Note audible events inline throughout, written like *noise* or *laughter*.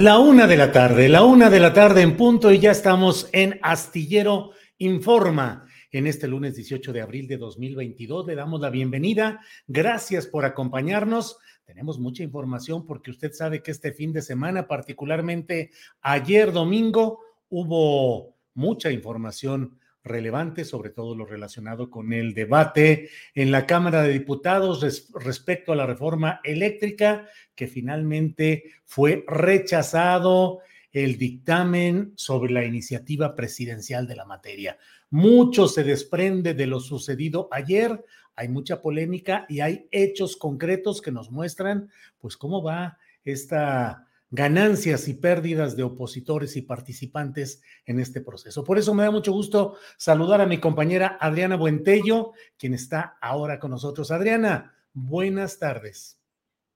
La una de la tarde, la una de la tarde en punto y ya estamos en Astillero Informa. En este lunes 18 de abril de 2022 le damos la bienvenida. Gracias por acompañarnos. Tenemos mucha información porque usted sabe que este fin de semana, particularmente ayer domingo, hubo mucha información relevante, sobre todo lo relacionado con el debate en la Cámara de Diputados res respecto a la reforma eléctrica, que finalmente fue rechazado el dictamen sobre la iniciativa presidencial de la materia. Mucho se desprende de lo sucedido ayer, hay mucha polémica y hay hechos concretos que nos muestran pues cómo va esta ganancias y pérdidas de opositores y participantes en este proceso. Por eso me da mucho gusto saludar a mi compañera Adriana Buentello, quien está ahora con nosotros. Adriana, buenas tardes.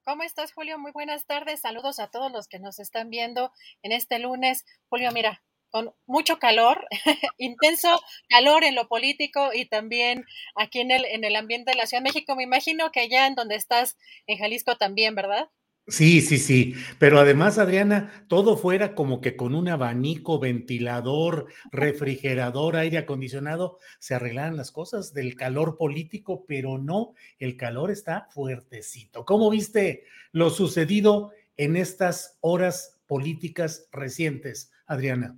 ¿Cómo estás, Julio? Muy buenas tardes. Saludos a todos los que nos están viendo en este lunes. Julio, mira, con mucho calor, *laughs* intenso calor en lo político y también aquí en el, en el ambiente de la Ciudad de México. Me imagino que allá en donde estás, en Jalisco también, ¿verdad? Sí, sí, sí, pero además, Adriana, todo fuera como que con un abanico, ventilador, refrigerador, aire acondicionado, se arreglaran las cosas del calor político, pero no, el calor está fuertecito. ¿Cómo viste lo sucedido en estas horas políticas recientes, Adriana?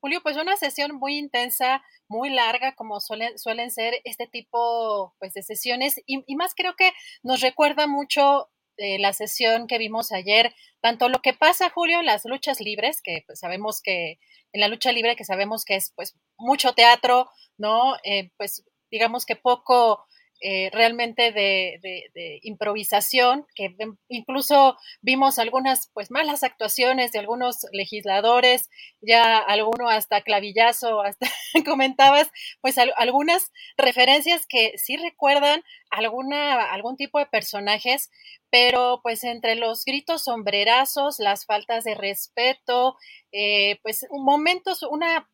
Julio, pues una sesión muy intensa, muy larga, como suelen, suelen ser este tipo pues, de sesiones, y, y más creo que nos recuerda mucho eh, la sesión que vimos ayer, tanto lo que pasa, Julio, en las luchas libres, que pues, sabemos que en la lucha libre, que sabemos que es pues mucho teatro, ¿no? Eh, pues digamos que poco eh, realmente de, de, improvisación, que incluso vimos algunas pues malas actuaciones de algunos legisladores, ya alguno hasta clavillazo, hasta *laughs* comentabas pues algunas referencias que sí recuerdan alguna, algún tipo de personajes, pero pues entre los gritos sombrerazos, las faltas de respeto, eh, pues momentos, una,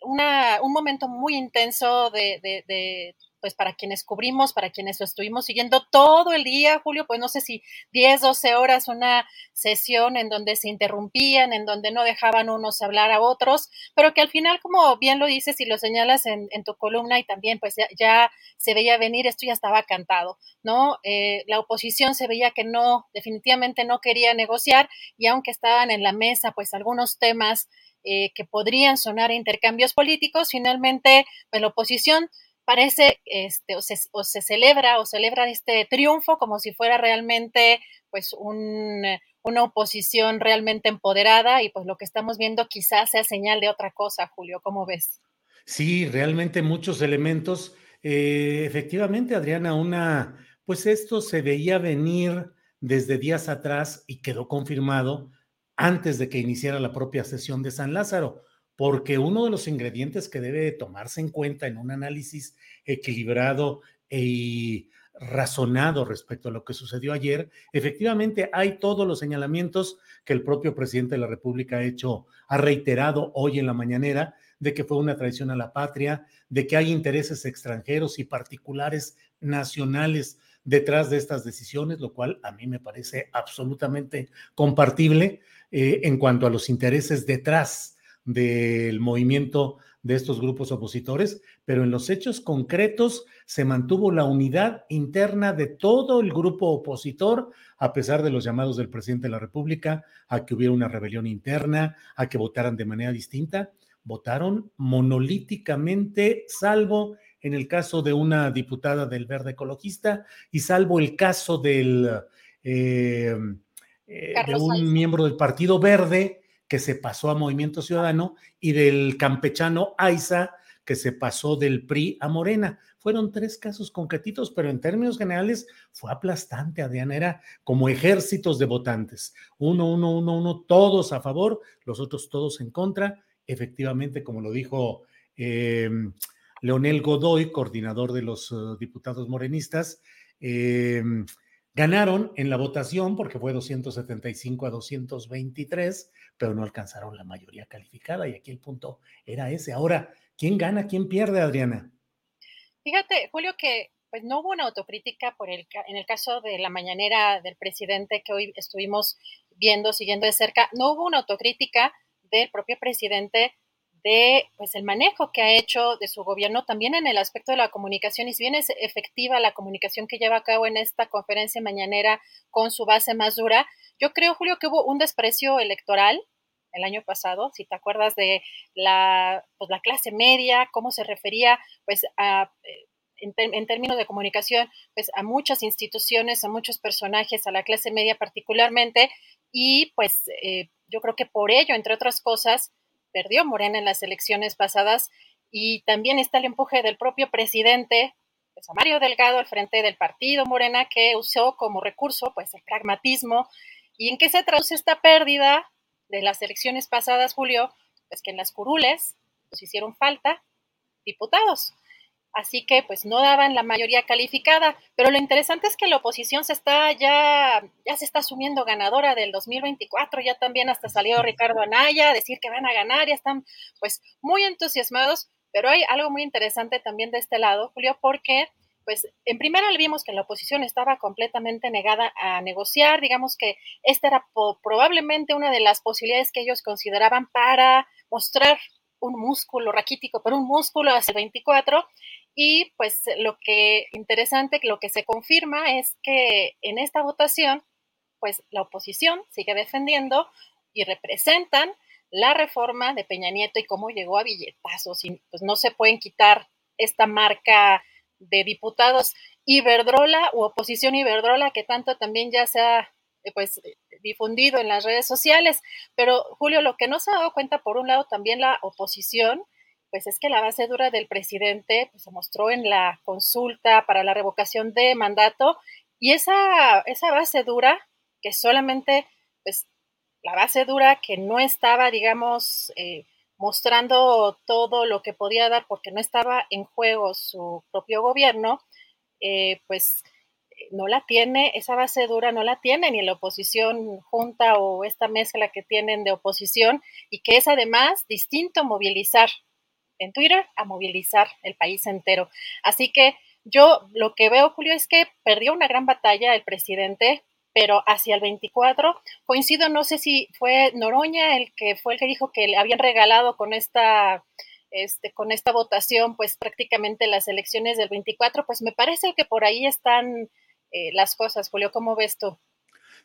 una, un momento muy intenso de, de pues para quienes cubrimos, para quienes lo estuvimos siguiendo todo el día, Julio, pues no sé si 10, 12 horas, una sesión en donde se interrumpían, en donde no dejaban unos hablar a otros, pero que al final, como bien lo dices y lo señalas en, tu columna y también pues ya, se veía venir, esto ya estaba cantado, ¿no? Eh, la oposición se veía que no, definitivamente no quería negociar y aunque estaban en la mesa pues algunos temas eh, que podrían sonar a intercambios políticos, finalmente pues la oposición parece, este, o se, o se celebra o celebra este triunfo como si fuera realmente, pues, un, una oposición realmente empoderada y pues lo que estamos viendo quizás sea señal de otra cosa, Julio, ¿cómo ves? Sí, realmente muchos elementos. Eh, efectivamente, Adriana, una, pues esto se veía venir desde días atrás y quedó confirmado antes de que iniciara la propia sesión de San Lázaro porque uno de los ingredientes que debe tomarse en cuenta en un análisis equilibrado y razonado respecto a lo que sucedió ayer, efectivamente hay todos los señalamientos que el propio presidente de la República ha hecho, ha reiterado hoy en la mañanera, de que fue una traición a la patria, de que hay intereses extranjeros y particulares nacionales detrás de estas decisiones, lo cual a mí me parece absolutamente compartible eh, en cuanto a los intereses detrás del movimiento de estos grupos opositores, pero en los hechos concretos se mantuvo la unidad interna de todo el grupo opositor, a pesar de los llamados del presidente de la República a que hubiera una rebelión interna, a que votaran de manera distinta. Votaron monolíticamente, salvo en el caso de una diputada del Verde Ecologista y salvo el caso del, eh, eh, de un miembro del Partido Verde que se pasó a Movimiento Ciudadano, y del campechano Aiza, que se pasó del PRI a Morena. Fueron tres casos concretitos, pero en términos generales fue aplastante, Adriana. Era como ejércitos de votantes. Uno, uno, uno, uno, todos a favor, los otros todos en contra. Efectivamente, como lo dijo eh, Leonel Godoy, coordinador de los uh, diputados morenistas, eh, Ganaron en la votación porque fue 275 a 223, pero no alcanzaron la mayoría calificada y aquí el punto era ese. Ahora, ¿quién gana, quién pierde, Adriana? Fíjate, Julio, que pues no hubo una autocrítica por el, en el caso de la mañanera del presidente que hoy estuvimos viendo, siguiendo de cerca, no hubo una autocrítica del propio presidente de pues el manejo que ha hecho de su gobierno también en el aspecto de la comunicación y si bien es efectiva la comunicación que lleva a cabo en esta conferencia mañanera con su base más dura, yo creo Julio que hubo un desprecio electoral el año pasado, si te acuerdas de la, pues, la clase media, cómo se refería pues a en, términos de comunicación, pues a muchas instituciones, a muchos personajes, a la clase media particularmente, y pues eh, yo creo que por ello, entre otras cosas, perdió Morena en las elecciones pasadas y también está el empuje del propio presidente, pues Mario Delgado al frente del partido Morena que usó como recurso pues el pragmatismo. ¿Y en qué se traduce esta pérdida de las elecciones pasadas, Julio? Pues que en las curules pues hicieron falta diputados así que pues no daban la mayoría calificada, pero lo interesante es que la oposición se está ya, ya se está asumiendo ganadora del 2024, ya también hasta salió Ricardo Anaya a decir que van a ganar, ya están pues muy entusiasmados, pero hay algo muy interesante también de este lado, Julio, porque pues en primera le vimos que la oposición estaba completamente negada a negociar, digamos que esta era probablemente una de las posibilidades que ellos consideraban para mostrar un músculo raquítico, pero un músculo hacia el 24 y pues lo que interesante, lo que se confirma es que en esta votación, pues la oposición sigue defendiendo y representan la reforma de Peña Nieto y cómo llegó a billetazos y pues no se pueden quitar esta marca de diputados. Iberdrola u oposición Iberdrola que tanto también ya se ha pues difundido en las redes sociales. Pero Julio, lo que no se ha dado cuenta, por un lado, también la oposición pues es que la base dura del presidente pues, se mostró en la consulta para la revocación de mandato y esa, esa base dura que solamente, pues la base dura que no estaba, digamos, eh, mostrando todo lo que podía dar porque no estaba en juego su propio gobierno, eh, pues no la tiene, esa base dura no la tiene ni la oposición junta o esta mezcla que tienen de oposición y que es además distinto movilizar en Twitter a movilizar el país entero. Así que yo lo que veo, Julio, es que perdió una gran batalla el presidente, pero hacia el 24, coincido, no sé si fue Noroña el que fue el que dijo que le habían regalado con esta, este, con esta votación, pues prácticamente las elecciones del 24, pues me parece que por ahí están eh, las cosas, Julio, ¿cómo ves tú?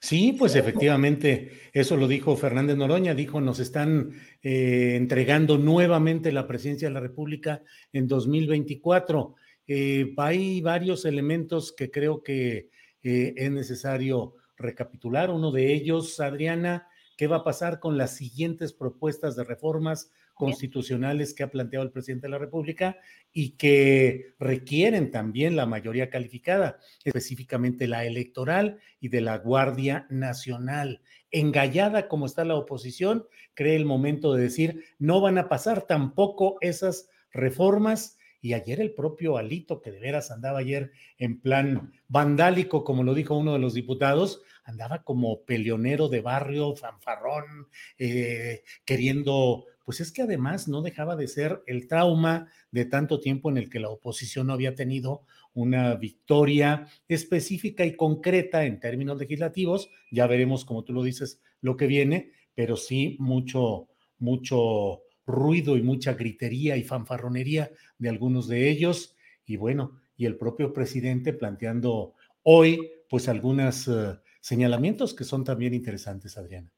Sí, pues efectivamente, eso lo dijo Fernández Noroña, dijo, nos están eh, entregando nuevamente la presidencia de la República en 2024. Eh, hay varios elementos que creo que eh, es necesario recapitular. Uno de ellos, Adriana, ¿qué va a pasar con las siguientes propuestas de reformas constitucionales que ha planteado el presidente de la República y que requieren también la mayoría calificada, específicamente la electoral y de la Guardia Nacional. Engallada como está la oposición, cree el momento de decir, no van a pasar tampoco esas reformas. Y ayer el propio Alito, que de veras andaba ayer en plan vandálico, como lo dijo uno de los diputados, andaba como peleonero de barrio, fanfarrón, eh, queriendo pues es que además no dejaba de ser el trauma de tanto tiempo en el que la oposición no había tenido una victoria específica y concreta en términos legislativos. Ya veremos, como tú lo dices, lo que viene, pero sí mucho, mucho ruido y mucha gritería y fanfarronería de algunos de ellos. Y bueno, y el propio presidente planteando hoy, pues algunos eh, señalamientos que son también interesantes, Adriana.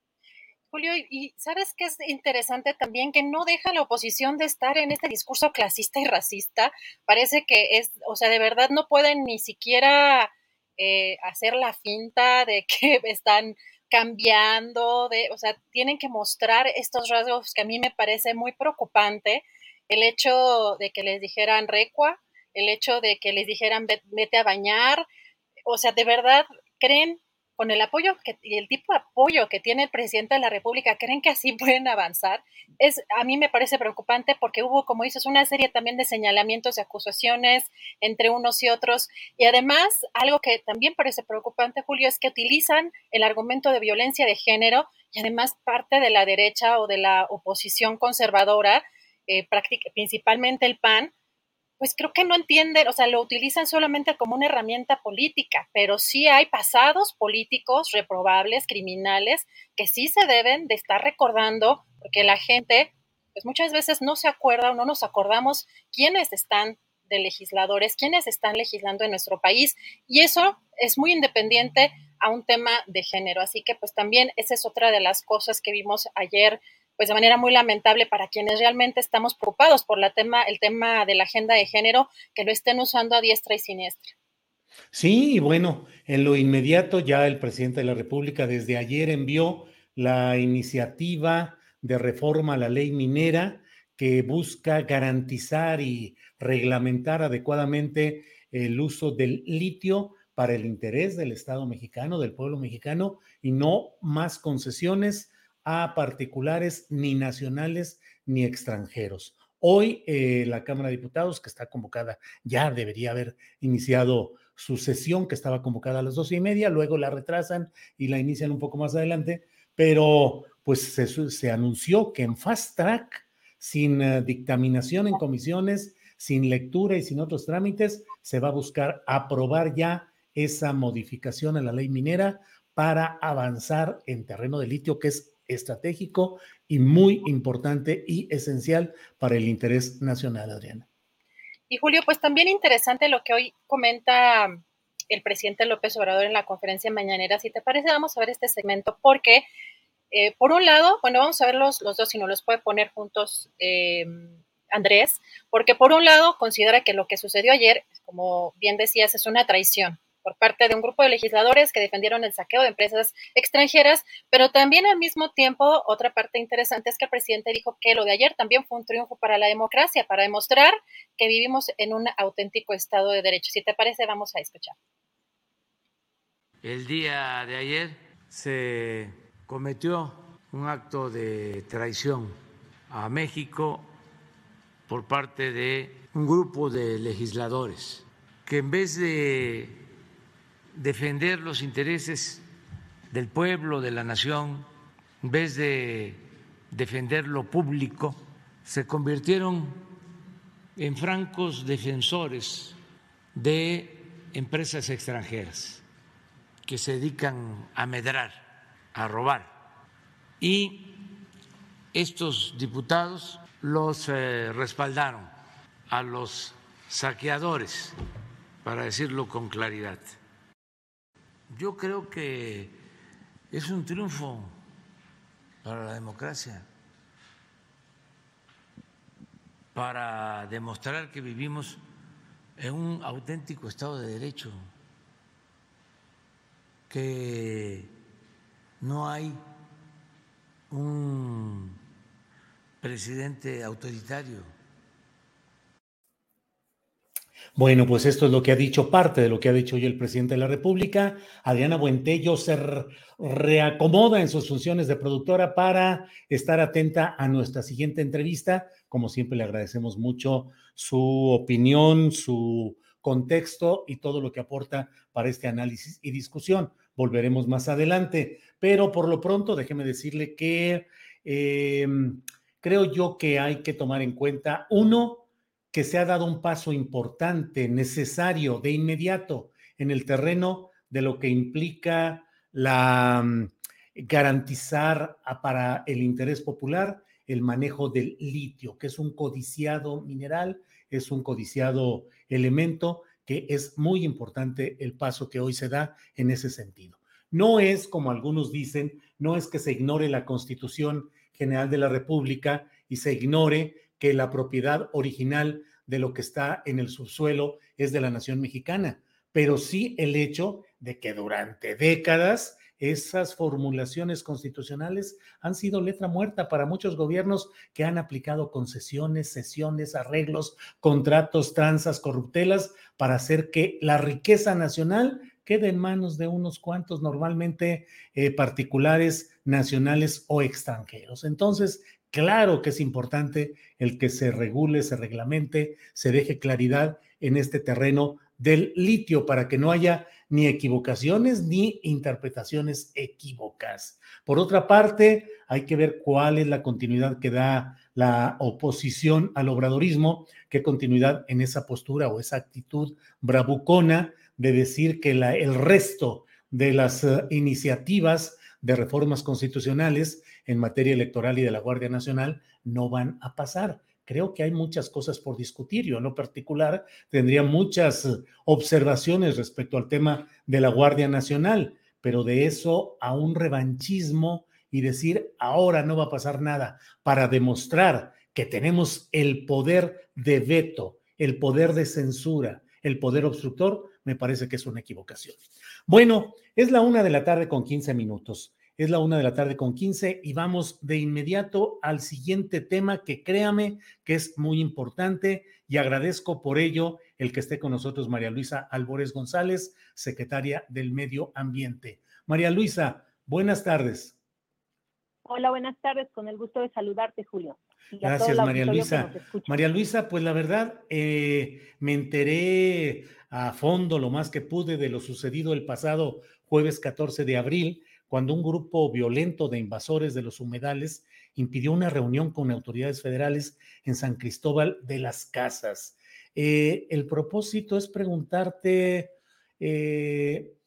Julio, y sabes que es interesante también que no deja la oposición de estar en este discurso clasista y racista. Parece que es, o sea, de verdad no pueden ni siquiera eh, hacer la finta de que *laughs* están cambiando, de, o sea, tienen que mostrar estos rasgos que a mí me parece muy preocupante. El hecho de que les dijeran recua, el hecho de que les dijeran vete a bañar, o sea, de verdad creen con el apoyo que, y el tipo de apoyo que tiene el presidente de la República, ¿creen que así *laughs* pueden avanzar? Es, a mí me parece preocupante porque hubo, como dices, una serie también de señalamientos y acusaciones entre unos y otros. Y además, algo que también parece preocupante, Julio, es que utilizan el argumento de violencia de género y además parte de la derecha o de la oposición conservadora, eh, principalmente el PAN, pues creo que no entienden, o sea, lo utilizan solamente como una herramienta política, pero sí hay pasados políticos reprobables, criminales, que sí se deben de estar recordando, porque la gente, pues muchas veces no se acuerda o no nos acordamos quiénes están de legisladores, quiénes están legislando en nuestro país, y eso es muy independiente a un tema de género. Así que pues también esa es otra de las cosas que vimos ayer pues de manera muy lamentable para quienes realmente estamos preocupados por tema, el tema de la agenda de género, que lo estén usando a diestra y siniestra. Sí, y bueno, en lo inmediato ya el presidente de la República desde ayer envió la iniciativa de reforma a la ley minera que busca garantizar y reglamentar adecuadamente el uso del litio para el interés del Estado mexicano, del pueblo mexicano, y no más concesiones a particulares ni nacionales ni extranjeros. Hoy eh, la Cámara de Diputados, que está convocada, ya debería haber iniciado su sesión, que estaba convocada a las doce y media, luego la retrasan y la inician un poco más adelante, pero pues se, anunció que en fast track, sin eh, dictaminación en comisiones, sin lectura y sin otros trámites, se va a buscar aprobar ya esa modificación a la ley minera para avanzar en terreno de litio, que es estratégico y muy importante y esencial para el interés nacional, Adriana. Y Julio, pues también interesante lo que hoy comenta el presidente López Obrador en la conferencia mañanera. Si te parece, vamos a ver este segmento porque, eh, por un lado, bueno, vamos a ver los, los dos, si no los puede poner juntos eh, Andrés, porque por un lado considera que lo que sucedió ayer, como bien decías, es una traición por parte de un grupo de legisladores que defendieron el saqueo de empresas extranjeras, pero también al mismo tiempo otra parte interesante es que el presidente dijo que lo de ayer también fue un triunfo para la democracia, para demostrar que vivimos en un auténtico Estado de Derecho. Si te parece, vamos a escuchar. El día de ayer se cometió un acto de traición a México por parte de un grupo de legisladores que en vez de defender los intereses del pueblo, de la nación, en vez de defender lo público, se convirtieron en francos defensores de empresas extranjeras que se dedican a medrar, a robar. Y estos diputados los eh, respaldaron a los saqueadores, para decirlo con claridad. Yo creo que es un triunfo para la democracia, para demostrar que vivimos en un auténtico Estado de Derecho, que no hay un presidente autoritario. Bueno, pues esto es lo que ha dicho, parte de lo que ha dicho hoy el presidente de la República. Adriana Buentello se reacomoda en sus funciones de productora para estar atenta a nuestra siguiente entrevista. Como siempre, le agradecemos mucho su opinión, su contexto y todo lo que aporta para este análisis y discusión. Volveremos más adelante, pero por lo pronto déjeme decirle que eh, creo yo que hay que tomar en cuenta, uno, que se ha dado un paso importante, necesario, de inmediato en el terreno de lo que implica la mm, garantizar para el interés popular el manejo del litio, que es un codiciado mineral, es un codiciado elemento que es muy importante el paso que hoy se da en ese sentido. No es, como algunos dicen, no es que se ignore la Constitución General de la República y se ignore que la propiedad original de lo que está en el subsuelo es de la nación mexicana, pero sí el hecho de que durante décadas esas formulaciones constitucionales han sido letra muerta para muchos gobiernos que han aplicado concesiones, sesiones, arreglos, contratos, tranzas, corruptelas para hacer que la riqueza nacional quede en manos de unos cuantos, normalmente eh, particulares, nacionales o extranjeros. Entonces, Claro que es importante el que se regule, se reglamente, se deje claridad en este terreno del litio para que no haya ni equivocaciones ni interpretaciones equívocas. Por otra parte, hay que ver cuál es la continuidad que da la oposición al obradorismo, qué continuidad en esa postura o esa actitud bravucona de decir que el resto de las uh, iniciativas de reformas constitucionales en materia electoral y de la Guardia Nacional no van a pasar. Creo que hay muchas cosas por discutir. Yo en lo particular tendría muchas observaciones respecto al tema de la Guardia Nacional, pero de eso a un revanchismo y decir ahora no va a pasar nada para demostrar que tenemos el poder de veto, el poder de censura, el poder obstructor, me parece que es una equivocación. Bueno, es la una de la tarde con 15 minutos. Es la una de la tarde con 15 y vamos de inmediato al siguiente tema que créame que es muy importante y agradezco por ello el que esté con nosotros María Luisa Albores González, secretaria del Medio Ambiente. María Luisa, buenas tardes. Hola, buenas tardes. Con el gusto de saludarte, Julio. Gracias, María Luisa. María Luisa, pues la verdad, eh, me enteré a fondo lo más que pude de lo sucedido el pasado jueves 14 de abril cuando un grupo violento de invasores de los humedales impidió una reunión con autoridades federales en San Cristóbal de las Casas. Eh, el propósito es preguntarte, eh,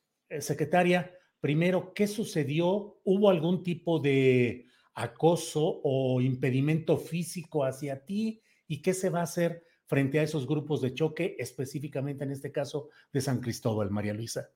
secretaria, primero, ¿qué sucedió? ¿Hubo algún tipo de acoso o impedimento físico hacia ti? ¿Y qué se va a hacer frente a esos grupos de choque, específicamente en este caso de San Cristóbal, María Luisa?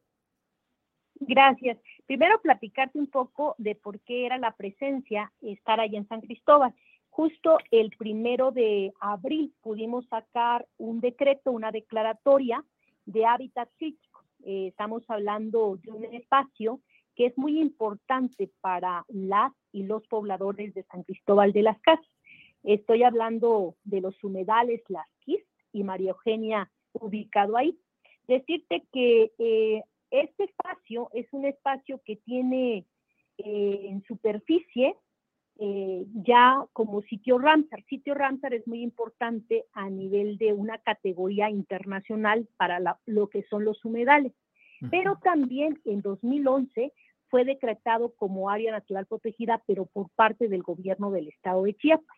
Gracias. Primero platicarte un poco de por qué era la presencia estar ahí en San Cristóbal. Justo el primero de abril pudimos sacar un decreto, una declaratoria de hábitat crítico. Eh, estamos hablando de un espacio que es muy importante para las y los pobladores de San Cristóbal de las Casas. Estoy hablando de los humedales Las Quis y María Eugenia ubicado ahí. Decirte que eh, este espacio es un espacio que tiene eh, en superficie eh, ya como sitio Ramsar. Sitio Ramsar es muy importante a nivel de una categoría internacional para lo que son los humedales. Pero también en 2011 fue decretado como área natural protegida, pero por parte del gobierno del estado de Chiapas.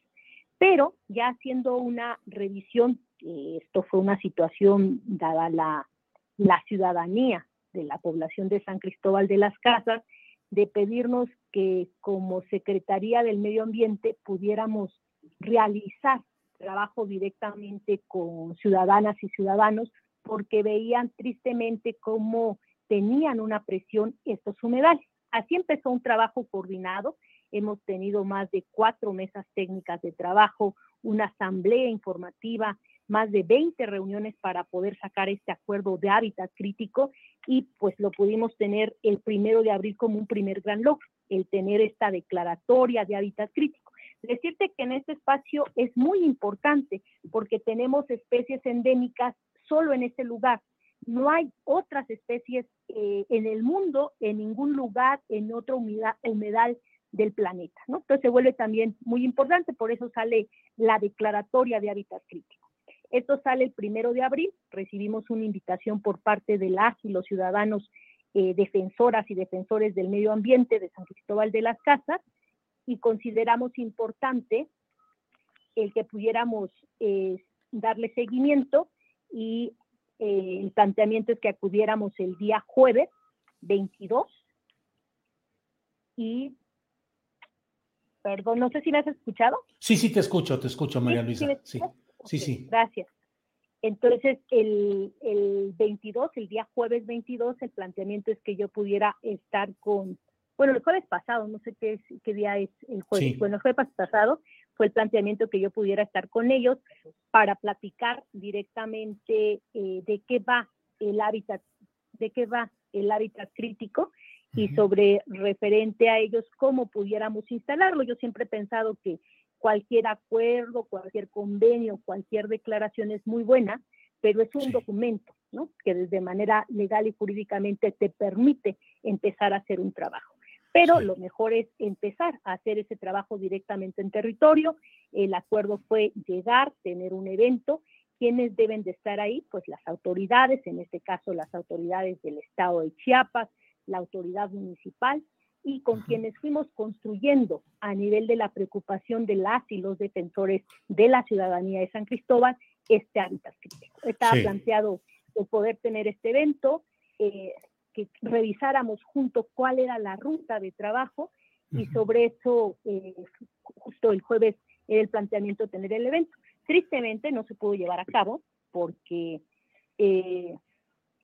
Pero ya haciendo una revisión, eh, esto fue una situación dada la, la ciudadanía de la población de San Cristóbal de las Casas, de pedirnos que como Secretaría del Medio Ambiente pudiéramos realizar trabajo directamente con ciudadanas y ciudadanos porque veían tristemente cómo tenían una presión estos humedales. Así empezó un trabajo coordinado. Hemos tenido más de cuatro mesas técnicas de trabajo, una asamblea informativa más de 20 reuniones para poder sacar este acuerdo de hábitat crítico y pues lo pudimos tener el primero de abril como un primer gran logro, el tener esta declaratoria de hábitat crítico. Decirte que en este espacio es muy importante porque tenemos especies endémicas solo en este lugar. No hay otras especies eh, en el mundo, en ningún lugar, en otra humedad, humedal del planeta, ¿no? Entonces se vuelve también muy importante, por eso sale la declaratoria de hábitat crítico. Esto sale el primero de abril, recibimos una invitación por parte de las y los ciudadanos eh, defensoras y defensores del medio ambiente de San Cristóbal de las Casas y consideramos importante el que pudiéramos eh, darle seguimiento y eh, el planteamiento es que acudiéramos el día jueves 22 y perdón, no sé si me has escuchado. Sí, sí, te escucho, te escucho, María Luisa. Sí, sí, sí. Gracias. Entonces, el, el 22, el día jueves 22, el planteamiento es que yo pudiera estar con, bueno, el jueves pasado, no sé qué, qué día es el jueves, bueno, el jueves pasado fue el planteamiento que yo pudiera estar con ellos para platicar directamente eh, de qué va el hábitat, de qué va el hábitat crítico y sobre referente a ellos cómo pudiéramos instalarlo. Yo siempre he pensado que cualquier acuerdo, cualquier convenio, cualquier declaración es muy buena, pero es un documento, ¿no? Que desde manera legal y jurídicamente te permite empezar a hacer un trabajo. Pero lo mejor es empezar a hacer ese trabajo directamente en territorio. El acuerdo fue llegar, tener un evento. ¿Quiénes deben de estar ahí? Pues las autoridades, en este caso las autoridades del estado de Chiapas, la autoridad municipal, y con quienes fuimos construyendo a nivel de la preocupación de las y los defensores de la ciudadanía de San Cristóbal este hábitat crítico. Estaba planteado el poder tener este evento, eh, que revisáramos junto cuál era la ruta de trabajo y sobre eso eh, justo el jueves era el planteamiento de tener el evento. Tristemente no se pudo llevar a cabo porque eh,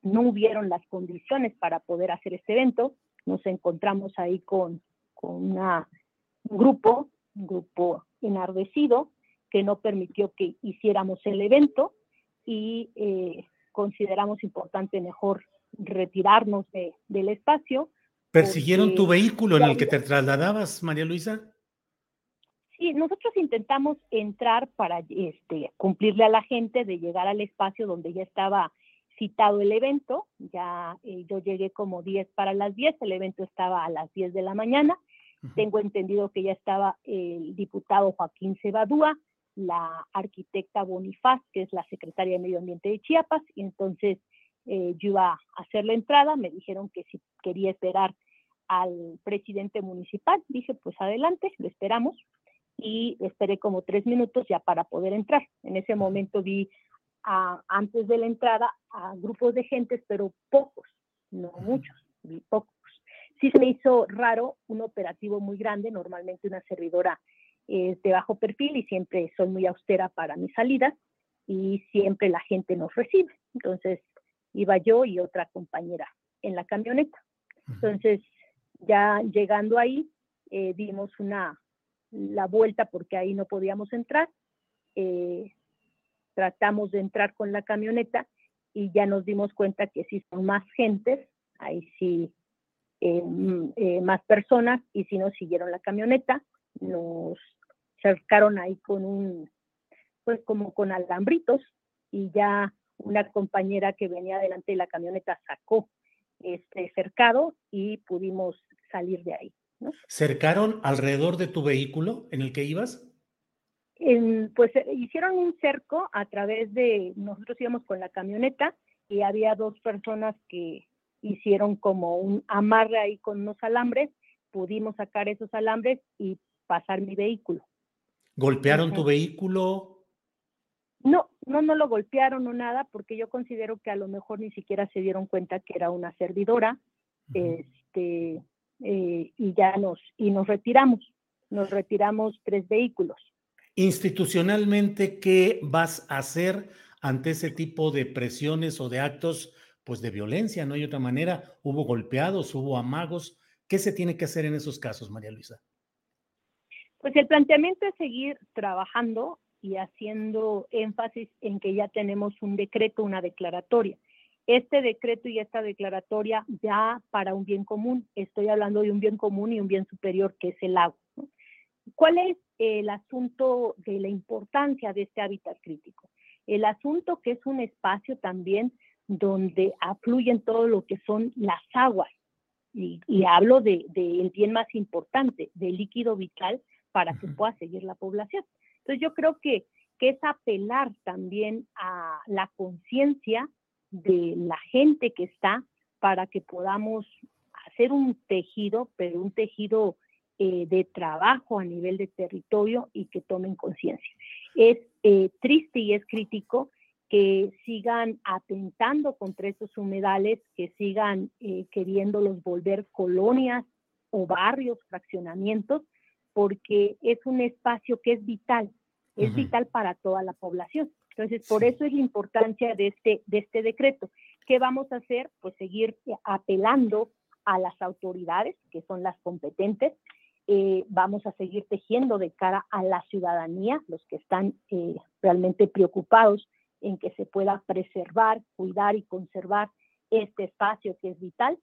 no hubieron las condiciones para poder hacer este evento nos encontramos ahí con, con un grupo, un grupo enardecido, que no permitió que hiciéramos el evento y eh, consideramos importante mejor retirarnos del espacio. ¿Persiguieron tu vehículo en el que te trasladabas, María Luisa? Sí, nosotros intentamos entrar para este, cumplirle a la gente de llegar al espacio donde ya estaba citado el evento, ya eh, yo llegué como 10 para las 10, el evento estaba a las 10 de la mañana, tengo entendido que ya estaba el diputado Joaquín Cebadúa, la arquitecta Bonifaz, que es la secretaria de Medio Ambiente de Chiapas, y entonces eh, yo iba a hacer la entrada, me dijeron que si quería esperar al presidente municipal, dije pues adelante, lo esperamos, y esperé como tres minutos ya para poder entrar. En ese momento vi antes de la entrada a grupos de gentes, pero pocos, no muchos, pocos. Sí se me hizo raro un operativo muy grande, normalmente una servidora es de bajo perfil y siempre soy muy austera para mis salidas y siempre la gente nos recibe. Entonces iba yo y otra compañera en la camioneta. Entonces ya llegando ahí eh, dimos una la vuelta porque ahí no podíamos entrar. Eh, tratamos de entrar con la camioneta y ya nos dimos cuenta que sí son más gentes, ahí sí mm, eh, más personas y si nos siguieron la camioneta, nos cercaron ahí con un, pues como con alambritos y ya una compañera que venía delante de la camioneta sacó este cercado y pudimos salir de ahí. ¿Cercaron alrededor de tu vehículo en el que ibas? Pues eh, hicieron un cerco a través de, nosotros íbamos con la camioneta y había dos personas que hicieron como un amarre ahí con unos alambres, pudimos sacar esos alambres y pasar mi vehículo. ¿Golpearon tu vehículo? No, no, no lo golpearon o nada, porque yo considero que a lo mejor ni siquiera se dieron cuenta que era una servidora, este, eh, y ya nos, y nos retiramos, nos retiramos tres vehículos. Institucionalmente, ¿qué vas a hacer ante ese tipo de presiones o de actos pues de violencia? No hay otra manera. Hubo golpeados, hubo amagos. ¿Qué se tiene que hacer en esos casos, María Luisa? Pues el planteamiento es seguir trabajando y haciendo énfasis en que ya tenemos un decreto, una declaratoria. Este decreto y esta declaratoria ya para un bien común, estoy hablando de un bien común y un bien superior que es el agua. ¿Cuál es el asunto de la importancia de este hábitat crítico. El asunto que es un espacio también donde afluyen todo lo que son las aguas. Y, hablo del de, bien más importante, del líquido vital para que pueda seguir la población. Entonces yo creo que, que es apelar también a la conciencia de la gente que está para que podamos hacer un tejido, pero un tejido eh, de trabajo a nivel de territorio y que tomen conciencia. Es eh, triste y es crítico que sigan atentando contra estos humedales, que sigan eh, queriéndolos volver colonias o barrios, fraccionamientos, porque es un espacio que es vital, es vital para toda la población. Entonces, por eso es la importancia de este, de este decreto. ¿Qué vamos a hacer? Pues seguir eh, apelando a las autoridades, que son las competentes. Eh, vamos a seguir tejiendo de cara a la ciudadanía, los que están eh, realmente preocupados en que se pueda preservar, cuidar y conservar este espacio que es vital.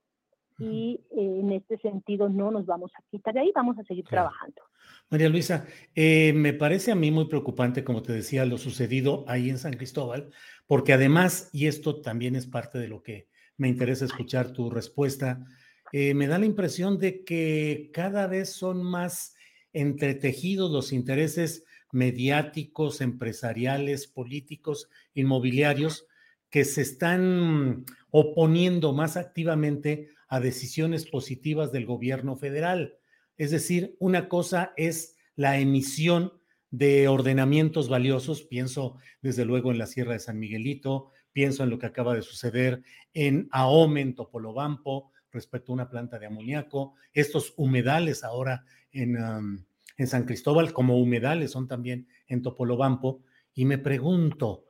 Y eh, en este sentido no nos vamos a quitar de ahí, vamos a seguir trabajando. María Luisa, me parece a mí muy preocupante, como te decía, lo sucedido ahí en San Cristóbal, porque además, y esto también es parte de lo que me interesa escuchar tu respuesta, eh, me da la impresión de que cada vez son más entretejidos los intereses mediáticos, empresariales, políticos, inmobiliarios, que se están oponiendo más activamente a decisiones positivas del gobierno federal. Es decir, una cosa es la emisión de ordenamientos valiosos, pienso desde luego en la Sierra de San Miguelito, pienso en lo que acaba de suceder en Ahome, en Topolobampo, respecto a una planta de amoníaco, estos humedales ahora en, en San Cristóbal, como humedales son también en Topolobampo, y me pregunto,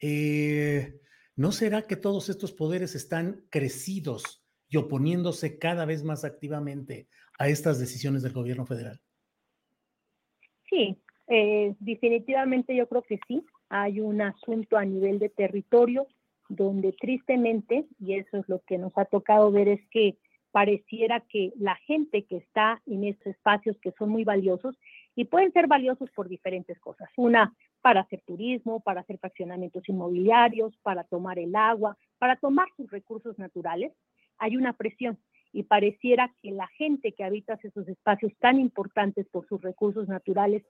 eh, ¿no será que todos estos poderes están crecidos y oponiéndose cada vez más activamente a estas decisiones del gobierno federal? Sí, eh, definitivamente yo creo que sí. Hay un asunto a nivel de territorio donde tristemente, y eso es lo que nos ha tocado ver, es que pareciera que la gente que está en estos espacios que son muy valiosos y pueden ser valiosos por diferentes cosas. Una, para hacer turismo, para hacer fraccionamientos inmobiliarios, para tomar el agua, para tomar sus recursos naturales, hay una presión y pareciera que la gente que habita esos espacios tan importantes por sus recursos naturales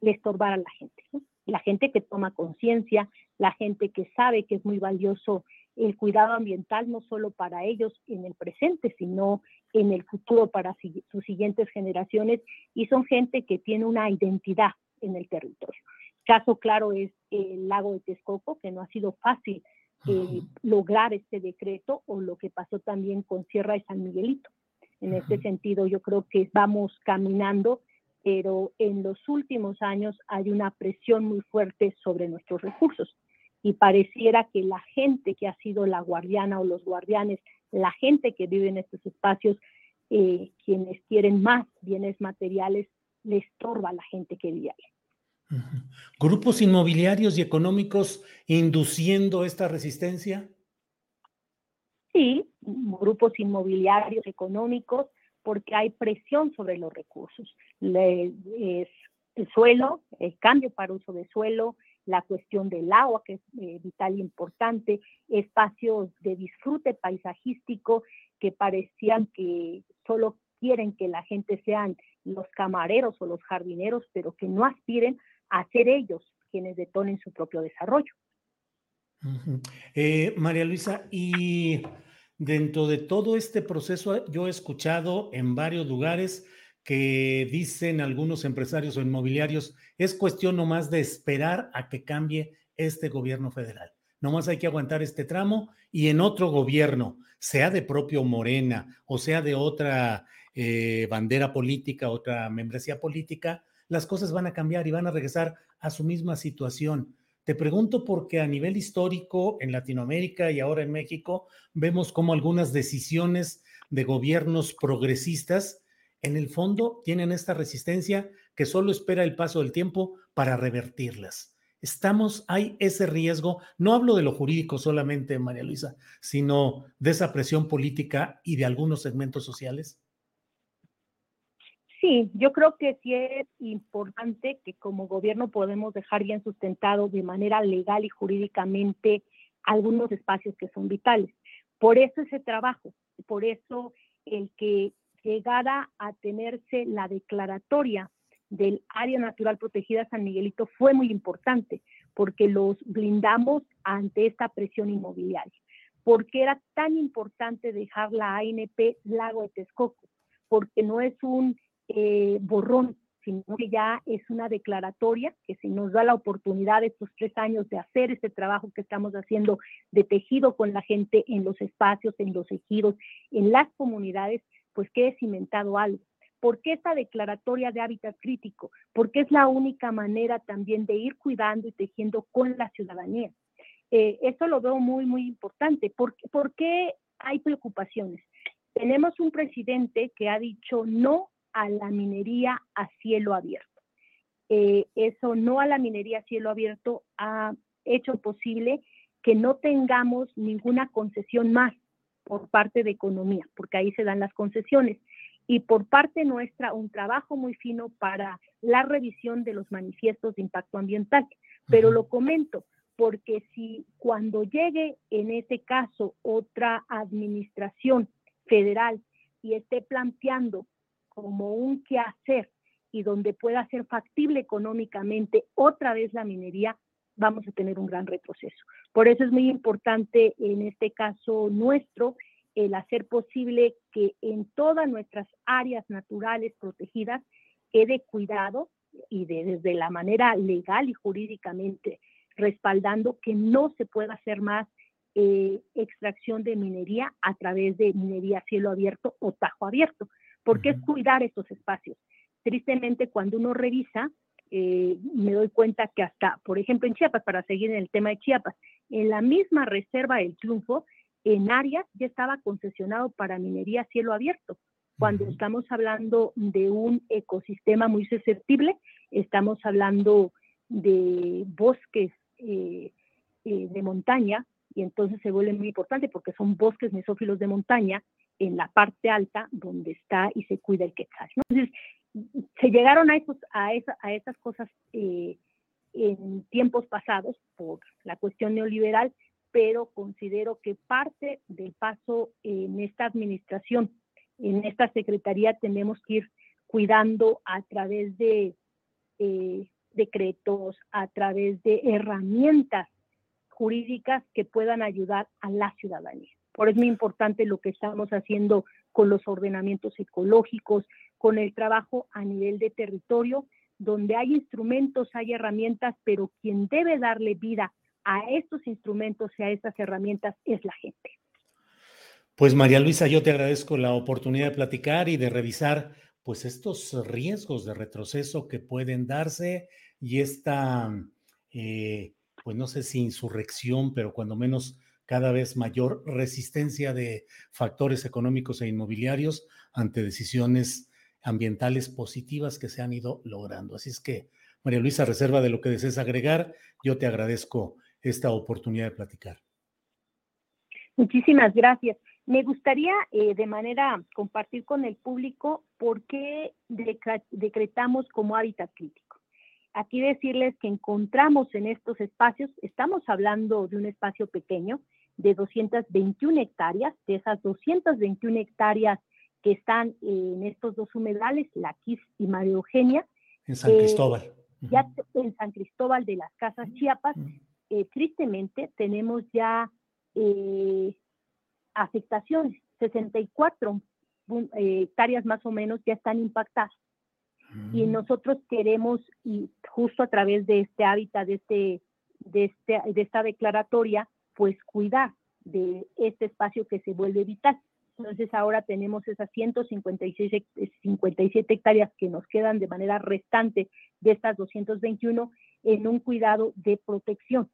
le estorbara a la gente. La gente que toma conciencia, la gente que sabe que es muy valioso el cuidado ambiental, no solo para ellos en el presente, sino en el futuro para sus siguientes generaciones, y son gente que tiene una identidad en el territorio. Caso claro es el lago de Texcoco, que no ha sido fácil eh, lograr este decreto o lo que pasó también con Sierra de San Miguelito. En este sentido, yo creo que vamos caminando, pero en los últimos años hay una presión muy fuerte sobre nuestros recursos y pareciera que la gente que ha sido la guardiana o los guardianes, la gente que vive en estos espacios, eh, quienes quieren más bienes materiales, le estorba a la gente que vive ahí. ¿Grupos inmobiliarios y económicos induciendo esta resistencia? Sí, grupos inmobiliarios económicos, porque hay presión sobre los recursos. el suelo, el cambio para uso de suelo, la cuestión del agua, que es eh, vital e importante, espacios de disfrute paisajístico que parecían que solo quieren que la gente sean los camareros o los jardineros, pero que no aspiren a ser ellos quienes detonen su propio desarrollo. Eh, María Luisa, y dentro de todo este proceso, yo he escuchado en varios lugares que dicen algunos empresarios o inmobiliarios, es cuestión nomás de esperar a que cambie este gobierno federal. Nomás hay que aguantar este tramo y en otro gobierno, sea de propio Morena o sea de otra eh, bandera política, otra membresía política, las cosas van a cambiar y van a regresar a su misma situación. Te pregunto porque a nivel histórico en Latinoamérica y ahora en México vemos como algunas decisiones de gobiernos progresistas en el fondo tienen esta resistencia que solo espera el paso del tiempo para revertirlas. Estamos, hay ese riesgo, no hablo de lo jurídico solamente, María Luisa, sino de esa presión política y de algunos segmentos sociales. Sí, yo creo que sí es importante que como gobierno podemos dejar bien sustentado de manera legal y jurídicamente algunos espacios que son vitales. Por eso ese trabajo, por eso el que llegara a tenerse la declaratoria del área natural protegida San Miguelito fue muy importante, porque los blindamos ante esta presión inmobiliaria. ¿Por qué era tan importante dejar la ANP Lago de Texcoco? Porque no es un eh, borrón, sino que ya es una declaratoria que si nos da la oportunidad estos tres años de hacer este trabajo que estamos haciendo de tejido con la gente en los espacios, en los ejidos, en las comunidades, pues quede cimentado algo. ¿Por qué esta declaratoria de hábitat crítico? Porque es la única manera también de ir cuidando y tejiendo con la ciudadanía. Eh, eso lo veo muy, muy importante. ¿Por, ¿Por qué hay preocupaciones? Tenemos un presidente que ha dicho no a la minería a cielo abierto. Eh, eso no a la minería a cielo abierto ha hecho posible que no tengamos ninguna concesión más por parte de economía, porque ahí se dan las concesiones y por parte nuestra un trabajo muy fino para la revisión de los manifiestos de impacto ambiental. Pero lo comento porque si cuando llegue en ese caso otra administración federal y esté planteando como un quehacer y donde pueda ser factible económicamente otra vez la minería, vamos a tener un gran retroceso. Por eso es muy importante en este caso nuestro el hacer posible que en todas nuestras áreas naturales protegidas quede cuidado y desde la manera legal y jurídicamente respaldando que no se pueda hacer más eh, extracción de minería a través de minería cielo abierto o tajo abierto, porque es cuidar estos espacios. Tristemente, cuando uno revisa, eh, me doy cuenta que hasta, por ejemplo, en Chiapas, para seguir en el tema de Chiapas, en la misma reserva del Triunfo, en áreas ya estaba concesionado para minería cielo abierto. Cuando estamos hablando de un ecosistema muy susceptible, estamos hablando de bosques eh, eh, de montaña, y entonces se vuelve muy importante porque son bosques mesófilos de montaña en la parte alta donde está y se cuida el quetzal. Entonces, se llegaron a, esos, a, esa, a esas cosas eh, en tiempos pasados por la cuestión neoliberal, pero considero que parte del paso en esta administración, en esta secretaría, tenemos que ir cuidando a través de eh, decretos, a través de herramientas jurídicas que puedan ayudar a la ciudadanía. Por eso es muy importante lo que estamos haciendo con los ordenamientos ecológicos, con el trabajo a nivel de territorio, donde hay instrumentos, hay herramientas, pero quien debe darle vida a estos instrumentos y a estas herramientas es la gente. Pues María Luisa, yo te agradezco la oportunidad de platicar y de revisar pues estos riesgos de retroceso que pueden darse y esta, eh, pues no sé si insurrección, pero cuando menos cada vez mayor resistencia de factores económicos e inmobiliarios ante decisiones ambientales positivas que se han ido logrando. Así es que, María Luisa, reserva de lo que desees agregar, yo te agradezco esta oportunidad de platicar. Muchísimas gracias. Me gustaría eh, de manera compartir con el público por qué decretamos como hábitat crítico. Aquí decirles que encontramos en estos espacios, estamos hablando de un espacio pequeño de 221 hectáreas, de esas 221 hectáreas que están en estos dos humedales, La Quis y María Eugenia. En San Cristóbal. Eh, ya en San Cristóbal de las Casas Chiapas, eh, tristemente tenemos ya eh, afectaciones, 64 eh, hectáreas más o menos ya están impactadas. Y mm. nosotros queremos, y justo a través de este hábitat, de, este, de, este, de esta declaratoria, pues cuidar de este espacio que se vuelve vital. Entonces ahora tenemos esas 156 57 hectáreas que nos quedan de manera restante de estas 221 en un cuidado de protección.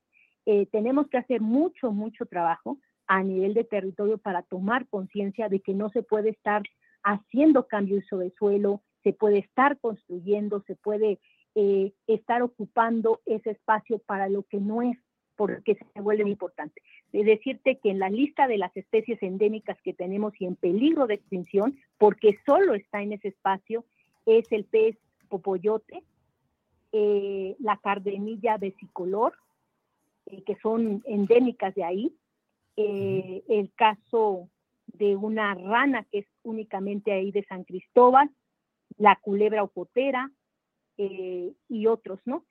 Eh, tenemos que hacer mucho, mucho trabajo a nivel de territorio para tomar conciencia de que no se puede estar haciendo cambios sobre suelo, se puede estar construyendo, se puede eh, estar ocupando ese espacio para lo que no es, porque se vuelve importante. De decirte que en la lista de las especies endémicas que tenemos y en peligro de extinción, porque solo está en ese espacio, es el pez popoyote, eh, la cardenilla vesicolor, eh, que son endémicas de ahí, eh, el caso de una rana que es únicamente ahí de San Cristóbal, la culebra opotera y otros, ¿no?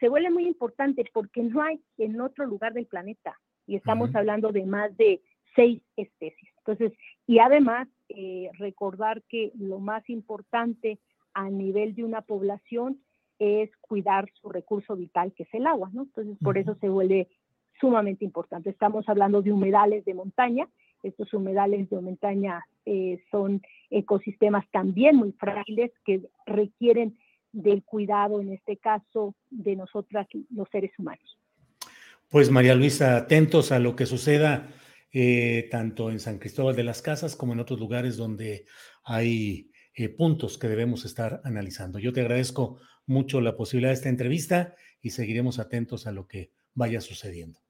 Se vuelve muy importante porque no hay en otro lugar del planeta y estamos hablando de más de seis especies. Entonces, y además recordar que lo más importante a nivel de una población es cuidar su recurso vital, que es el agua, ¿no? Entonces, por eso se vuelve sumamente importante. Estamos hablando de humedales de montaña. Estos humedales de montaña eh, son ecosistemas también muy frágiles que requieren del cuidado, en este caso, de nosotras, los seres humanos. Pues María Luisa, atentos a lo que suceda eh, tanto en San Cristóbal de las Casas como en otros lugares donde hay eh, puntos que debemos estar analizando. Yo te agradezco mucho la posibilidad de esta entrevista y seguiremos atentos a lo que vaya sucediendo.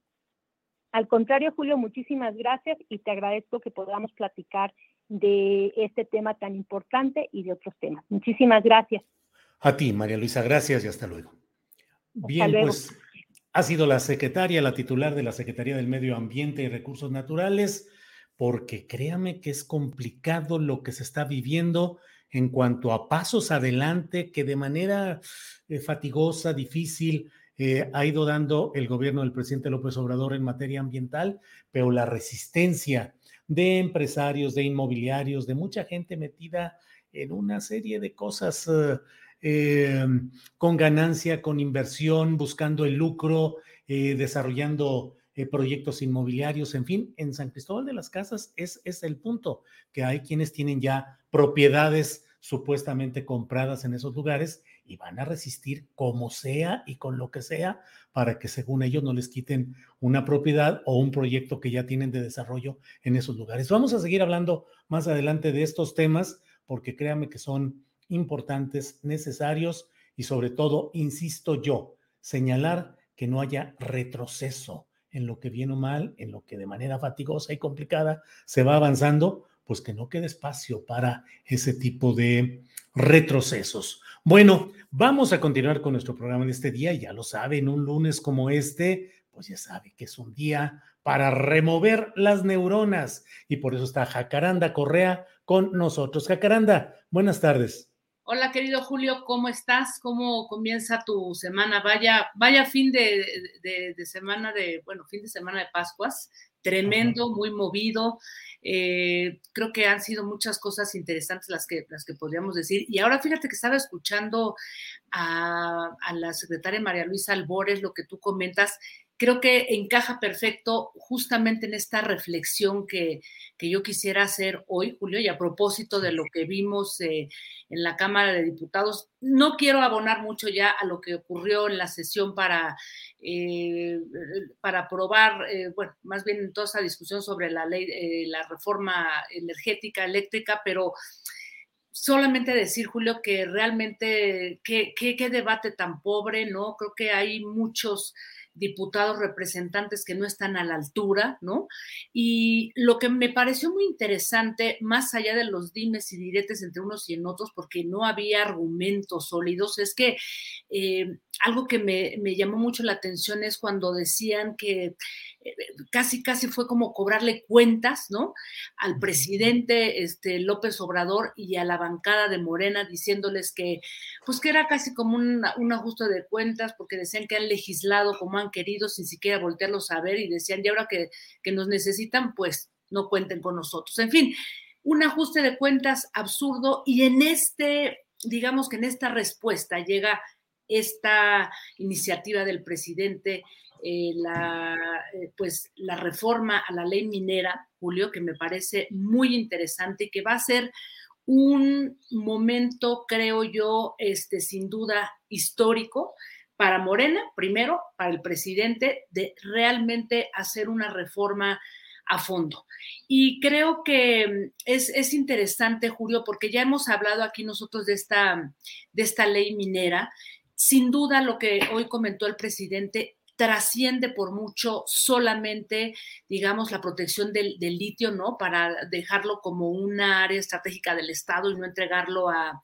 Al contrario, Julio, muchísimas gracias y te agradezco que podamos platicar de este tema tan importante y de otros temas. Muchísimas gracias. A ti, María Luisa, gracias y hasta luego. Bien, pues ha sido la secretaria, la titular de la Secretaría del Medio Ambiente y Recursos Naturales, porque créame que es complicado lo que se está viviendo en cuanto a pasos adelante que de manera eh, fatigosa, difícil, eh, ha ido dando el gobierno del presidente López Obrador en materia ambiental, pero la resistencia de empresarios, de inmobiliarios, de mucha gente metida en una serie de cosas eh, con ganancia, con inversión, buscando el lucro, desarrollando proyectos inmobiliarios, en fin, en San Cristóbal de las Casas es, es el punto, que hay quienes tienen ya propiedades supuestamente compradas en esos lugares y van a resistir como sea y con lo que sea para que según ellos no les quiten una propiedad o un proyecto que ya tienen de desarrollo en esos lugares. Vamos a seguir hablando más adelante de estos temas porque créanme que son importantes, necesarios y sobre todo, insisto yo, señalar que no haya retroceso en lo que viene o mal, en lo que de manera fatigosa y complicada se va avanzando, pues que no quede espacio para ese tipo de retrocesos. Bueno, vamos a continuar con nuestro programa de este día. Ya lo saben, un lunes como este, pues ya sabe que es un día para remover las neuronas. Y por eso está Jacaranda Correa con nosotros. Jacaranda, buenas tardes. Hola, querido Julio, ¿cómo estás? ¿Cómo comienza tu semana? Vaya, vaya fin de, de semana de, bueno, fin de semana de Pascuas tremendo, muy movido. Eh, creo que han sido muchas cosas interesantes las que, las que podríamos decir. Y ahora fíjate que estaba escuchando a, a la secretaria María Luisa Albores, lo que tú comentas, creo que encaja perfecto justamente en esta reflexión que, yo quisiera hacer hoy, Julio, y a propósito de lo que vimos eh, en la Cámara de Diputados. No quiero abonar mucho ya a lo que ocurrió en la sesión para, eh, para aprobar, eh, bueno, más bien en toda esa discusión sobre la ley, la reforma energética, eléctrica, pero solamente decir, Julio, que realmente qué, qué debate tan pobre, ¿no? Creo que hay muchos diputados representantes que no están a la altura, ¿no? Y lo que me pareció muy interesante, más allá de los dimes y diretes entre unos y en otros, porque no había argumentos sólidos, es que eh, algo que me, llamó mucho la atención es cuando decían que casi, casi fue como cobrarle cuentas, ¿no? Al presidente este, López Obrador y a la bancada de Morena diciéndoles que, pues que era casi como un, un ajuste de cuentas porque decían que han legislado como han querido sin siquiera voltearlos a ver y decían, y ahora que, que nos necesitan, pues no cuenten con nosotros. En fin, un ajuste de cuentas absurdo y en este, digamos que en esta respuesta llega esta iniciativa del presidente eh, la, eh, pues, la reforma a la ley minera, Julio, que me parece muy interesante y que va a ser un momento, creo yo, este, sin duda histórico para Morena, primero, para el presidente, de realmente hacer una reforma a fondo. Y creo que es, es, interesante, Julio, porque ya hemos hablado aquí nosotros de esta, de esta ley minera. Sin duda, lo que hoy comentó el presidente trasciende por mucho solamente, digamos, la protección del, litio, ¿no? Para dejarlo como una área estratégica del Estado y no entregarlo a,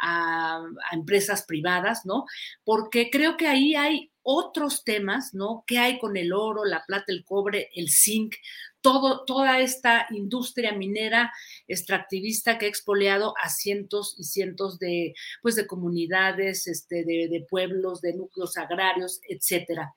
a empresas privadas, ¿no? Porque creo que ahí hay otros temas, ¿no? ¿Qué hay con el oro, la plata, el cobre, el zinc? Todo, toda esta industria minera extractivista que ha expoliado a cientos y cientos de, pues, de comunidades, este, de, de pueblos, de núcleos agrarios, etcétera.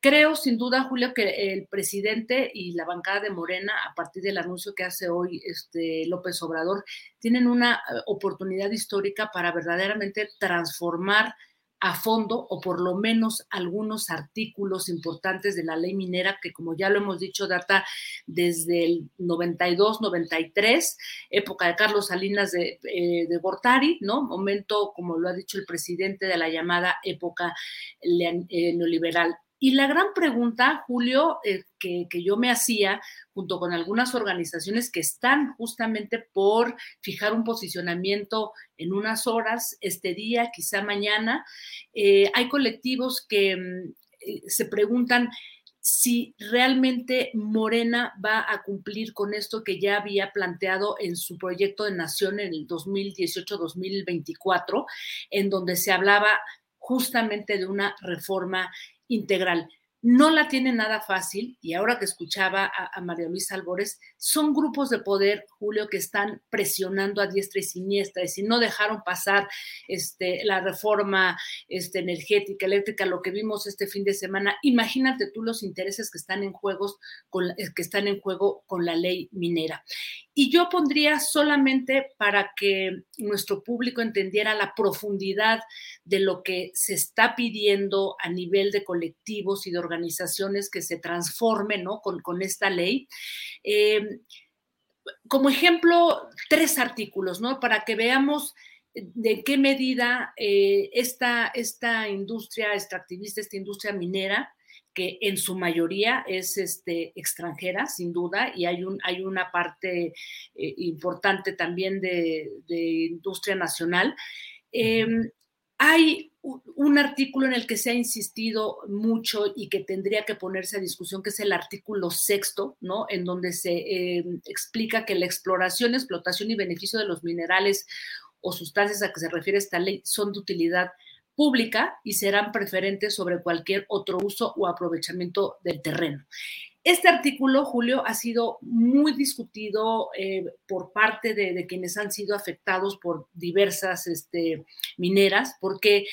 Creo, sin duda, Julio, que el presidente y la bancada de Morena, a partir del anuncio que hace hoy este López Obrador, tienen una eh, oportunidad histórica para verdaderamente transformar a fondo o por lo menos algunos artículos importantes de la ley minera que como ya lo hemos dicho data desde el 92, 93, época de Carlos Salinas de, eh, de Gortari, ¿no? Momento, como lo ha dicho el presidente, de la llamada época eh, neoliberal. Y la gran pregunta, Julio, eh, que, que, yo me hacía junto con algunas organizaciones que están justamente por fijar un posicionamiento en unas horas, este día, quizá mañana, eh, hay colectivos que mm, eh, se preguntan si realmente Morena va a cumplir con esto que ya había planteado en su proyecto de nación en el 2018-2024, en donde se hablaba justamente de una reforma integral. No la tiene nada fácil y ahora que escuchaba a, María Luisa Albores, son grupos de poder, Julio, que están presionando a diestra y siniestra y si no dejaron pasar este, la reforma este, energética, eléctrica, lo que vimos este fin de semana, imagínate tú los intereses que están en, juegos con, que están en juego con la ley minera. Y yo pondría solamente para que nuestro público entendiera la profundidad de lo que se está pidiendo a nivel de colectivos y de organizaciones que se transformen ¿no? con, esta ley. Eh, como ejemplo, tres artículos, ¿no? Para que veamos de qué medida eh, esta, esta industria extractivista, esta industria minera, que en su mayoría es este, extranjera, sin duda, y hay, un, hay una parte eh, importante también de, industria nacional. Em, hay un artículo en el que se ha insistido mucho y que tendría que ponerse a discusión, que es el artículo sexto, ¿no? En donde se em, explica que la exploración, explotación y beneficio de los minerales o sustancias a que se refiere esta ley son de utilidad pública y serán preferentes sobre cualquier otro uso o aprovechamiento del terreno. Este artículo, Julio, ha sido muy discutido eh, por parte de, quienes han sido afectados por diversas este, mineras, porque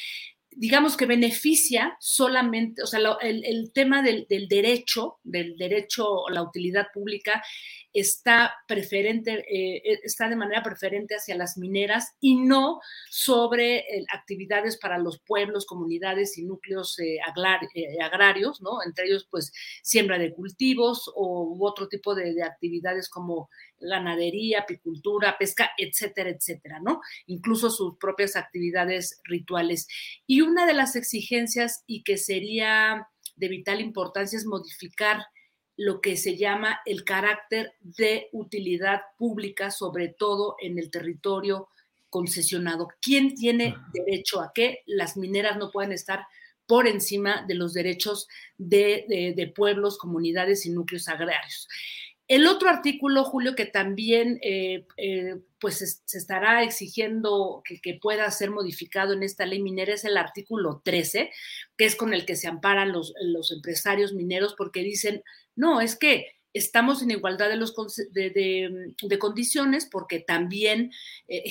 digamos que beneficia solamente, o sea, el, tema del, del, derecho, del derecho a la utilidad pública, está preferente, eh, eh, está de manera preferente hacia las mineras y no sobre eh, actividades para los pueblos, comunidades y núcleos agrarios, ¿no? Entre ellos, pues, siembra de cultivos o, u otro tipo de actividades como ganadería, apicultura, pesca, etcétera, etcétera, ¿no? Incluso sus propias actividades rituales. Y una de las exigencias y que sería de vital importancia es modificar lo que se llama el carácter de utilidad pública, sobre todo en el territorio concesionado. ¿Quién tiene derecho a qué? Las mineras no pueden estar por encima de los derechos de, pueblos, comunidades y núcleos agrarios. El otro artículo, Julio, que también eh, eh, pues se estará exigiendo que, pueda ser modificado en esta ley minera es el artículo 13, que es con el que se amparan los, empresarios mineros porque dicen, no, es que estamos en igualdad de, los, de, condiciones porque también eh,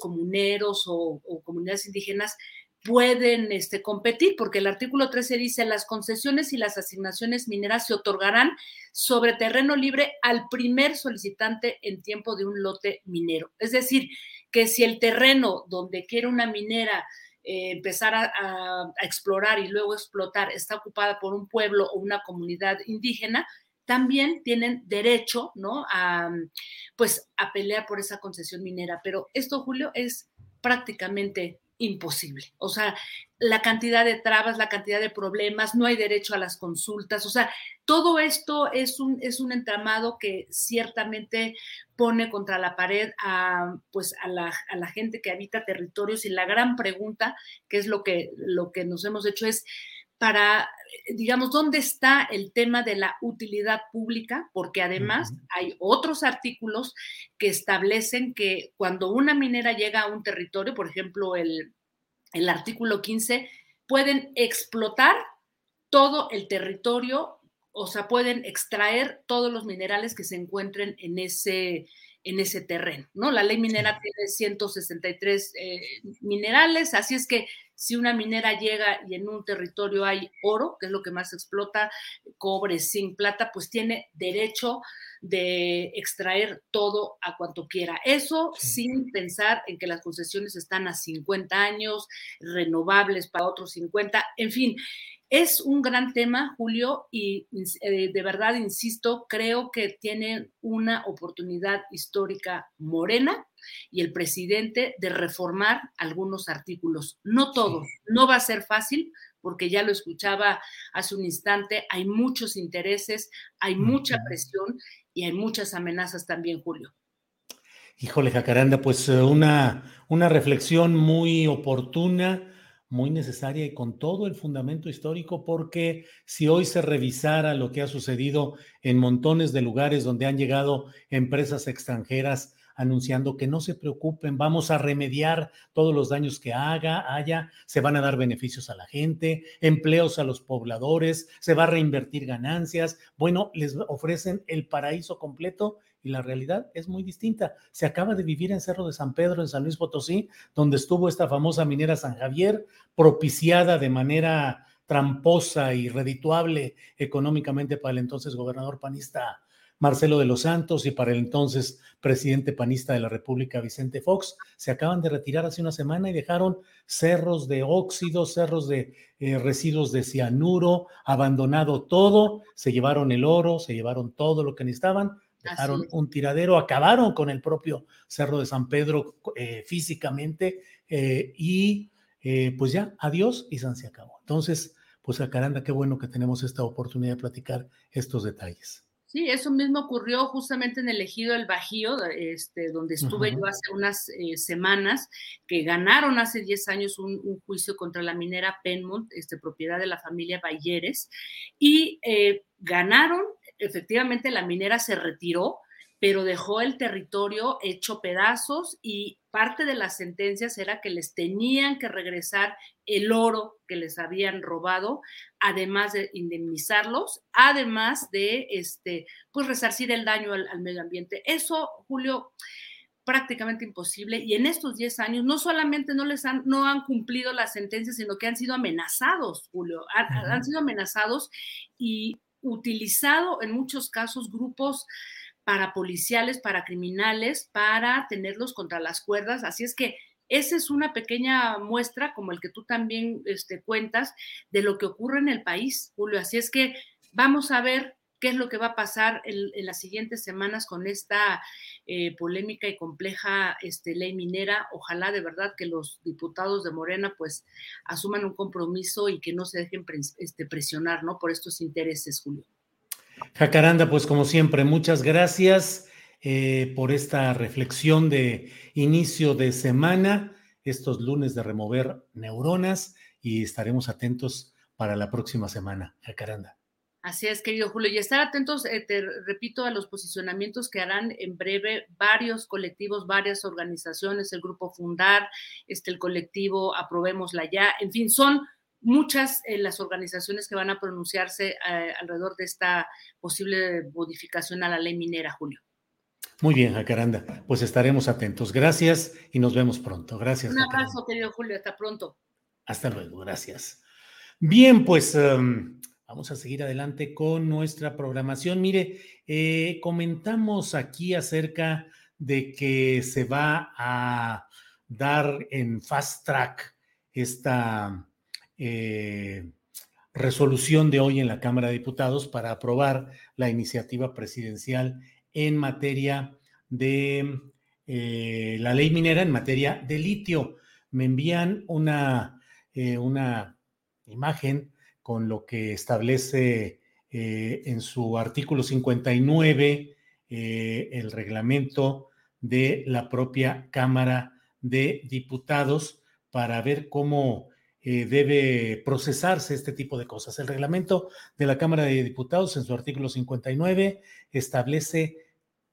comuneros o, comunidades indígenas pueden este, competir, porque el artículo 13 dice las concesiones y las asignaciones mineras se otorgarán sobre terreno libre al primer solicitante en tiempo de un lote minero. Es decir, que si el terreno donde quiere una minera eh, empezar a, explorar y luego explotar está ocupada por un pueblo o una comunidad indígena, también tienen derecho, ¿no? A, pues, a pelear por esa concesión minera. Pero esto, Julio, es prácticamente imposible. O sea, la cantidad de trabas, la cantidad de problemas, no hay derecho a las consultas. O sea, todo esto es un, es un entramado que ciertamente pone contra la pared a, pues, a, la, a la gente que habita territorios y la gran pregunta, que es lo que, lo que nos hemos hecho, es para, digamos, dónde está el tema de la utilidad pública, porque además hay otros artículos que establecen que cuando una minera llega a un territorio, por ejemplo, el, el artículo 15, pueden explotar todo el territorio, o sea, pueden extraer todos los minerales que se encuentren en ese, en ese terreno, ¿no? La ley minera tiene 163 eh, minerales, así es que si una minera llega y en un territorio hay oro, que es lo que más explota, cobre, zinc, plata, pues tiene derecho de extraer todo a cuanto quiera. Eso sin pensar en que las concesiones están a 50 años, renovables para otros 50, en fin. Es un gran tema, Julio, y eh, de verdad, insisto, creo que tiene una oportunidad histórica morena y el presidente de reformar algunos artículos. No todos, no va a ser fácil, porque ya lo escuchaba hace un instante, hay muchos intereses, hay mucha presión y hay muchas amenazas también, Julio. Híjole, Jacaranda, pues eh, una, una reflexión muy oportuna, muy necesaria y con todo el fundamento histórico, porque si hoy se revisara lo que ha sucedido en montones de lugares donde han llegado empresas extranjeras anunciando que no se preocupen, vamos a remediar todos los daños que haga, haya, se van a dar beneficios a la gente, empleos a los pobladores, se va a reinvertir ganancias. Bueno, les ofrecen el paraíso completo y la realidad es muy distinta. Se acaba de vivir en Cerro de San Pedro, en San Luis Potosí, donde estuvo esta famosa minera San Javier, propiciada de manera tramposa y redituable económicamente para el entonces gobernador panista Marcelo de los Santos y para el entonces presidente panista de la República, Vicente Fox, se acaban de retirar hace una semana y dejaron cerros de óxidos, cerros de eh, residuos de cianuro, abandonado todo, se llevaron el oro, se llevaron todo lo que necesitaban, dejaron un tiradero, acabaron con el propio Cerro de San Pedro eh, físicamente eh, y pues ya, adiós y San se acabó. Entonces, pues a Caranda, qué bueno que tenemos esta oportunidad de platicar estos detalles. Sí, eso mismo ocurrió justamente en el ejido del Bajío, este, donde estuve yo hace unas eh, semanas, que ganaron hace 10 años un, juicio contra la minera Penmont, este, propiedad de la familia Bayeres, y eh, ganaron, efectivamente la minera se retiró, pero dejó el territorio hecho pedazos y parte de las sentencias era que les tenían que regresar el oro que les habían robado, además de indemnizarlos, además de este, pues resarcir el daño al, medio ambiente. Eso, Julio, prácticamente imposible. Y en estos 10 años no solamente no les han no han cumplido las sentencias, sino que han sido amenazados, Julio, han sido amenazados y utilizado en muchos casos grupos para policiales, para criminales, para tenerlos contra las cuerdas. Así es que esa es una pequeña muestra, como el que tú también este, cuentas, de lo que ocurre en el país, Julio. Así es que vamos a ver qué es lo que va a pasar en, las siguientes semanas con esta eh, polémica y compleja este, ley minera. Ojalá de verdad que los diputados de Morena pues asuman un compromiso y que no se dejen este, presionar ¿no? por estos intereses, Julio. Jacaranda, pues como siempre, muchas gracias eh, por esta reflexión de inicio de semana, estos lunes de remover neuronas y estaremos atentos para la próxima semana. Jacaranda. Así es, querido Julio. Y estar atentos, eh, te repito, a los posicionamientos que harán en breve varios colectivos, varias organizaciones, el Grupo Fundar, este, el colectivo Aprobémosla Ya, en fin, son muchas eh, las organizaciones que van a pronunciarse eh, alrededor de esta posible modificación a la ley minera, Julio. Muy bien, Jacaranda. Pues estaremos atentos. Gracias y nos vemos pronto. Gracias. Un abrazo, querido Julio. Hasta pronto. Hasta luego. Gracias. Bien, pues em, vamos a seguir adelante con nuestra programación. Mire, eh, comentamos aquí acerca de que se va a dar en fast track esta eh, resolución de hoy en la Cámara de Diputados para aprobar la iniciativa presidencial en materia de eh, la ley minera, en materia de litio. Me envían una, una imagen con lo que establece en su artículo 59 el reglamento de la propia Cámara de Diputados para ver cómo eh, debe procesarse este tipo de cosas. El reglamento de la Cámara de Diputados en su artículo 59 establece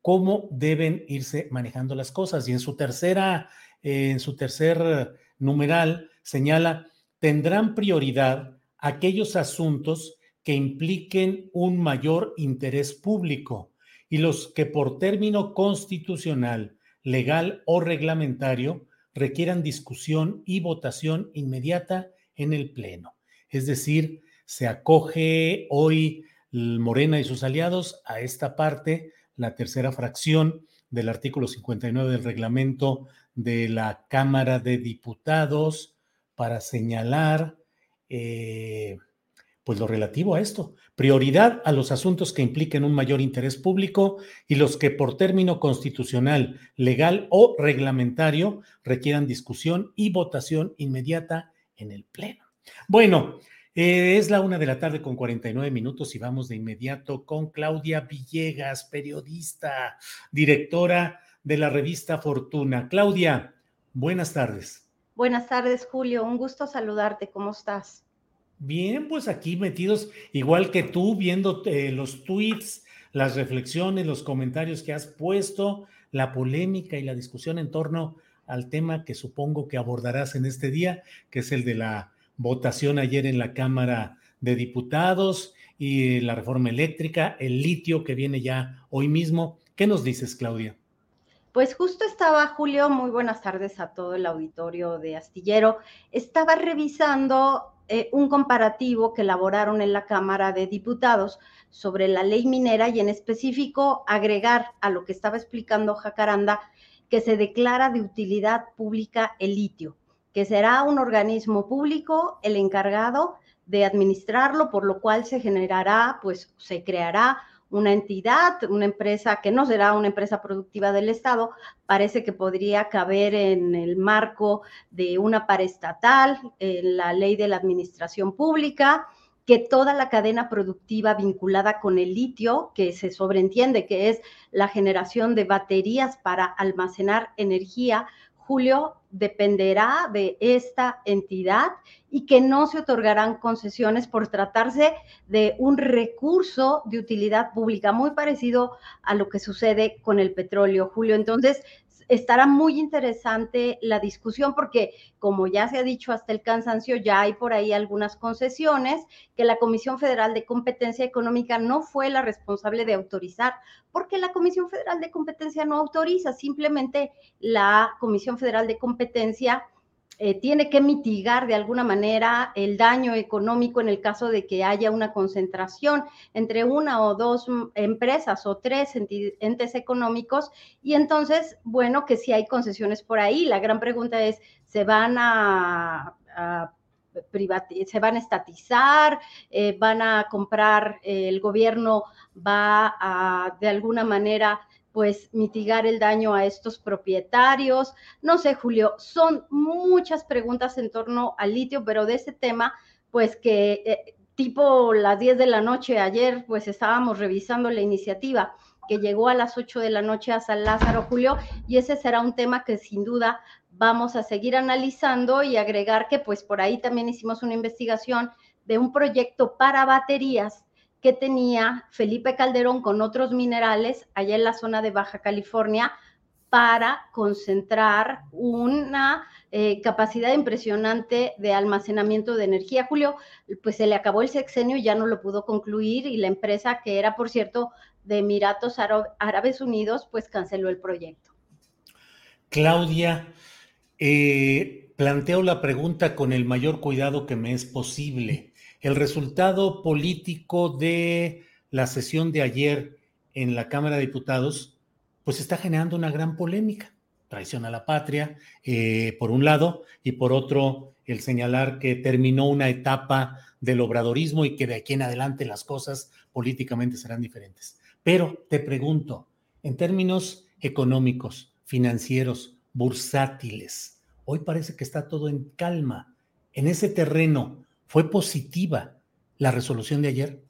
cómo deben irse manejando las cosas y en su tercera, en su tercer numeral señala, tendrán prioridad aquellos asuntos que impliquen un mayor interés público y los que por término constitucional, legal o reglamentario requieran discusión y votación inmediata en el Pleno. Es decir, se acoge hoy Morena y sus aliados a esta parte, la tercera fracción del artículo 59 del reglamento de la Cámara de Diputados para señalar eh, pues lo relativo a esto. Prioridad a los asuntos que impliquen un mayor interés público y los que por término constitucional, legal o reglamentario requieran discusión y votación inmediata en el Pleno. Bueno, eh, es la una de la tarde con 49 minutos y vamos de inmediato con Claudia Villegas, periodista, directora de la revista Fortuna. Claudia, buenas tardes. Buenas tardes, Julio. Un gusto saludarte. ¿Cómo estás? Bien, pues aquí metidos, igual que tú, viendo eh, los tweets, las reflexiones, los comentarios que has puesto, la polémica y la discusión en torno al tema que supongo que abordarás en este día, que es el de la votación ayer en la Cámara de Diputados y la reforma eléctrica, el litio que viene ya hoy mismo. ¿Qué nos dices, Claudia? Pues justo estaba, Julio, muy buenas tardes a todo el auditorio de Astillero. Estaba revisando eh, un comparativo que elaboraron en la Cámara de Diputados sobre la ley minera y en específico agregar a lo que estaba explicando Jacaranda que se declara de utilidad pública el litio, que será un organismo público el encargado de administrarlo, por lo cual se generará, pues se creará una entidad, una empresa que no será una empresa productiva del Estado, parece que podría caber en el marco de una paraestatal, en la ley de la administración pública, que toda la cadena productiva vinculada con el litio, que se sobreentiende que es la generación de baterías para almacenar energía, Julio, dependerá de esta entidad y que no se otorgarán concesiones por tratarse de un recurso de utilidad pública, muy parecido a lo que sucede con el petróleo, Julio. Entonces, estará muy interesante la discusión porque, como ya se ha dicho hasta el cansancio, ya hay por ahí algunas concesiones que la Comisión Federal de Competencia Económica no fue la responsable de autorizar, porque la Comisión Federal de Competencia no autoriza, simplemente la Comisión Federal de Competencia eh, tiene que mitigar de alguna manera el daño económico en el caso de que haya una concentración entre una o dos empresas o tres entes económicos. Y entonces, bueno, que si hay concesiones por ahí, la gran pregunta es, ¿se van a, se van a estatizar, eh, van a comprar, eh, el gobierno va a de alguna manera pues mitigar el daño a estos propietarios. No sé, Julio, son muchas preguntas en torno al litio, pero de ese tema, pues que eh, tipo las 10 de la noche ayer, pues estábamos revisando la iniciativa que llegó a las 8 de la noche a San Lázaro, Julio, y ese será un tema que sin duda vamos a seguir analizando y agregar que pues por ahí también hicimos una investigación de un proyecto para baterías que tenía Felipe Calderón con otros minerales allá en la zona de Baja California para concentrar una eh, capacidad impresionante de almacenamiento de energía. Julio, pues se le acabó el sexenio y ya no lo pudo concluir y la empresa, que era, por cierto, de Emiratos Árabes Unidos, pues canceló el proyecto. Claudia, eh, planteo la pregunta con el mayor cuidado que me es posible el resultado político de la sesión de ayer en la Cámara de Diputados, pues está generando una gran polémica. Traición a la patria, eh, por un lado, y por otro, el señalar que terminó una etapa del obradorismo y que de aquí en adelante las cosas políticamente serán diferentes. Pero te pregunto, en términos económicos, financieros, bursátiles, hoy parece que está todo en calma. En ese terreno, ¿Fue positiva la resolución de ayer?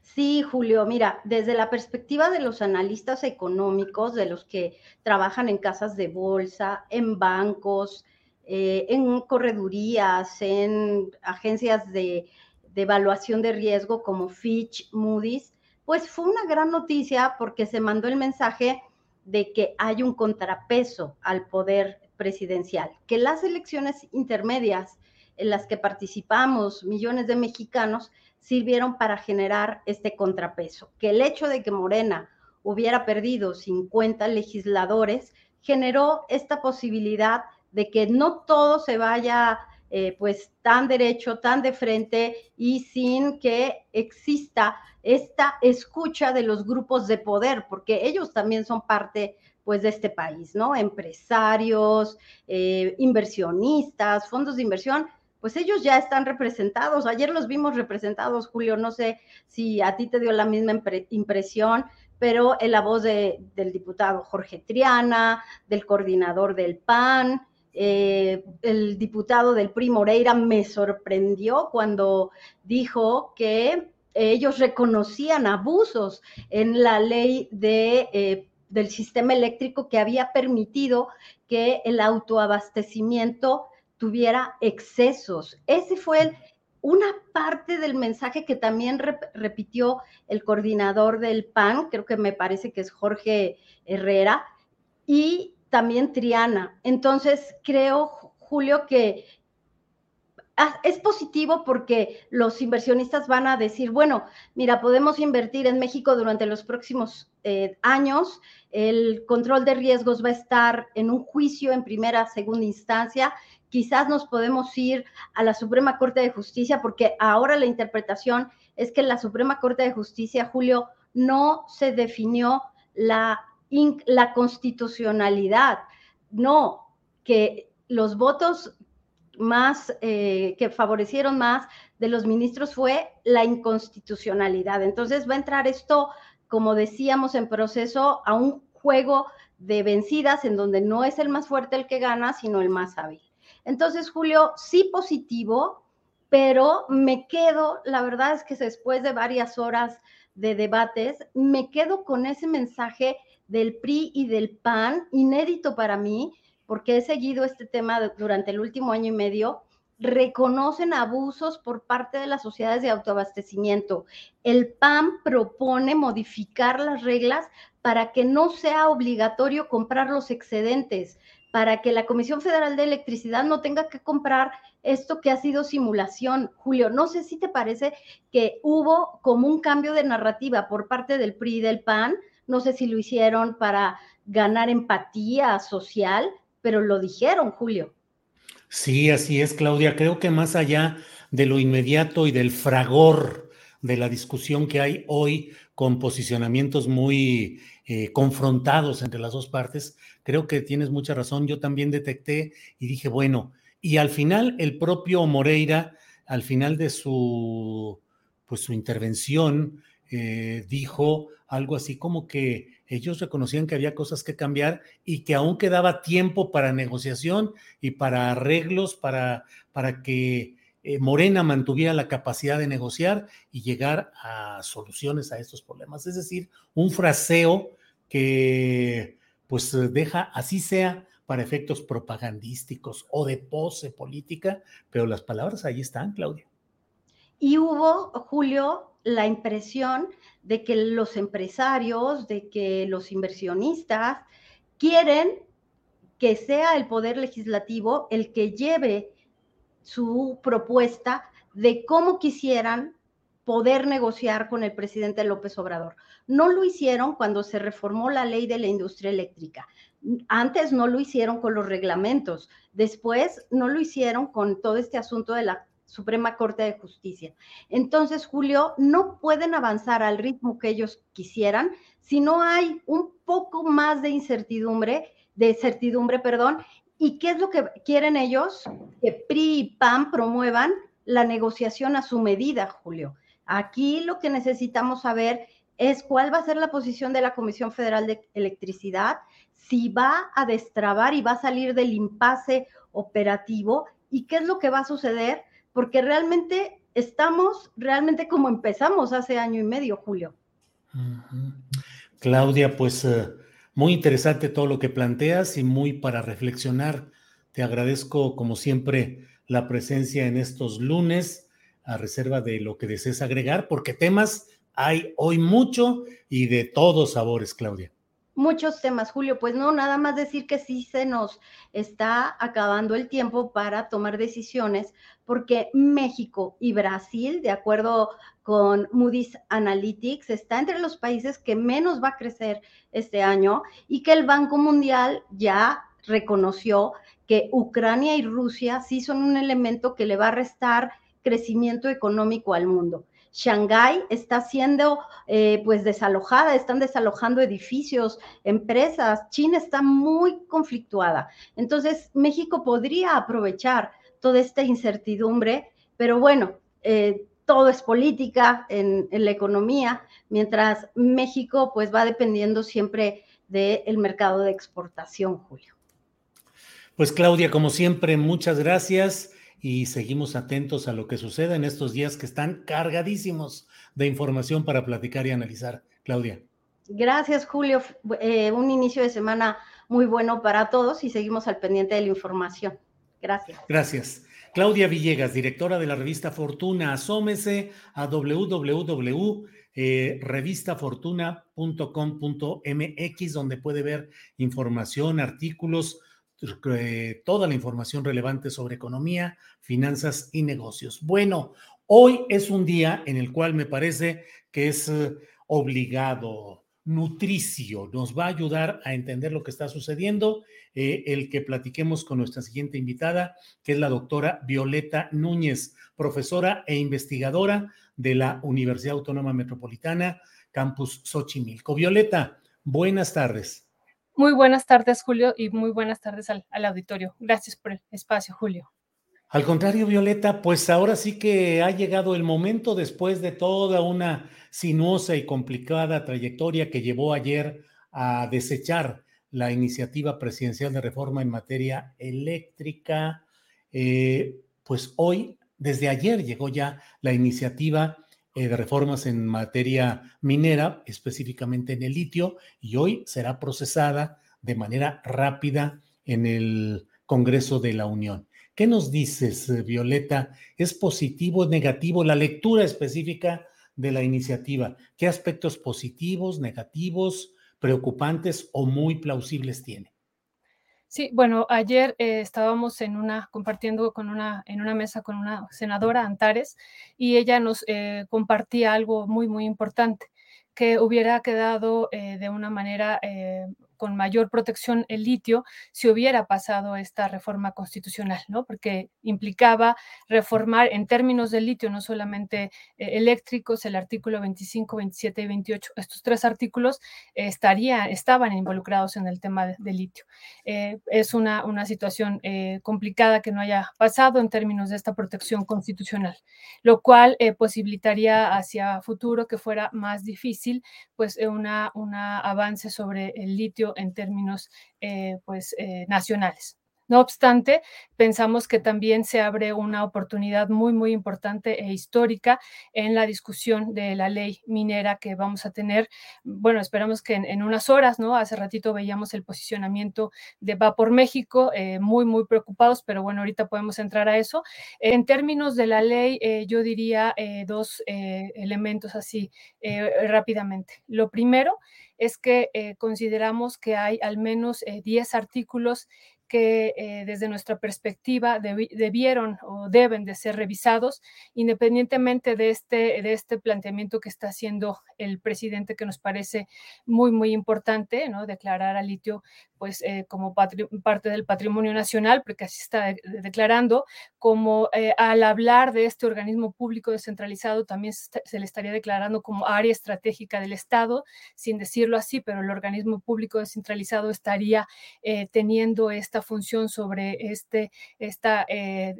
Sí, Julio, mira, desde la perspectiva de los analistas económicos, de los que trabajan en casas de bolsa, en bancos, eh, en corredurías, en agencias de, de evaluación de riesgo como Fitch, Moody's, pues fue una gran noticia porque se mandó el mensaje de que hay un contrapeso al poder presidencial, que las elecciones intermedias en las que participamos millones de mexicanos sirvieron para generar este contrapeso, que el hecho de que Morena hubiera perdido 50 legisladores generó esta posibilidad de que no todo se vaya eh, pues tan derecho, tan de frente y sin que exista esta escucha de los grupos de poder, porque ellos también son parte pues de este país, ¿no? Empresarios, eh, inversionistas, fondos de inversión, pues ellos ya están representados. Ayer los vimos representados, Julio, no sé si a ti te dio la misma impresión, pero en la voz del diputado Jorge Triana, del coordinador del PAN, eh, el diputado del PRI Moreira me sorprendió cuando dijo que ellos reconocían abusos en la ley de, eh, del sistema eléctrico que había permitido que el autoabastecimiento tuviera excesos. Ese fue una parte del mensaje que también repitió el coordinador del PAN, creo que me parece que es Jorge Herrera, y también Triana. Entonces, creo, Julio, que es positivo porque los inversionistas van a decir, bueno, mira, podemos invertir en México durante los próximos eh, años, el control de riesgos va a estar en un juicio en primera, segunda instancia, quizás nos podemos ir a la Suprema Corte de Justicia porque ahora la interpretación es que la Suprema Corte de Justicia, Julio, no se definió la, la constitucionalidad, no, que los votos más, eh, que favorecieron más de los ministros fue la inconstitucionalidad. Entonces va a entrar esto, como decíamos en proceso, a un juego de vencidas en donde no es el más fuerte el que gana, sino el más hábil. Entonces, Julio, sí positivo, pero me quedo, la verdad es que después de varias horas de debates, me quedo con ese mensaje del PRI y del PAN, inédito para mí, porque he seguido este tema durante el último año y medio, reconocen abusos por parte de las sociedades de autoabastecimiento. El PAN propone modificar las reglas para que no sea obligatorio comprar los excedentes, para que la Comisión Federal de Electricidad no tenga que comprar esto que ha sido simulación. Julio, no sé si te parece que hubo como un cambio de narrativa por parte del PRI y del PAN, no sé si lo hicieron para ganar empatía social, pero lo dijeron, Julio. Sí, así es, Claudia. Creo que más allá de lo inmediato y del fragor de la discusión que hay hoy con posicionamientos muy eh, confrontados entre las dos partes, creo que tienes mucha razón. Yo también detecté y dije, bueno, y al final el propio Moreira, al final de su, pues, su intervención, eh, dijo algo así como que ellos reconocían que había cosas que cambiar y que aún quedaba tiempo para negociación y para arreglos, para, para que eh, Morena mantuviera la capacidad de negociar y llegar a soluciones a estos problemas. Es decir, un fraseo que pues deja, así sea, para efectos propagandísticos o de pose política, pero las palabras ahí están, Claudia. Y hubo, Julio, la impresión de que los empresarios, de que los inversionistas quieren que sea el poder legislativo el que lleve su propuesta de cómo quisieran poder negociar con el presidente López Obrador. No lo hicieron cuando se reformó la ley de la industria eléctrica. Antes no lo hicieron con los reglamentos. Después no lo hicieron con todo este asunto de la Suprema Corte de Justicia. Entonces, Julio, no pueden avanzar al ritmo que ellos quisieran si no hay un poco más de incertidumbre, de certidumbre, perdón. ¿Y qué es lo que quieren ellos? Que PRI y PAN promuevan la negociación a su medida, Julio. Aquí lo que necesitamos saber es cuál va a ser la posición de la Comisión Federal de Electricidad, si va a destrabar y va a salir del impasse operativo y qué es lo que va a suceder porque realmente estamos, realmente como empezamos hace año y medio, Julio. Claudia, pues eh, muy interesante todo lo que planteas y muy para reflexionar Te agradezco, como siempre, la presencia en estos lunes, a reserva de lo que desees agregar, porque temas hay hoy mucho y de todos sabores, Claudia. Muchos temas, Julio. Pues no, nada más decir que sí se nos está acabando el tiempo para tomar decisiones, porque México y Brasil, de acuerdo con Moody's Analytics, está entre los países que menos va a crecer este año y que el Banco Mundial ya reconoció que Ucrania y Rusia sí son un elemento que le va a restar crecimiento económico al mundo. Shanghái está siendo eh, pues desalojada, están desalojando edificios, empresas, China está muy conflictuada. Entonces, México podría aprovechar toda esta incertidumbre, pero bueno, eh, todo es política en, en, la economía, mientras México pues va dependiendo siempre del mercado de exportación, Julio. Pues Claudia, como siempre, muchas gracias y seguimos atentos a lo que suceda en estos días que están cargadísimos de información para platicar y analizar. Claudia. Gracias, Julio. Eh, un inicio de semana muy bueno para todos y seguimos al pendiente de la información. Gracias. Gracias. Claudia Villegas, directora de la revista Fortuna. Asómese a www.revistafortuna.com.mx, donde puede ver información, artículos eh, toda la información relevante sobre economía, finanzas y negocios. Bueno, hoy es un día en el cual me parece que es eh, obligado, nutricio, nos va a ayudar a entender lo que está sucediendo, eh, el que platiquemos con nuestra siguiente invitada, que es la doctora Violeta Núñez, profesora e investigadora de la Universidad Autónoma Metropolitana, Campus Xochimilco. Violeta, buenas tardes. Muy buenas tardes, Julio, y muy buenas tardes al, auditorio. Gracias por el espacio, Julio. Al contrario, Violeta, pues ahora sí que ha llegado el momento después de toda una sinuosa y complicada trayectoria que llevó ayer a desechar la iniciativa presidencial de reforma en materia eléctrica. Eh, pues hoy, desde ayer, llegó ya la iniciativa eh, de reformas en materia minera, específicamente en el litio, y hoy será procesada de manera rápida en el Congreso de la Unión. ¿Qué nos dices, eh, Violeta? ¿Es positivo o negativo la lectura específica de la iniciativa? ¿Qué aspectos positivos, negativos, preocupantes o muy plausibles tiene? Sí, bueno, ayer eh, estábamos en una, compartiendo con una, en una mesa con una senadora, Antares, y ella nos eh, compartía algo muy, muy importante, que hubiera quedado de una manera con mayor protección el litio si hubiera pasado esta reforma constitucional, ¿no? Porque implicaba reformar en términos del litio, no solamente eh, eléctricos, el artículo 25, 27 y 28. Estos tres artículos estaría, estaban involucrados en el tema del litio. Eh, es una, una situación eh, complicada que no haya pasado en términos de esta protección constitucional, lo cual posibilitaría hacia futuro que fuera más difícil, pues, un una avance sobre el litio en términos eh, pues, eh, nacionales. No obstante, pensamos que también se abre una oportunidad muy, muy importante e histórica en la discusión de la ley minera que vamos a tener. Bueno, esperamos que en, unas horas, ¿no? Hace ratito veíamos el posicionamiento de Va por México, eh, muy, muy preocupados, pero bueno, ahorita podemos entrar a eso. En términos de la ley, yo diría dos elementos así rápidamente. Lo primero es que eh, consideramos que hay al menos 10 eh, artículos que eh, desde nuestra perspectiva debieron o deben de ser revisados, independientemente de este, de este planteamiento que está haciendo el presidente, que nos parece muy, muy importante, ¿no? Declarar al litio pues eh, como parte del patrimonio nacional, porque así está declarando, como eh, al hablar de este organismo público descentralizado, también se, le estaría declarando como área estratégica del Estado, sin decirlo así, pero el organismo público descentralizado estaría eh, teniendo esta función sobre este, esta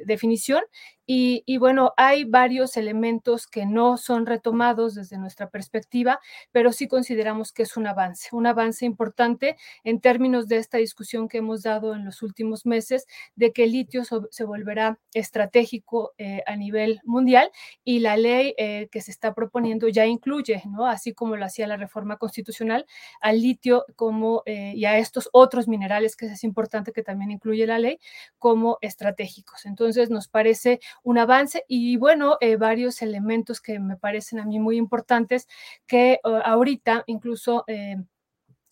definición. Y, bueno, hay varios elementos que no son retomados desde nuestra perspectiva, pero sí consideramos que es un avance, un avance importante en términos de de esta discusión que hemos dado en los últimos meses de que el litio se volverá estratégico eh, a nivel mundial y la ley eh, que se está proponiendo ya incluye, ¿no? así como lo hacía la reforma constitucional, al litio como eh, y a estos otros minerales que es importante que también incluye la ley como estratégicos. Entonces nos parece un avance y bueno, varios elementos que me parecen a mí muy importantes que ahorita incluso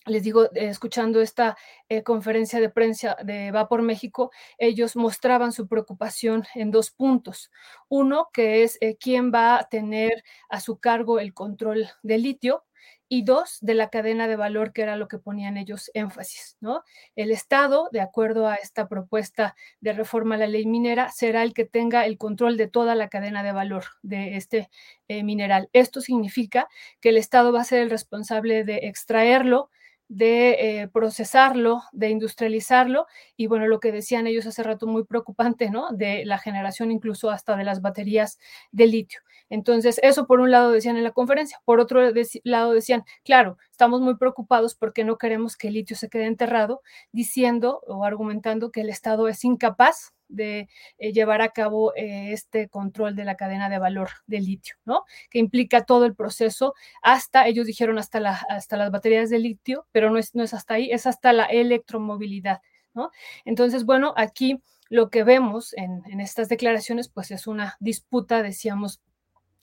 les digo, eh, escuchando esta eh, conferencia de prensa de Va por México, ellos mostraban su preocupación en dos puntos. Uno, que es eh, quién va a tener a su cargo el control del litio, y dos, de la cadena de valor, que era lo que ponían ellos énfasis, ¿no? El Estado, de acuerdo a esta propuesta de reforma a la ley minera, será el que tenga el control de toda la cadena de valor de este mineral. Esto significa que el Estado va a ser el responsable de extraerlo, de eh, procesarlo, de industrializarlo y bueno, lo que decían ellos hace rato muy preocupante, ¿no? De la generación incluso hasta de las baterías de litio. Entonces, eso por un lado decían en la conferencia, por otro lado decían, claro, estamos muy preocupados porque no queremos que el litio se quede enterrado, diciendo o argumentando que el Estado es incapaz de eh, llevar a cabo eh, este control de la cadena de valor del litio, ¿no? Que implica todo el proceso hasta, ellos dijeron hasta, hasta las baterías de litio, pero no es, no es hasta ahí, es hasta la electromovilidad, ¿no? Entonces, bueno, aquí lo que vemos en, en estas declaraciones, pues es una disputa, decíamos,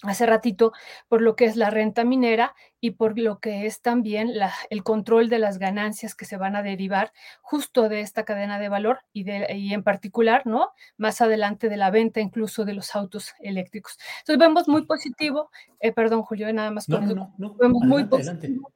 hace ratito por lo que es la renta minera y por lo que es también la, el control de las ganancias que se van a derivar justo de esta cadena de valor y, de, y en particular, ¿no? Más adelante de la venta incluso de los autos eléctricos. Entonces vemos muy positivo, eh, perdón Julio, nada más no, no, no, vemos muy positivo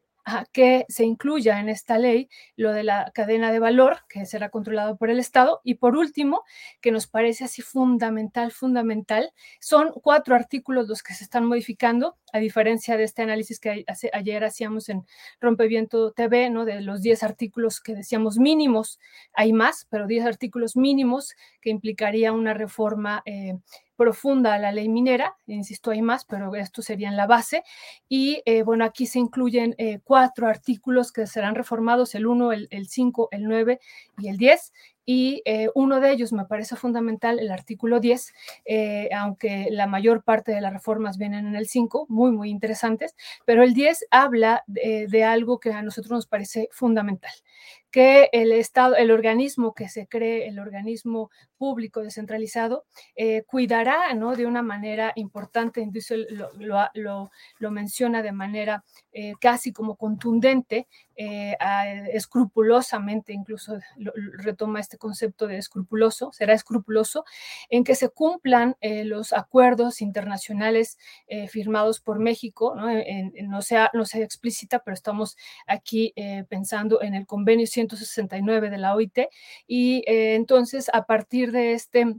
que se incluya en esta ley lo de la cadena de valor, que será controlado por el Estado. Y por último, que nos parece así fundamental, fundamental, son cuatro artículos los que se están modificando, a diferencia de este análisis que ayer hacíamos en Rompeviento TV, ¿no? De los 10 artículos que decíamos mínimos, hay más, pero 10 artículos mínimos que implicaría una reforma eh, profunda a la ley minera, insisto, hay más, pero esto sería en la base. Y eh, bueno, aquí se incluyen eh, cuatro artículos que serán reformados, el 1, el, el 5, el 9 y el 10 y eh, uno de ellos me parece fundamental, el artículo 10, eh, aunque la mayor parte de las reformas vienen en el 5, muy, muy interesantes, pero el 10 habla de, algo que a nosotros nos parece fundamental, que el Estado, el organismo que se cree, el organismo público descentralizado, eh, cuidará ¿no? de una manera importante, lo, lo, lo, menciona de manera casi como contundente, escrupulosamente, incluso retoma este concepto de escrupuloso, será escrupuloso, en que se cumplan eh, los acuerdos internacionales eh, firmados por México, ¿no? no, sea, no sea explícita, pero estamos aquí eh, pensando en el convenio 169 de la OIT y entonces a partir de este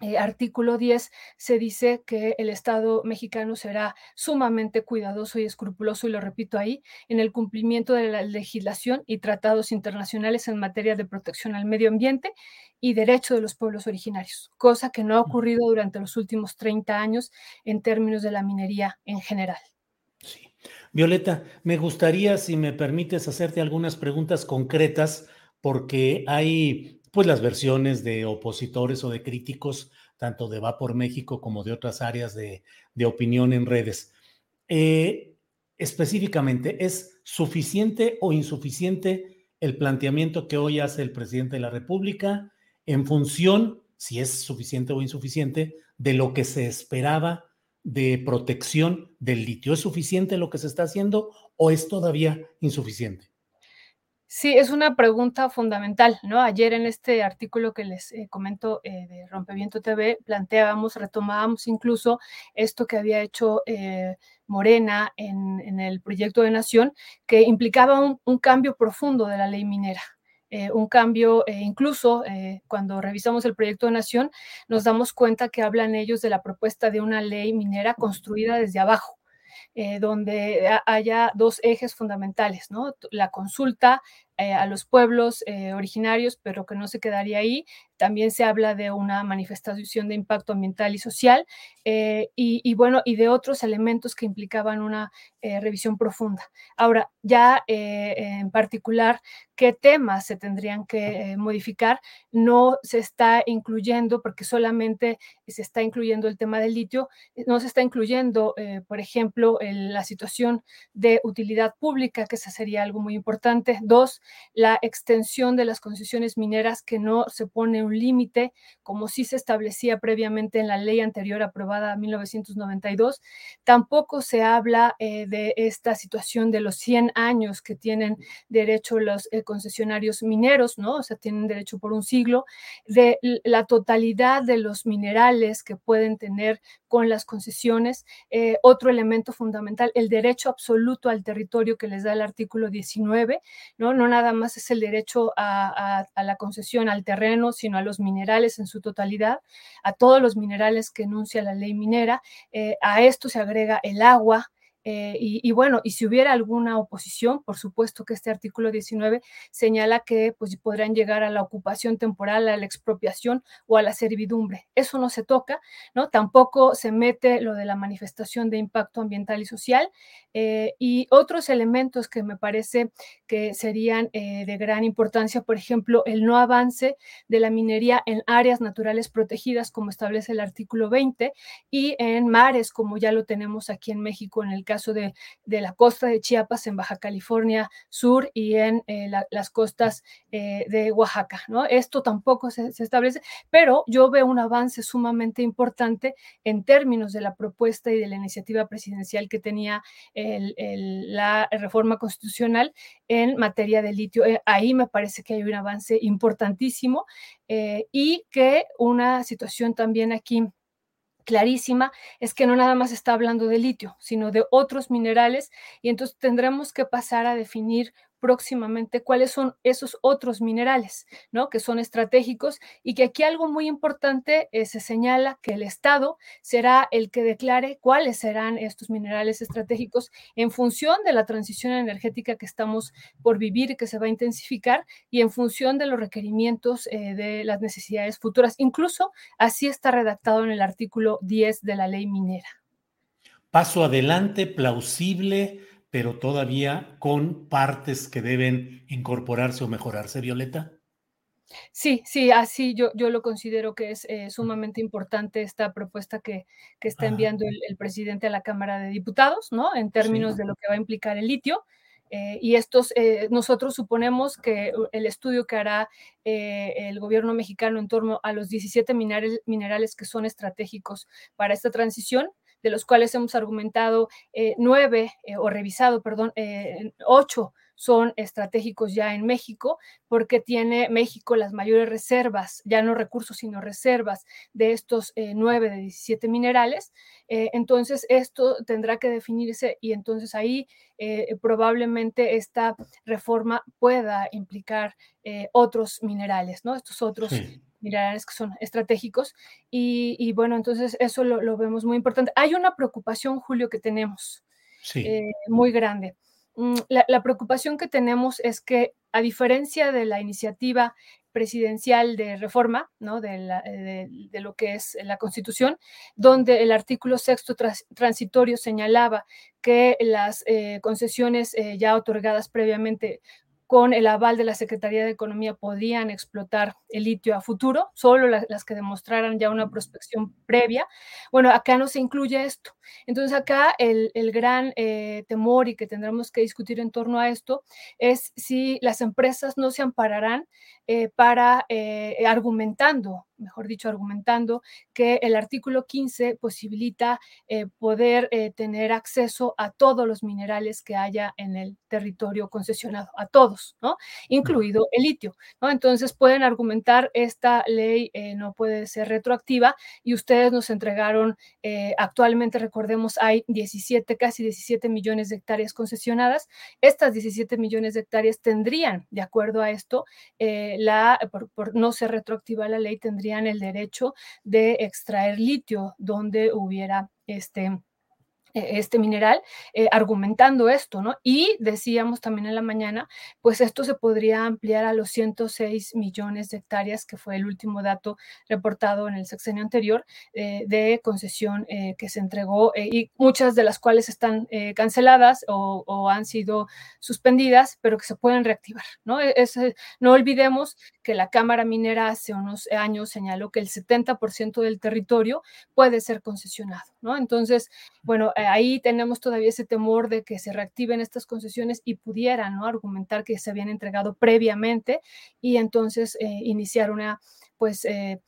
eh, artículo 10 se dice que el Estado mexicano será sumamente cuidadoso y escrupuloso, y lo repito ahí, en el cumplimiento de la legislación y tratados internacionales en materia de protección al medio ambiente y derecho de los pueblos originarios, cosa que no ha ocurrido durante los últimos 30 años en términos de la minería en general. Sí. Violeta, me gustaría, si me permites, hacerte algunas preguntas concretas, porque hay pues las versiones de opositores o de críticos, tanto de Va por México como de otras áreas de, opinión en redes. Eh, específicamente, ¿es suficiente o insuficiente el planteamiento que hoy hace el presidente de la República en función, si es suficiente o insuficiente, de lo que se esperaba de protección del litio? ¿Es suficiente lo que se está haciendo o es todavía insuficiente? Sí, es una pregunta fundamental, ¿no? Ayer en este artículo que les eh, comento eh, de Rompeviento TV, planteábamos, retomábamos incluso esto que había hecho eh, Morena en, el proyecto de nación, que implicaba un, cambio profundo de la ley minera. un cambio, incluso cuando revisamos el proyecto de nación, nos damos cuenta que hablan ellos de la propuesta de una ley minera construida desde abajo, eh, donde haya dos ejes fundamentales, ¿no? La consulta a los pueblos originarios, pero que no se quedaría ahí. También se habla de una manifestación de impacto ambiental y social, y, y, bueno, y de otros elementos que implicaban una revisión profunda. Ahora, ya en particular, qué temas se tendrían que modificar, no se está incluyendo, porque solamente se está incluyendo el tema del litio, no se está incluyendo, por ejemplo, la situación de utilidad pública, que esa sería algo muy importante. Dos, la extensión de las concesiones mineras, que no se pone un límite, como sí se establecía previamente en la ley anterior aprobada en 1992. Tampoco se habla eh, de esta situación de los 100 años que tienen derecho los eh, concesionarios mineros, ¿no? O sea, tienen derecho por un siglo, de la totalidad de los minerales que pueden tener con las concesiones. Eh, otro elemento fundamental, el derecho absoluto al territorio que les da el artículo 19, ¿no? No nada más es el derecho a, la concesión al terreno, sino a los minerales en su totalidad, a todos los minerales que enuncia la ley minera. Eh, a esto se agrega el agua, eh, y, bueno, y si hubiera alguna oposición, por supuesto que este artículo 19 señala que pues, podrán llegar a la ocupación temporal, a la expropiación o a la servidumbre. Eso no se toca, ¿no? Tampoco se mete lo de la manifestación de impacto ambiental y social eh, y otros elementos que me parece que serían eh, de gran importancia, por ejemplo, el no avance de la minería en áreas naturales protegidas, como establece el artículo 20, y en mares, como ya lo tenemos aquí en México en el caso de, la costa de Chiapas, en Baja California Sur y en eh, las costas eh, de Oaxaca. ¿no? Esto tampoco se, establece, pero yo veo un avance sumamente importante en términos de la propuesta y de la iniciativa presidencial que tenía la reforma constitucional en materia de litio. Eh, ahí me parece que hay un avance importantísimo y que una situación también aquí clarísima es que no nada más está hablando de litio, sino de otros minerales y entonces tendremos que pasar a definir próximamente cuáles son esos otros minerales, ¿no? Que son estratégicos y que aquí algo muy importante eh, se señala que el Estado será el que declare cuáles serán estos minerales estratégicos en función de la transición energética que estamos por vivir y que se va a intensificar y en función de los requerimientos eh, de las necesidades futuras. Incluso así está redactado en el artículo 10 de la ley minera. Paso adelante, plausible pero todavía con partes que deben incorporarse o mejorarse, Violeta. Sí, sí, así yo, yo lo considero que es eh, sumamente importante esta propuesta que, que está enviando el, presidente a la Cámara de Diputados, ¿no? En términos de lo que va a implicar el litio. Eh, y estos, eh, nosotros suponemos que el estudio que hará el gobierno mexicano en torno a los 17 minerales, minerales que son estratégicos para esta transición, de los cuales hemos argumentado eh, nueve, eh, o revisado, perdón, eh, ocho son estratégicos ya en México, porque tiene México las mayores reservas, ya no recursos, sino reservas de estos nueve de 17 minerales. entonces, esto tendrá que definirse y entonces ahí probablemente esta reforma pueda implicar otros minerales, ¿no? Estos otros minerales que son estratégicos. Y, bueno, entonces eso lo, vemos muy importante. Hay una preocupación, Julio, que tenemos eh, muy grande. Mm, la, preocupación que tenemos es que, a diferencia de la iniciativa presidencial de reforma, ¿no? de, lo que es la Constitución, donde el artículo sexto transitorio señalaba que las eh, concesiones eh, ya otorgadas previamente con el aval de la Secretaría de Economía podían explotar el litio a futuro, solo las que demostraran ya una prospección previa. Bueno, acá no se incluye esto. Entonces acá el, gran eh, temor y que tendremos que discutir en torno a esto es si las empresas no se ampararán eh, para eh, argumentando, mejor dicho, argumentando que el artículo 15 posibilita eh, poder tener acceso a todos los minerales que haya en el territorio concesionado, a todos, ¿no? Incluido el litio, ¿no? Entonces pueden argumentar esta ley no puede ser retroactiva y ustedes nos entregaron actualmente, recordemos, hay 17, casi 17 millones de hectáreas concesionadas. Estas 17 millones de hectáreas tendrían, de acuerdo a esto, la, por, no ser retroactiva la ley, tendrían el derecho de extraer litio donde hubiera este, este mineral, eh, argumentando esto, ¿no? Y decíamos también en la mañana, pues esto se podría ampliar a los 106 millones de hectáreas, que fue el último dato reportado en el sexenio anterior eh, de concesión eh, que se entregó y muchas de las cuales están canceladas o, han sido suspendidas, pero que se pueden reactivar, ¿no? E-, no olvidemos que la Cámara Minera hace unos años señaló que el 70% del territorio puede ser concesionado, ¿no? Entonces, bueno, eh, ahí tenemos todavía ese temor de que se reactiven estas concesiones y pudieran ¿no? argumentar que se habían entregado previamente y entonces eh, iniciar una pues eh,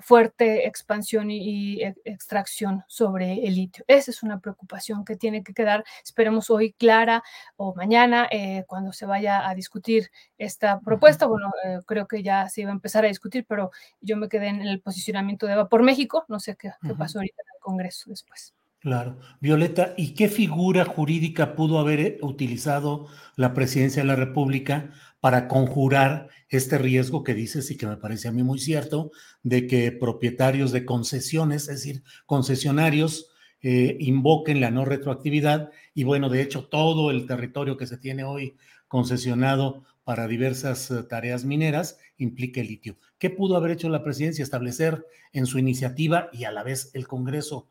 fuerte expansión y, extracción sobre el litio. Esa es una preocupación que tiene que quedar, esperemos hoy clara o mañana cuando se vaya a discutir esta propuesta. Bueno, creo que ya se iba a empezar a discutir, pero yo me quedé en el posicionamiento de por México, no sé qué, qué pasó ahorita en el Congreso después. Claro. Violeta, ¿y qué figura jurídica pudo haber eh, utilizado la presidencia de la República para conjurar este riesgo que dices y que me parece a mí muy cierto, de que propietarios de concesiones, es decir, concesionarios, eh, invoquen la no retroactividad y bueno, de hecho, todo el territorio que se tiene hoy concesionado para diversas eh, tareas mineras implica litio. ¿Qué pudo haber hecho la presidencia? Establecer en su iniciativa y a la vez el Congreso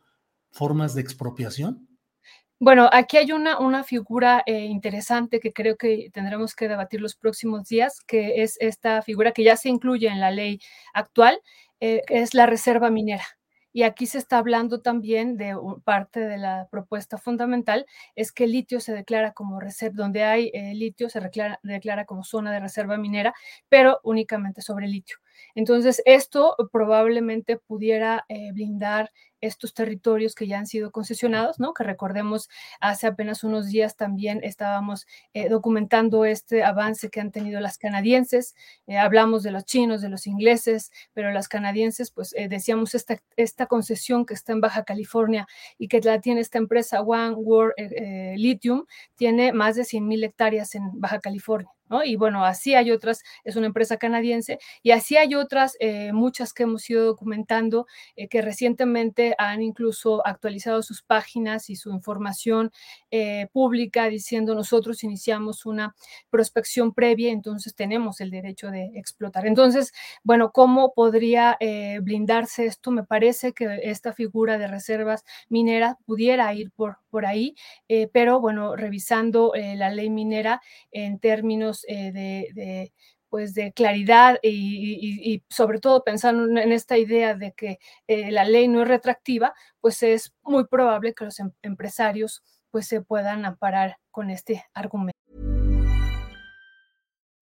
formas de expropiación? Bueno, aquí hay una, una figura eh, interesante que creo que tendremos que debatir los próximos días, que es esta figura que ya se incluye en la ley actual, eh, que es la reserva minera. Y aquí se está hablando también de parte de la propuesta fundamental, es que el litio se declara como reserva, donde hay eh, litio se declara, declara como zona de reserva minera, pero únicamente sobre litio. Entonces, esto probablemente pudiera eh, blindar estos territorios que ya han sido concesionados, ¿no? Que recordemos, hace apenas unos días también estábamos eh, documentando este avance que han tenido las canadienses. Eh, hablamos de los chinos, de los ingleses, pero las canadienses, pues decíamos esta, esta concesión que está en Baja California y que la tiene esta empresa One World Lithium, tiene más de 100 mil hectáreas en Baja California. Y bueno, así hay otras, es una empresa canadiense, y así hay otras, eh, muchas que hemos ido documentando, eh, que recientemente han incluso actualizado sus páginas y su información eh, pública diciendo nosotros iniciamos una prospección previa, entonces tenemos el derecho de explotar. Entonces, bueno, ¿cómo podría blindarse esto? Me parece que esta figura de reservas mineras pudiera ir por, por ahí, pero bueno, revisando la ley minera en términos eh, de, pues de claridad y, sobre todo pensando en esta idea de que eh, la ley no es retractiva, pues es muy probable que los em, empresarios pues se puedan amparar con este argumento.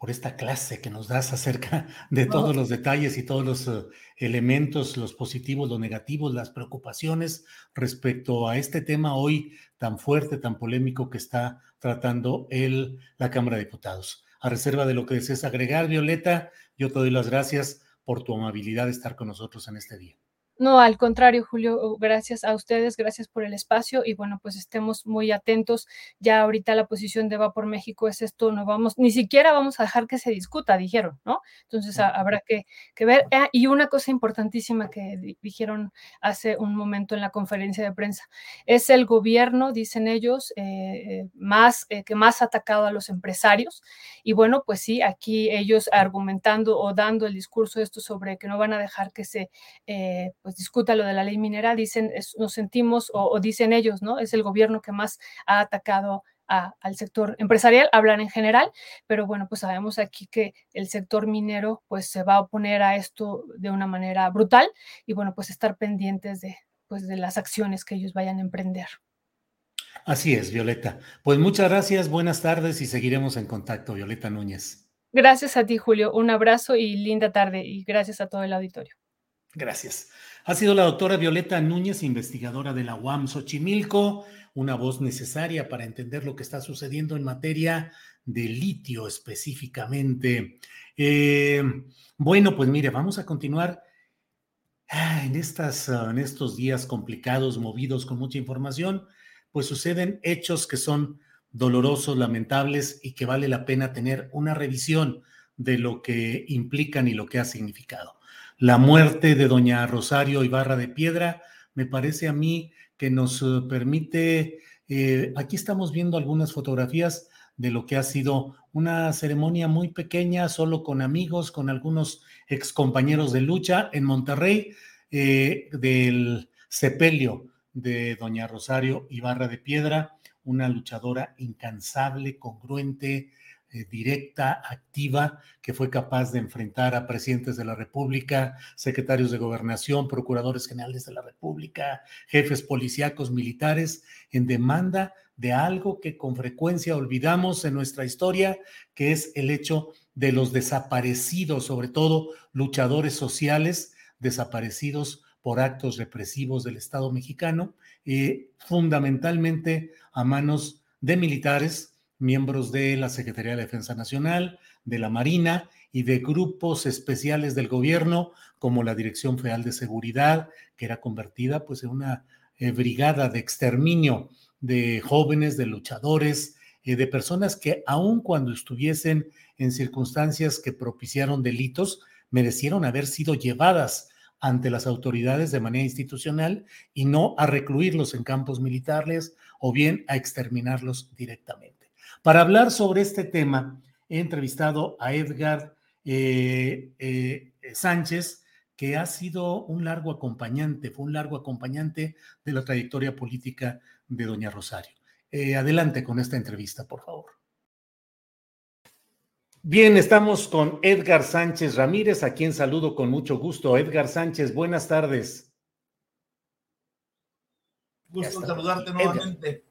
por esta clase que nos das acerca *laughs* de todos los detalles y todos los eh, elementos, los positivos, los negativos, las preocupaciones respecto a este tema hoy tan fuerte, tan polémico que está tratando el, la Cámara de Diputados. A reserva de lo que desees agregar, Violeta, yo te doy las gracias por tu amabilidad de estar con nosotros en este día. No, al contrario, Julio, gracias a ustedes, gracias por el espacio y bueno, pues estemos muy atentos. Ya ahorita la posición de Va por México es esto, no vamos, ni siquiera vamos a dejar que se discuta, dijeron, ¿no? Entonces habrá que, ver. Ah, y una cosa importantísima que dijeron hace un momento en la conferencia de prensa, es el gobierno, dicen ellos, eh, eh, más eh, que más ha atacado a los empresarios. Y bueno, pues sí, aquí ellos argumentando o dando el discurso esto sobre que no van a dejar que se pues discuta lo de la ley minera, dicen, nos sentimos o, dicen ellos, ¿no? Es el gobierno que más ha atacado al sector empresarial, hablan en general, pero bueno, pues sabemos aquí que el sector minero pues se va a oponer a esto de una manera brutal y bueno, pues estar pendientes de, pues, de las acciones que ellos vayan a emprender. Así es, Violeta. Pues muchas gracias, buenas tardes y seguiremos en contacto, Violeta Núñez. Gracias a ti, Julio. Un abrazo y linda tarde y gracias a todo el auditorio. Gracias. Ha sido la doctora Violeta Núñez, investigadora de la UAM Xochimilco, una voz necesaria para entender lo que está sucediendo en materia de litio específicamente. Eh, bueno, pues mire, vamos a continuar ah, en, estas, en estos días complicados, movidos con mucha información, pues suceden hechos que son dolorosos, lamentables y que vale la pena tener una revisión de lo que implican y lo que ha significado. La muerte de doña Rosario Ibarra de Piedra me parece a mí que nos eh, permite, eh, aquí estamos viendo algunas fotografías de lo que ha sido una ceremonia muy pequeña, solo con amigos, con algunos excompañeros de lucha en Monterrey, eh, del sepelio de doña Rosario Ibarra de Piedra, una luchadora incansable, congruente, eh, directa, activa, que fue capaz de enfrentar a presidentes de la República, secretarios de gobernación, procuradores generales de la República, jefes policíacos, militares, en demanda de algo que con frecuencia olvidamos en nuestra historia, que es el hecho de los desaparecidos, sobre todo luchadores sociales desaparecidos por actos represivos del Estado mexicano, eh, fundamentalmente a manos de militares, miembros de la Secretaría de Defensa Nacional, de la Marina y de grupos especiales del gobierno, como la Dirección Federal de Seguridad, que era convertida pues en una eh, brigada de exterminio de jóvenes, de luchadores, eh, de personas que aun cuando estuviesen en circunstancias que propiciaron delitos, merecieron haber sido llevadas ante las autoridades de manera institucional y no a recluirlos en campos militares o bien a exterminarlos directamente. Para hablar sobre este tema, he entrevistado a Edgar eh, eh, Sánchez, que ha sido un largo acompañante, fue un largo acompañante de la trayectoria política de doña Rosario. Eh, adelante con esta entrevista, por favor. Bien, estamos con Edgar Sánchez Ramírez, a quien saludo con mucho gusto. Edgar Sánchez, buenas tardes. Gusto saludarte nuevamente.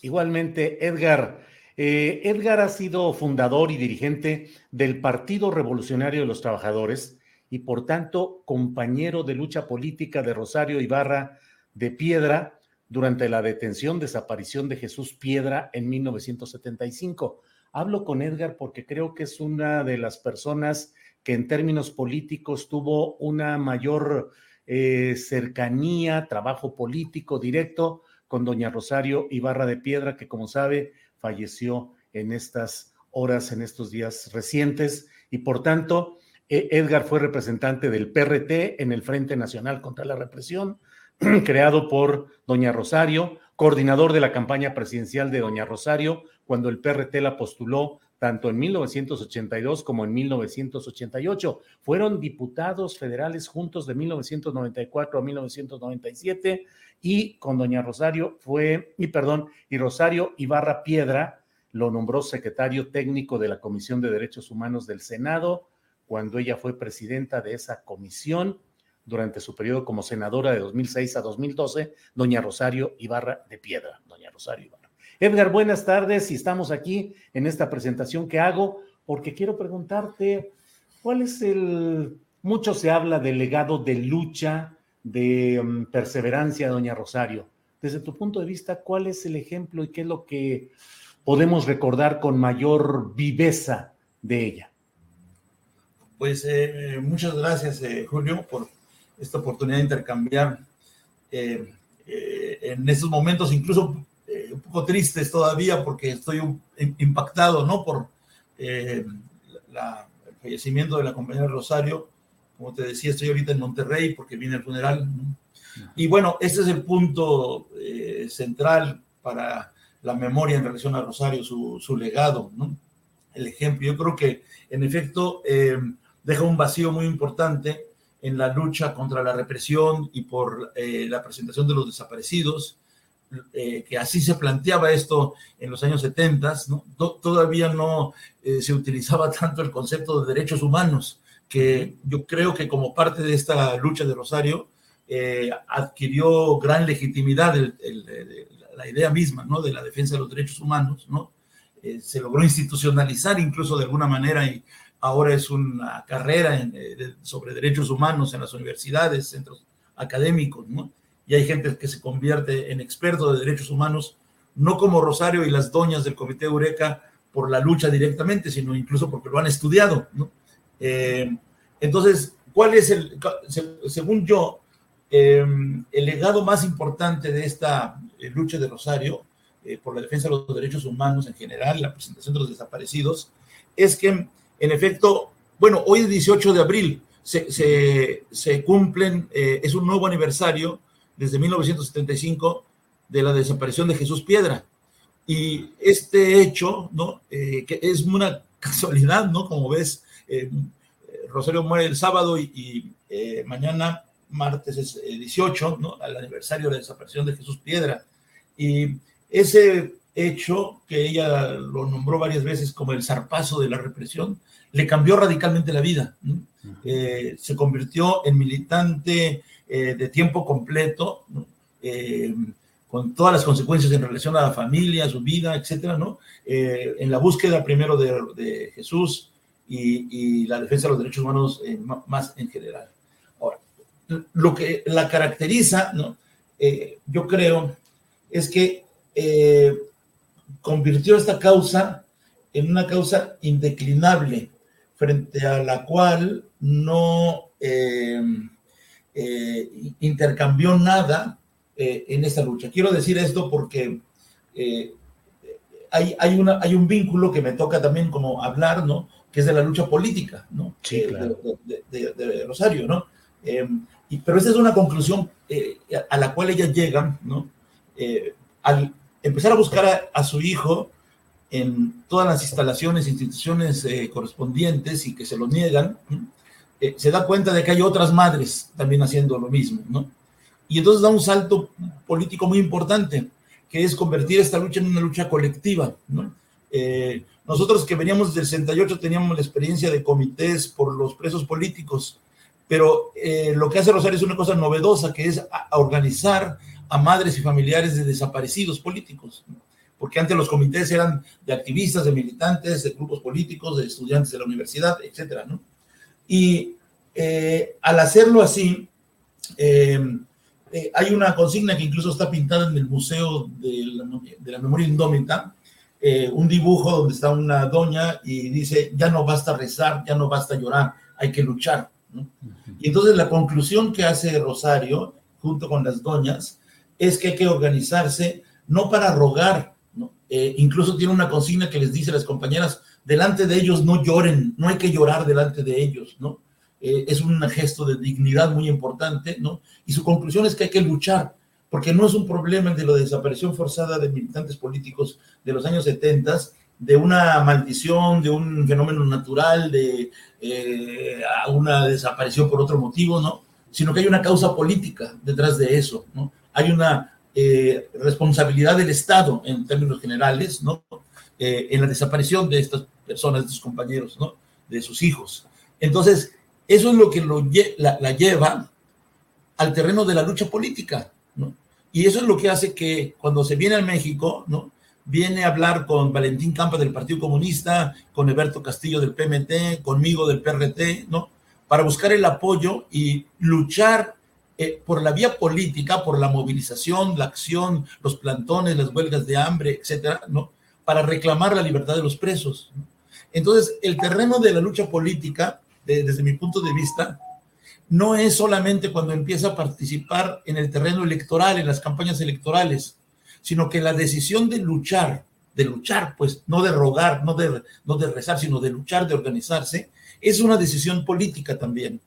Igualmente, Edgar. Eh, Edgar ha sido fundador y dirigente del Partido Revolucionario de los Trabajadores y por tanto compañero de lucha política de Rosario Ibarra de Piedra durante la detención, desaparición de Jesús Piedra en 1975. Hablo con Edgar porque creo que es una de las personas que en términos políticos tuvo una mayor eh, cercanía, trabajo político directo con doña Rosario Ibarra de Piedra, que como sabe falleció en estas horas, en estos días recientes, y por tanto, e, Edgar fue representante del PRT en el Frente Nacional contra la Represión, *clears throat* creado por doña Rosario, coordinador de la campaña presidencial de doña Rosario, cuando el PRT la postuló tanto en 1982 como en 1988. Fueron diputados federales juntos de 1994 a 1997 y con doña Rosario fue, y perdón, y Rosario Ibarra Piedra lo nombró secretario técnico de la Comisión de Derechos Humanos del Senado cuando ella fue presidenta de esa comisión durante su periodo como senadora de 2006 a 2012, doña Rosario Ibarra de Piedra, doña Rosario Ibarra. Edgar, buenas tardes y estamos aquí en esta presentación que hago porque quiero preguntarte, ¿cuál es el... Mucho se habla del legado de lucha, de mm, perseverancia, doña Rosario. Desde tu punto de vista, ¿cuál es el ejemplo y qué es lo que podemos recordar con mayor viveza de ella? Pues eh, muchas gracias, eh, Julio, por esta oportunidad de intercambiar eh, en estos momentos, incluso un poco tristes todavía porque estoy impactado, ¿no? Por eh, el fallecimiento de la compañera Rosario. Como te decía, estoy ahorita en Monterrey porque viene el funeral. Y bueno, este es el punto eh, central para la memoria en relación a Rosario, su, su, legado, ¿no? El ejemplo. Yo creo que, en efecto, eh, deja un vacío muy importante en la lucha contra la represión y por la presentación de los desaparecidos, eh, que así se planteaba esto en los años 70, ¿no? todavía no eh, se utilizaba *laughs* tanto el concepto de derechos humanos, que yo creo que como parte de esta lucha de Rosario eh, adquirió gran legitimidad la idea misma ¿no? de la defensa de los derechos humanos, ¿no? se logró institucionalizar incluso de alguna manera y ahora es una carrera sobre derechos humanos en las universidades, centros académicos, ¿no? y hay gente que se convierte en experto de derechos humanos, no como Rosario y las doñas del Comité Eureka por la lucha directamente, sino incluso porque lo han estudiado. ¿no? Eh, entonces, ¿cuál es el, según yo, eh, el legado más importante de esta eh, lucha de Rosario por la defensa de los derechos humanos en general, la presentación de los desaparecidos, es que, en efecto, bueno, hoy es 18 de abril, se, se, se cumplen, es un nuevo aniversario desde 1975 de la desaparición de Jesús Piedra. Y este hecho, ¿no? Eh, que es una *laughs* casualidad, ¿no? Como ves, eh, Rosario muere el sábado y, eh, mañana, martes, es 18, ¿no? Al aniversario de la desaparición de Jesús Piedra. Y ese hecho, que ella lo nombró varias veces como el zarpazo de la represión, le cambió radicalmente la vida. se convirtió en militante eh, de tiempo completo, eh, con todas las consecuencias en relación a la familia, su vida, etcétera, ¿no? Eh, en la búsqueda primero de, Jesús y, la defensa de los derechos humanos más en general. Ahora, lo que la caracteriza, ¿no? yo creo, es que convirtió esta causa en una causa indeclinable, frente a la cual no eh, intercambió nada eh, en esta lucha. Quiero decir esto porque eh, hay, hay, una, hay un vínculo que me toca también como hablar, ¿no? Que es de la lucha política, ¿no? de, Rosario, ¿no? Y, pero esta es una conclusión a la cual ella llega, ¿no? al empezar a buscar a, a, su hijo en todas las instalaciones, instituciones correspondientes y que se lo niegan, eh, se da cuenta de que hay otras madres también haciendo lo mismo, ¿no? Y entonces da un salto político muy importante, que es convertir esta lucha en una lucha colectiva, ¿no? Eh, nosotros que veníamos del 68 teníamos la experiencia de comités por los presos políticos, pero eh, lo que hace Rosario es una cosa novedosa, que es organizar a madres y familiares de desaparecidos políticos, porque antes los comités eran de activistas, de militantes, de grupos políticos, de estudiantes de la universidad, etcétera, ¿no? Y eh, al hacerlo así, eh, eh, hay una consigna que incluso está pintada en el Museo de la, Memoria Indómita, un dibujo donde está una doña y dice, ya no basta rezar, ya no basta llorar, hay que luchar. Y entonces la conclusión que hace Rosario, junto con las doñas, es que hay que organizarse no para rogar, incluso tiene una consigna que les dice a las compañeras, delante de ellos no lloren, no hay que llorar delante de ellos, ¿no? Eh, es un gesto de dignidad muy importante, ¿no? Y su conclusión es que hay que luchar, porque no es un problema de la desaparición forzada de militantes políticos de los años 70, de una maldición, de un fenómeno natural, de eh, una desaparición por otro motivo, ¿no? Sino que hay una causa política detrás de eso, ¿no? Hay una eh, responsabilidad del Estado en términos generales, ¿no? en la desaparición de estas personas, de sus compañeros, ¿no? De sus hijos. Entonces, eso es lo que lo, la, lleva al terreno de la lucha política, ¿no? Y eso es lo que hace que cuando se viene a México, ¿no? Viene a hablar con Valentín Campa del Partido Comunista, con Eberto Castillo del PMT, conmigo del PRT, ¿no? Para buscar el apoyo y luchar eh, por la vía política, por la movilización, la acción, los plantones, las huelgas de hambre, etcétera, ¿no? Para reclamar la libertad de los presos. Entonces, el terreno de la lucha política, desde mi punto de vista, no es solamente cuando empieza a participar en el terreno electoral, en las campañas electorales, sino que la decisión de luchar, de luchar, pues no de rogar, no de, no de rezar, sino de luchar, de organizarse, es una decisión política también.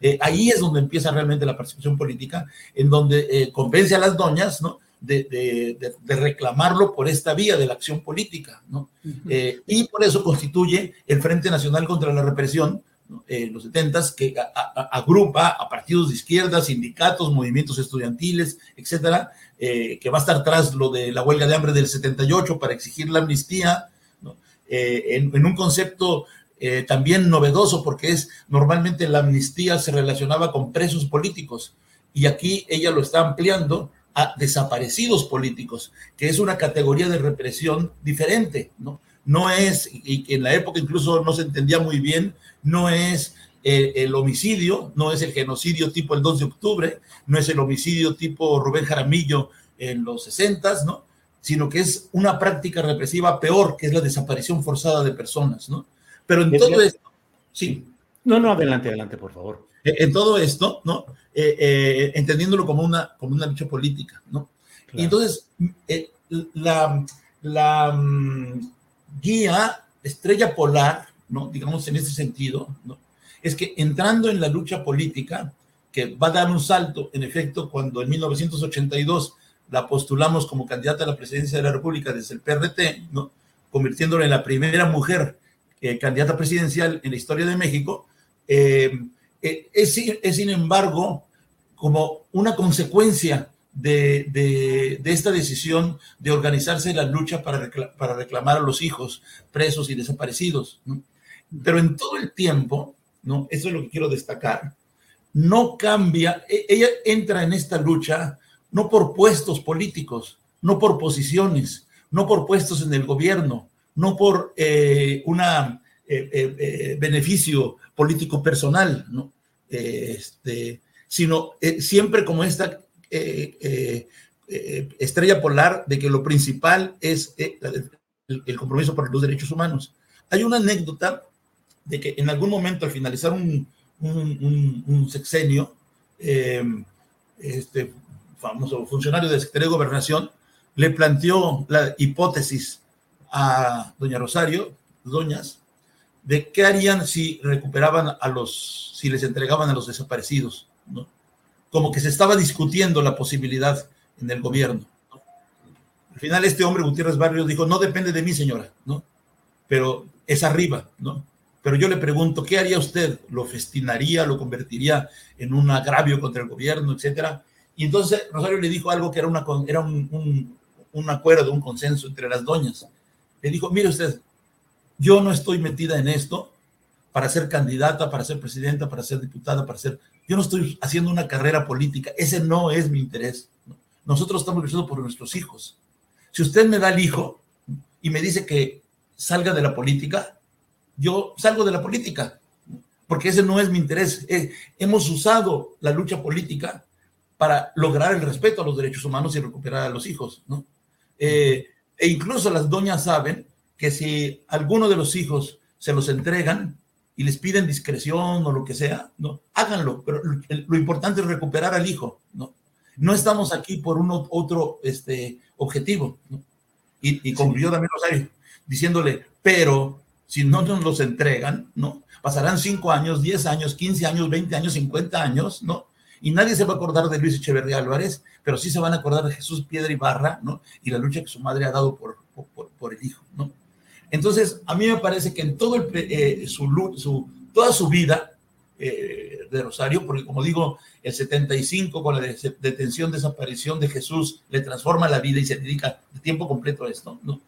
Eh, ahí es donde empieza realmente la participación política, en donde eh, convence a las doñas, ¿no? de, reclamarlo por esta vía de la acción política, ¿no? Eh, y por eso constituye el Frente Nacional contra la Represión, en los 70 que agrupa a partidos de izquierda, sindicatos, movimientos estudiantiles, etcétera, eh, que va a estar tras lo de la huelga de hambre del 78 para exigir la amnistía, eh, en, un concepto eh, también novedoso, porque es normalmente la amnistía se relacionaba con presos políticos, y aquí ella lo está ampliando a desaparecidos políticos, que es una categoría de represión diferente, ¿no? No es, y que en la época incluso no se entendía muy bien, no es eh, el, homicidio, no es el genocidio tipo el 2 de octubre, no es el homicidio tipo Rubén Jaramillo en los 60, ¿no? Sino que es una práctica represiva peor, que es la desaparición forzada de personas, ¿no? Pero en todo esto, sí. No, no, adelante, adelante, por favor. En todo esto, ¿no? Eh, eh, entendiéndolo como una, como una lucha política, ¿no? Y entonces, eh, la, la mm, guía estrella polar, ¿no? Digamos en ese sentido. Es que entrando en la lucha política, que va a dar un salto, en efecto, cuando en 1982 la postulamos como candidata a la presidencia de la República desde el PRT, convirtiéndola en la primera mujer candidata presidencial en la historia de México, eh, eh, es, sin embargo como una consecuencia de, esta decisión de organizarse la lucha para, para, reclamar a los hijos presos y desaparecidos. Pero en todo el tiempo, ¿no? eso es lo que quiero destacar, no cambia, e, ella entra en esta lucha no por puestos políticos, no por posiciones, no por puestos en el gobierno, no por eh, un eh, beneficio político personal, ¿no? Este, sino eh, siempre como esta eh, eh, estrella polar de que lo principal es el, compromiso por los derechos humanos. Hay una anécdota de que en algún momento al finalizar un, sexenio, este famoso funcionario de Secretaría de Gobernación le planteó la hipótesis a doña Rosario, doñas, de qué harían si recuperaban a los, si les entregaban a los desaparecidos, ¿no? Como que se estaba discutiendo la posibilidad en el gobierno. Al final este hombre, Gutiérrez Barrios, dijo, no depende de mí, señora, ¿no? Pero es arriba, ¿no? Pero yo le pregunto, ¿qué haría usted? ¿Lo festinaría, lo convertiría en un agravio contra el gobierno, etcétera? Y entonces Rosario le dijo algo que era, una, era un, un, un acuerdo, un consenso entre las doñas. Le dijo, mire usted, yo no estoy metida en esto para ser candidata, para ser presidenta, para ser diputada, para ser... Yo no estoy haciendo una carrera política. Ese no es mi interés. Nosotros estamos luchando por nuestros hijos. Si usted me da el hijo y me dice que salga de la política, yo salgo de la política, porque ese no es mi interés. Eh, hemos usado la lucha política para lograr el respeto a los derechos humanos y recuperar a los hijos, ¿no? Eh, e incluso las doñas saben que si alguno de los hijos se los entregan y les piden discreción o lo que sea, no, háganlo, pero lo, importante es recuperar al hijo, ¿no? No estamos aquí por un otro este, objetivo, ¿no? Y, y concluyó también Rosario diciéndole, pero si no nos los entregan, ¿no? Pasarán cinco años, diez años, quince años, veinte años, cincuenta años, ¿no? Y nadie se va a acordar de Luis Echeverría Álvarez, pero sí se van a acordar de Jesús Piedra Ibarra, ¿no? Y la lucha que su madre ha dado por, por, por el hijo, ¿no? Entonces, a mí me parece que en todo eh, su, toda su vida eh, de Rosario, porque como digo, el 75 con la detención, desaparición de Jesús, le transforma la vida y se dedica de tiempo completo a esto, ¿no?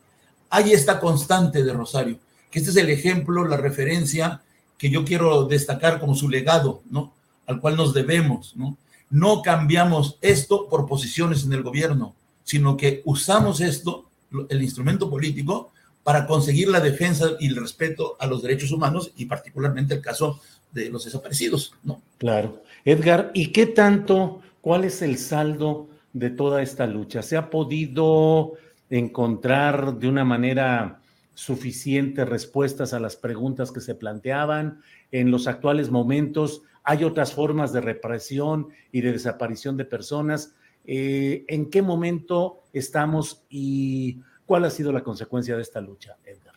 Hay esta constante de Rosario, que este es el ejemplo, la referencia que yo quiero destacar como su legado, ¿no? Al cual nos debemos, ¿no? No cambiamos esto por posiciones en el gobierno, sino que usamos esto, el instrumento político, para conseguir la defensa y el respeto a los derechos humanos y particularmente el caso de los desaparecidos, ¿no? Claro. Edgar, ¿y qué tanto, cuál es el saldo de toda esta lucha? ¿Se ha podido encontrar de una manera suficiente respuestas a las preguntas que se planteaban? En los actuales momentos, ¿hay otras formas de represión y de desaparición de personas? Eh, ¿En qué momento estamos y ¿Cuál ha sido la consecuencia de esta lucha, Edgar?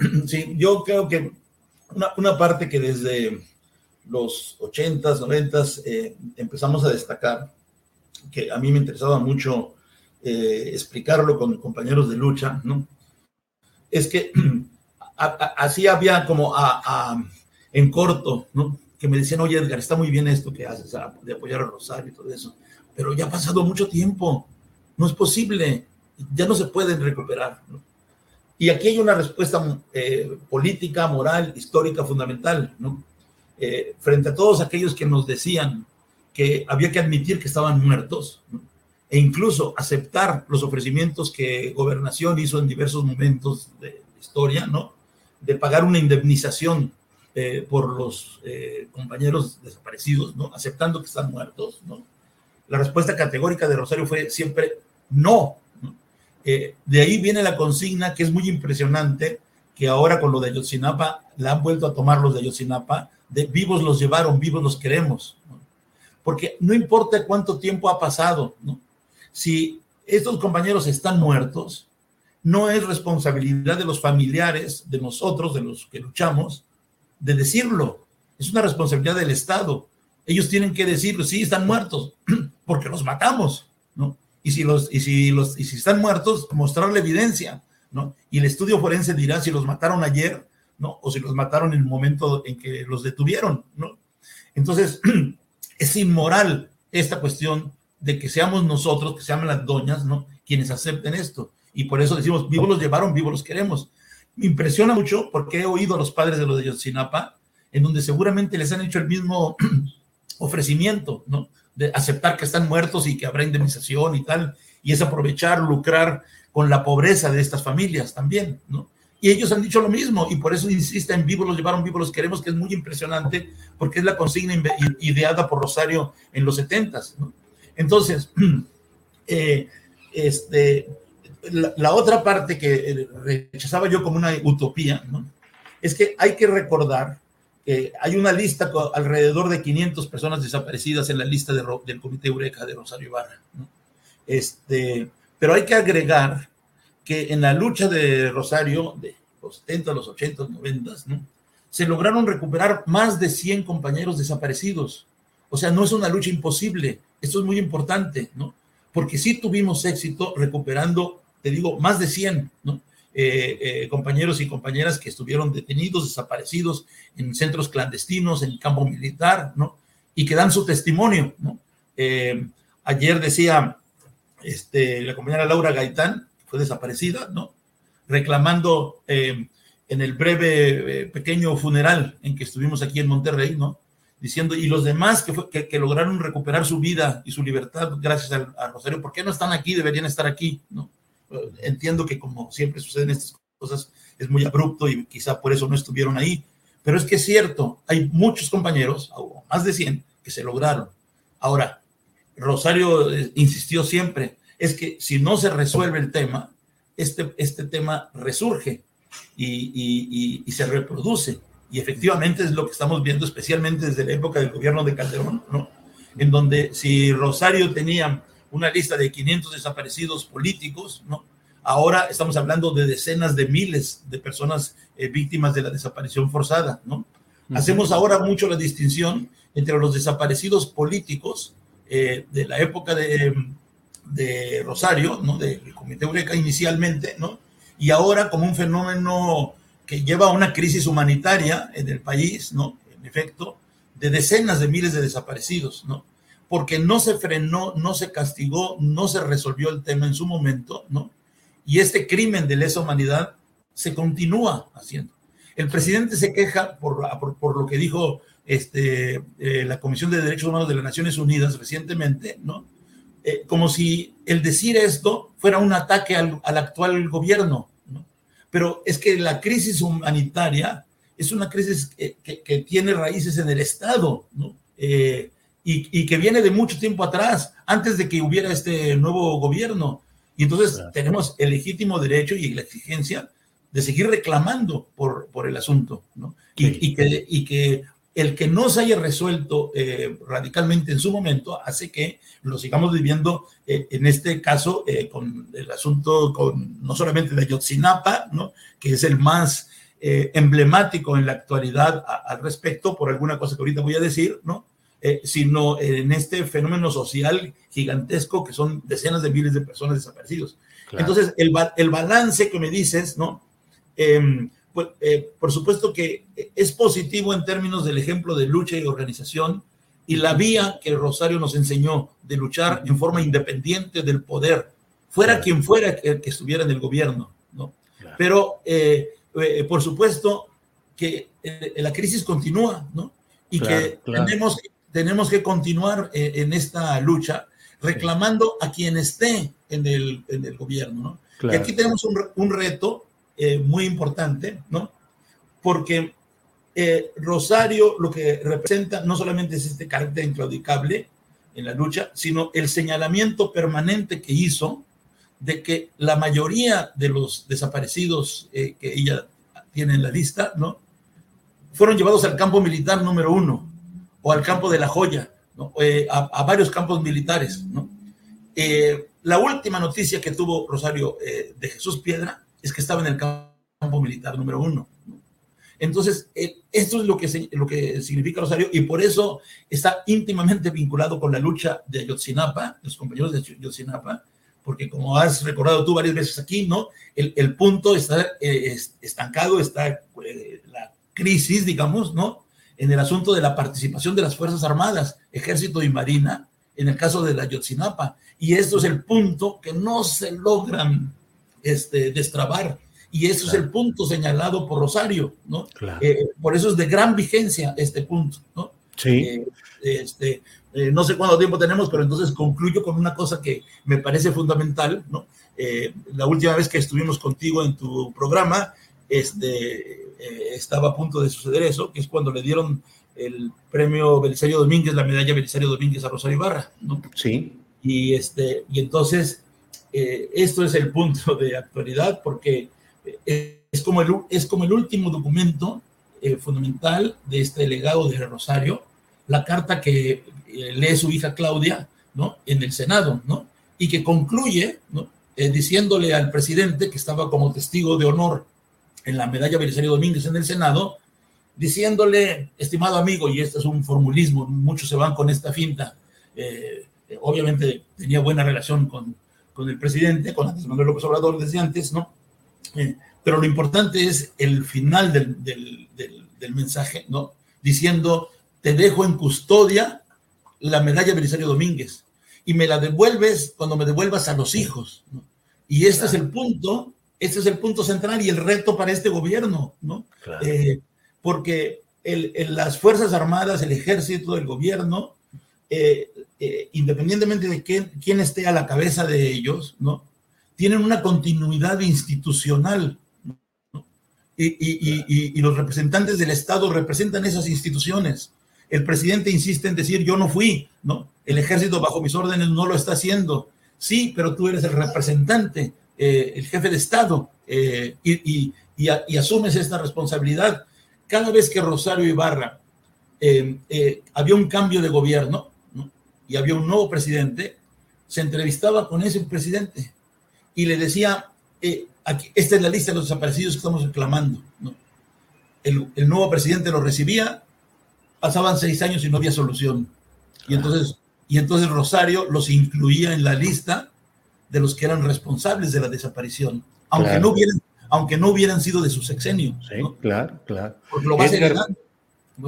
*clears throat* Sí, yo creo que una, parte que desde los 80s, 90s eh, empezamos a destacar, que a mí me interesaba mucho eh, explicarlo con compañeros de lucha, ¿no? Es que *clears throat* así había como a, en corto, ¿no? Que me decían, oye Edgar, está muy bien esto que haces, de apoyar a Rosario y todo eso, pero ya ha pasado mucho tiempo, no es posible, ya no se pueden recuperar. Y aquí hay una respuesta eh, política, moral, histórica fundamental, ¿no? Eh, frente a todos aquellos que nos decían que había que admitir que estaban muertos, ¿no? e incluso aceptar los ofrecimientos que Gobernación hizo en diversos momentos de historia, ¿no? De pagar una indemnización eh, por los compañeros desaparecidos, ¿no? Aceptando que están muertos, ¿no? La respuesta categórica de Rosario fue siempre no. De ahí viene la consigna que es muy impresionante, que ahora con lo de Ayotzinapa la han vuelto a tomar los de Ayotzinapa, de vivos los llevaron, vivos los queremos. Porque no importa cuánto tiempo ha pasado, si estos compañeros están muertos, no es responsabilidad de los familiares, de nosotros, de los que luchamos, de decirlo. Es una responsabilidad del Estado. Ellos tienen que decirlo, sí, están muertos, *clears throat* porque los matamos. Y si, los, y, si los, y si están muertos, mostrar la evidencia, ¿no? Y el estudio forense dirá si los mataron ayer, ¿no? O si los mataron en el momento en que los detuvieron, ¿no? Entonces, *clears throat* es inmoral esta cuestión de que seamos nosotros, que sean las doñas, ¿no? Quienes acepten esto. Y por eso decimos, vivos los llevaron, vivos los queremos. Me impresiona mucho porque he oído a los padres de los de Yotzinapa, en donde seguramente les han hecho el mismo *clears throat* ofrecimiento, ¿no? De aceptar que están muertos y que habrá indemnización y tal, y es aprovechar, lucrar con la pobreza de estas familias también, ¿no? Y ellos han dicho lo mismo, y por eso insisten, vivos los llevaron, vivos los queremos, que es muy impresionante, porque es la consigna ideada por Rosario en los setentas, ¿no? Entonces, *clears throat* eh, este, la, la, otra parte que rechazaba yo como una utopía, ¿no? es que hay que recordar hay una lista con alrededor de 500 personas desaparecidas en la lista de, del Comité Eureka de Rosario Ibarra. ¿no? Este, pero hay que agregar que en la lucha de Rosario, de los 70, los 80, los 90, ¿no? se lograron recuperar más de 100 compañeros desaparecidos. O sea, no es una lucha imposible. Esto es muy importante, ¿no? Porque sí tuvimos éxito recuperando, te digo, más de 100, ¿no? Eh, eh, compañeros y compañeras que estuvieron detenidos, desaparecidos en centros clandestinos, en campo militar, ¿no? Y que dan su testimonio, ¿no? Eh, ayer decía este, la compañera Laura Gaitán, fue desaparecida, ¿no? Reclamando en el breve, pequeño funeral en que estuvimos aquí en Monterrey, ¿no? diciendo, y los demás que, que, que, lograron recuperar su vida y su libertad gracias a, a, Rosario, ¿por qué no están aquí? Deberían estar aquí, ¿no? Entiendo que como siempre suceden estas cosas, es muy abrupto y quizá por eso no estuvieron ahí, pero es que es cierto, hay muchos compañeros, más de 100, que se lograron. Ahora, Rosario eh, insistió siempre, es que si no se resuelve el tema, este, este tema resurge y, y, y, se reproduce y efectivamente es lo que estamos viendo, especialmente desde la época del gobierno de Calderón, ¿no? En donde si Rosario tenía una lista de 500 desaparecidos políticos, ¿no? Ahora estamos hablando de decenas de miles de personas eh, víctimas de la desaparición forzada, ¿no? Uh -huh. Hacemos ahora mucho la distinción entre los desaparecidos políticos eh, de la época de, de Rosario, ¿no? Del Comité Eureka inicialmente, ¿no? Y ahora como un fenómeno que lleva a una crisis humanitaria en el país, ¿no? En efecto, de decenas de miles de desaparecidos, ¿no? Porque no se frenó, no se castigó, no se resolvió el tema en su momento, ¿no? Y este crimen de lesa humanidad se continúa haciendo. El presidente se queja por, por, por lo que dijo este, eh, la Comisión de Derechos Humanos de las Naciones Unidas recientemente, ¿no? Eh, como si el decir esto fuera un ataque al, al actual gobierno, pero es que la crisis humanitaria es una crisis que, que, que tiene raíces en el Estado, ¿no? Eh, y, y, que viene de mucho tiempo atrás, antes de que hubiera este nuevo gobierno. Y entonces claro. tenemos el legítimo derecho y la exigencia de seguir reclamando por, por el asunto, ¿no? Sí. Y, y, que, y que el que no se haya resuelto eh, radicalmente en su momento hace que lo sigamos viviendo eh, en este caso eh, con el asunto con no solamente de Ayotzinapa, ¿no? que es el más eh, emblemático en la actualidad a, al respecto, por alguna cosa que ahorita voy a decir, ¿no? Sino en este fenómeno social gigantesco que son decenas de miles de personas desaparecidos. Claro. Entonces, el, el, balance que me dices, ¿no? Em, pues, eh, por supuesto que es positivo en términos del ejemplo de lucha y organización y la vía que Rosario nos enseñó de luchar en forma independiente del poder, fuera quien fuera que, estuviera en el gobierno, ¿no? Pero, eh, eh, por supuesto, que la crisis continúa, ¿no? Y que Tenemos, tenemos que continuar en esta lucha reclamando a quien esté en el, en el gobierno, ¿no? Y aquí tenemos un, un reto eh, muy importante, ¿no? Porque eh, Rosario lo que representa no solamente es este carácter inclaudicable en la lucha, sino el señalamiento permanente que hizo de que la mayoría de los desaparecidos eh, que ella tiene en la lista, ¿no? Fueron llevados al campo militar número uno o al campo de la joya, ¿no? a, varios campos militares, ¿no? la última noticia que tuvo Rosario de Jesús Piedra es que estaba en el campo militar número uno. Entonces, eh, esto es lo que, lo que significa Rosario y por eso está íntimamente vinculado con la lucha de Ayotzinapa, los compañeros de Ayotzinapa, porque como has recordado tú varias veces aquí, ¿no? El, punto está eh, estancado, está eh, la crisis, digamos, ¿no? En el asunto de la participación de las Fuerzas Armadas, Ejército y Marina, en el caso de la Ayotzinapa. Y esto es el punto que no se logran este, destrabar. Y eso es el punto señalado por Rosario, ¿no? Eh, por eso es de gran vigencia este punto, ¿no? Sí. Eh, este, eh, no sé cuánto tiempo tenemos, pero entonces concluyo con una cosa que me parece fundamental, ¿no? la última vez que estuvimos contigo en tu programa, este, estaba a punto de suceder eso, que es cuando le dieron el premio Belisario Domínguez, la medalla Belisario Domínguez a Rosario Ibarra, ¿no? Sí. Y, este, y entonces eh, esto es el punto de actualidad porque eh, es como el, es como el último documento eh, fundamental de este legado de Rosario, la carta que lee su hija Claudia ¿no? en el Senado, ¿no? y que concluye ¿no? diciéndole al presidente, que estaba como testigo de honor en la medalla Belisario Domínguez en el Senado, diciéndole, estimado amigo, y este es un formulismo, muchos se van con esta finta, obviamente tenía buena relación con, con el presidente, con Andrés Manuel López Obrador desde antes, ¿no? Eh, pero lo importante es el final del, del, del, mensaje, ¿no? Diciendo, te dejo en custodia la medalla Belisario Domínguez y me la devuelves cuando me devuelvas a los hijos, ¿no? Y este es el punto, este es el punto central y el reto para este gobierno, ¿no? Eh, porque el, las Fuerzas Armadas, el ejército, el gobierno, eh, eh, independientemente de quién, quién, esté a la cabeza de ellos, ¿no? Tienen una continuidad institucional. ¿no? Y, y, y, y, los representantes del Estado representan esas instituciones. El presidente insiste en decir, yo no fui, ¿no? El ejército bajo mis órdenes no lo está haciendo. Sí, pero tú eres el representante, eh, el jefe de Estado, eh, y, asumes esta responsabilidad. Cada vez que Rosario Ibarra había un cambio de gobierno, y había un nuevo presidente, se entrevistaba con ese presidente y le decía, eh, aquí, esta es la lista de los desaparecidos que estamos reclamando. ¿no? El, el, nuevo presidente lo recibía, pasaban seis años y no había solución. Y entonces, y entonces Rosario los incluía en la lista de los que eran responsables de la desaparición, aunque, claro. no, hubieran, aunque no hubieran sido de su sexenio. Sí, ¿no? claro, claro. Porque lo va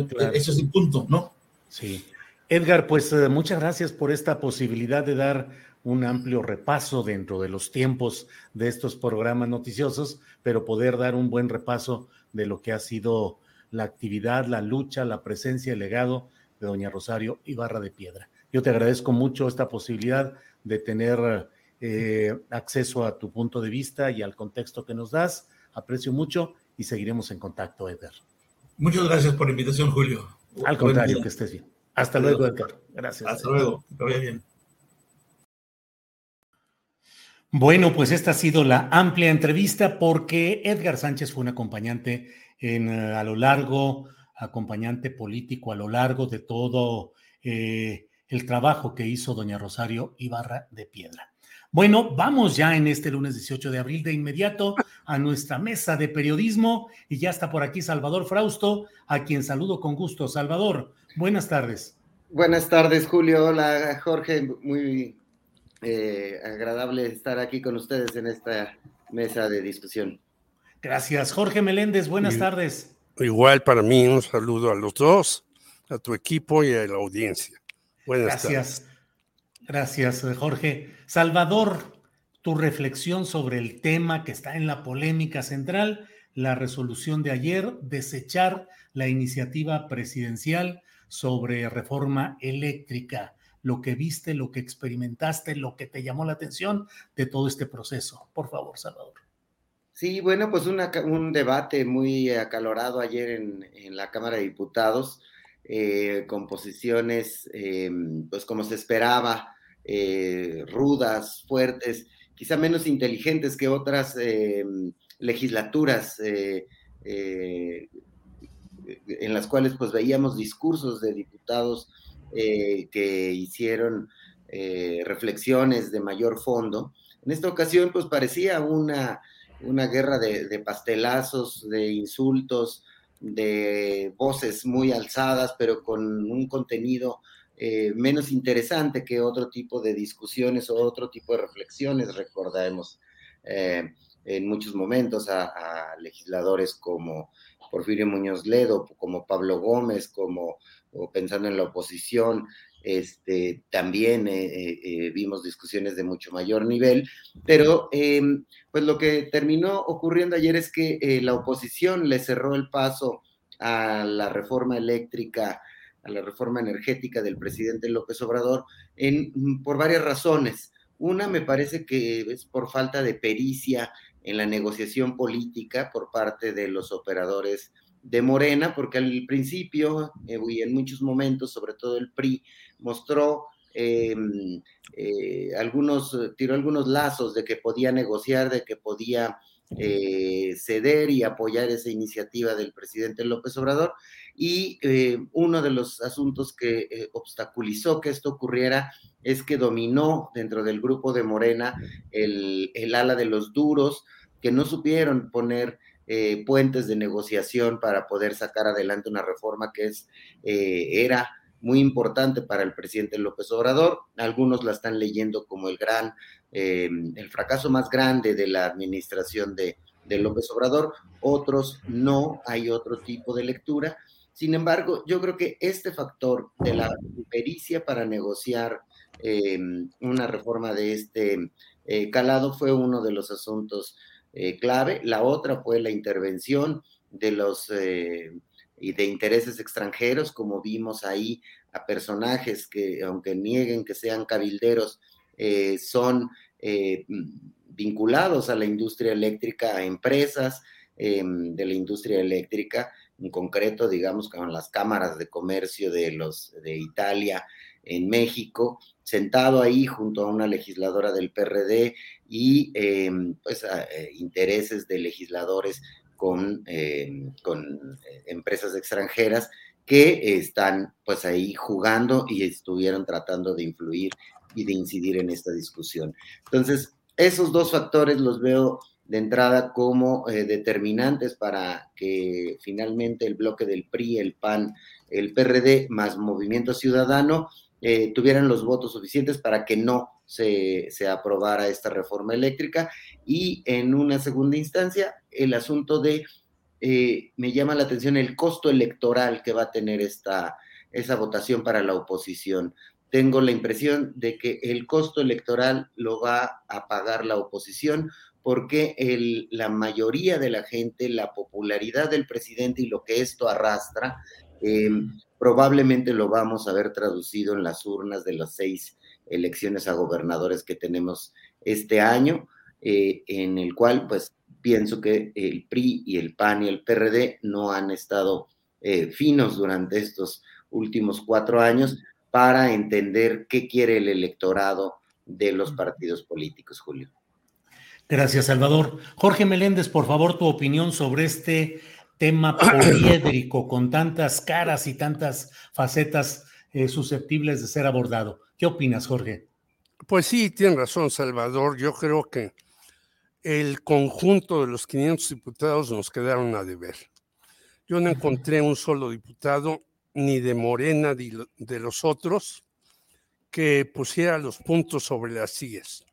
Claro. Ese es el punto, ¿no? Sí. Edgar, pues eh, muchas gracias por esta posibilidad de dar un amplio repaso dentro de los tiempos de estos programas noticiosos, pero poder dar un buen repaso de lo que ha sido la actividad, la lucha, la presencia, el legado de doña Rosario Ibarra de Piedra. Yo te agradezco mucho esta posibilidad de tener eh, acceso a tu punto de vista y al contexto que nos das. Aprecio mucho y seguiremos en contacto, Edgar. Muchas gracias por la invitación, Julio. Al contrario, que estés bien. Hasta luego, Edgar. Gracias. Hasta luego. Que vaya bien. Bueno, pues esta ha sido la amplia entrevista porque Edgar Sánchez fue un acompañante en, a lo largo, acompañante político a lo largo de todo eh, el trabajo que hizo doña Rosario Ibarra de Piedra. Bueno, vamos ya en este lunes 18 de abril de inmediato a nuestra mesa de periodismo y ya está por aquí Salvador Frausto, a quien saludo con gusto. Salvador, Buenas tardes. Buenas tardes, Julio. Hola, Jorge. Muy eh, agradable estar aquí con ustedes en esta mesa de discusión. Gracias. Jorge Meléndez, buenas tardes. Igual para mí, un saludo a los dos, a tu equipo y a la audiencia. Buenas Gracias. Gracias, Jorge. Salvador, tu reflexión sobre el tema que está en la polémica central, la resolución de ayer, desechar la iniciativa presidencial sobre reforma eléctrica, lo que viste, lo que experimentaste, lo que te llamó la atención de todo este proceso. Por favor, Salvador. Sí, bueno, pues un debate muy acalorado ayer en, la Cámara de Diputados, eh, con posiciones, eh, pues como se esperaba, eh, rudas, fuertes, quizá menos inteligentes que otras legislaturas en las cuales pues veíamos discursos de diputados que hicieron reflexiones de mayor fondo. En esta ocasión pues parecía una una guerra de, pastelazos, de insultos, de voces muy alzadas, pero con un contenido eh, menos interesante que otro tipo de discusiones o otro tipo de reflexiones. Recordemos eh, en muchos momentos a, legisladores como Porfirio Muñoz Ledo, como Pablo Gómez, como pensando en la oposición, este, también eh, vimos discusiones de mucho mayor nivel, pero em, pues lo que terminó ocurriendo ayer es que la oposición le cerró el paso a la reforma eléctrica, a la reforma energética del presidente López Obrador en, mm, por varias razones. Una me parece que es por falta de pericia en la negociación política por parte de los operadores de Morena, porque al principio y en muchos momentos, sobre todo el PRI, mostró eh, eh, algunos, tiró algunos lazos de que podía negociar, de que podía eh, ceder y apoyar esa iniciativa del presidente López Obrador. Y uno de los asuntos que obstaculizó que esto ocurriera es que dominó dentro del grupo de Morena el, el ala de los duros, que no supieron poner puentes de negociación para poder sacar adelante una reforma que es, era muy importante para el presidente López Obrador. Algunos la están leyendo como el gran, eh, el fracaso más grande de la administración de, López Obrador, otros no, hay otro tipo de lectura. Sin embargo, yo creo que este factor de la pericia para negociar eh, una reforma de este eh, calado fue uno de los asuntos clave. La otra fue la intervención de los y de intereses extranjeros, como vimos ahí a personajes que, aunque nieguen que sean cabilderos, eh, son eh, vinculados a la industria eléctrica, a empresas em, de la industria eléctrica, en concreto, digamos, con las cámaras de comercio de, los, de Italia en México, sentado ahí junto a una legisladora del PRD y em, pues, eh, intereses de legisladores con, eh, con eh, empresas extranjeras que están pues ahí jugando y estuvieron tratando de influir y de incidir en esta discusión. Entonces, esos dos factores los veo de entrada como eh, determinantes para que finalmente el bloque del PRI, el PAN, el PRD más Movimiento Ciudadano tuvieran los votos suficientes para que no se, se, aprobara esta reforma eléctrica y en una segunda instancia el asunto de, eh, me llama la atención el costo electoral que va a tener esta, esa votación para la oposición. Tengo la impresión de que el costo electoral lo va a pagar la oposición porque el, la mayoría de la gente, la popularidad del presidente y lo que esto arrastra, em, probablemente lo vamos a ver traducido en las urnas de las seis elecciones a gobernadores que tenemos este año, eh, en el cual pues pienso que el PRI y el PAN y el PRD no han estado eh, finos durante estos últimos cuatro años para entender qué quiere el electorado de los partidos políticos, Julio. Gracias, Salvador. Jorge Meléndez, por favor, tu opinión sobre este tema *clears throat* poliédrico con tantas caras y tantas facetas eh, susceptibles de ser abordado. ¿Qué opinas, Jorge? Pues sí, tiene razón, Salvador. Yo creo que el conjunto de los 500 diputados nos quedaron a deber. Yo no encontré un solo diputado, ni de Morena, ni de los otros, que pusiera los puntos sobre las sillas.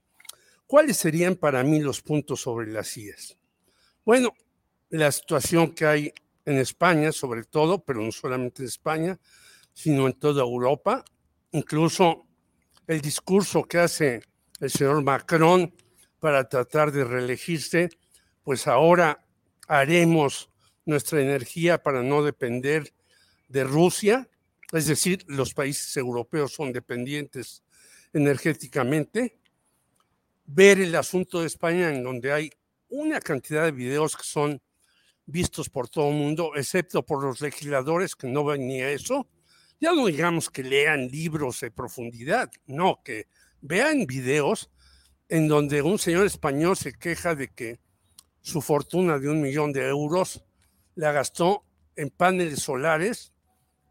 ¿Cuáles serían para mí los puntos sobre las sillas? Bueno, la situación que hay en España, sobre todo, pero no solamente en España, sino en toda Europa. Incluso el discurso que hace el señor Macron para tratar de reelegirse, pues ahora haremos nuestra energía para no depender de Rusia, es decir, los países europeos son dependientes energéticamente. Ver el asunto de España en donde hay una cantidad de videos que son vistos por todo el mundo, excepto por los legisladores que no ven ni eso. Ya no digamos que lean libros de profundidad, no, que vean videos en donde un señor español se queja de que su fortuna de un millón de euros la gastó en paneles solares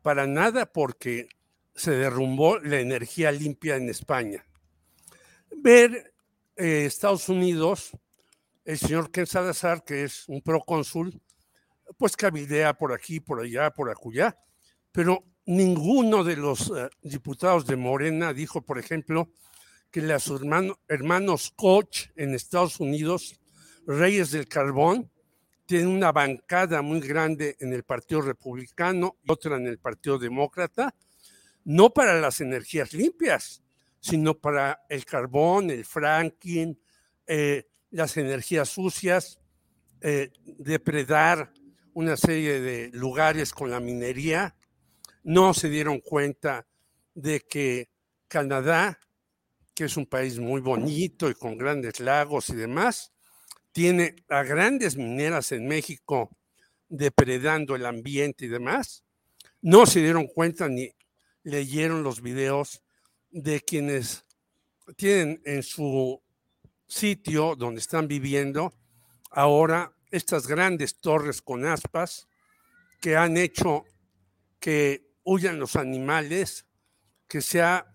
para nada porque se derrumbó la energía limpia en España. Ver eh, Estados Unidos, el señor Ken Salazar, que es un procónsul, pues cabildea por aquí, por allá, por acullá, pero ninguno de los eh, diputados de Morena dijo, por ejemplo, que los hermanos Koch en Estados Unidos, Reyes del Carbón, tienen una bancada muy grande en el Partido Republicano y otra en el Partido Demócrata, no para las energías limpias, sino para el carbón, el fracking, eh, las energías sucias, eh, depredar una serie de lugares con la minería. No se dieron cuenta de que Canadá, que es un país muy bonito y con grandes lagos y demás, tiene a grandes mineras en México depredando el ambiente y demás. No se dieron cuenta ni leyeron los videos de quienes tienen en su sitio donde están viviendo ahora estas grandes torres con aspas que han hecho que huyan los animales, que se ha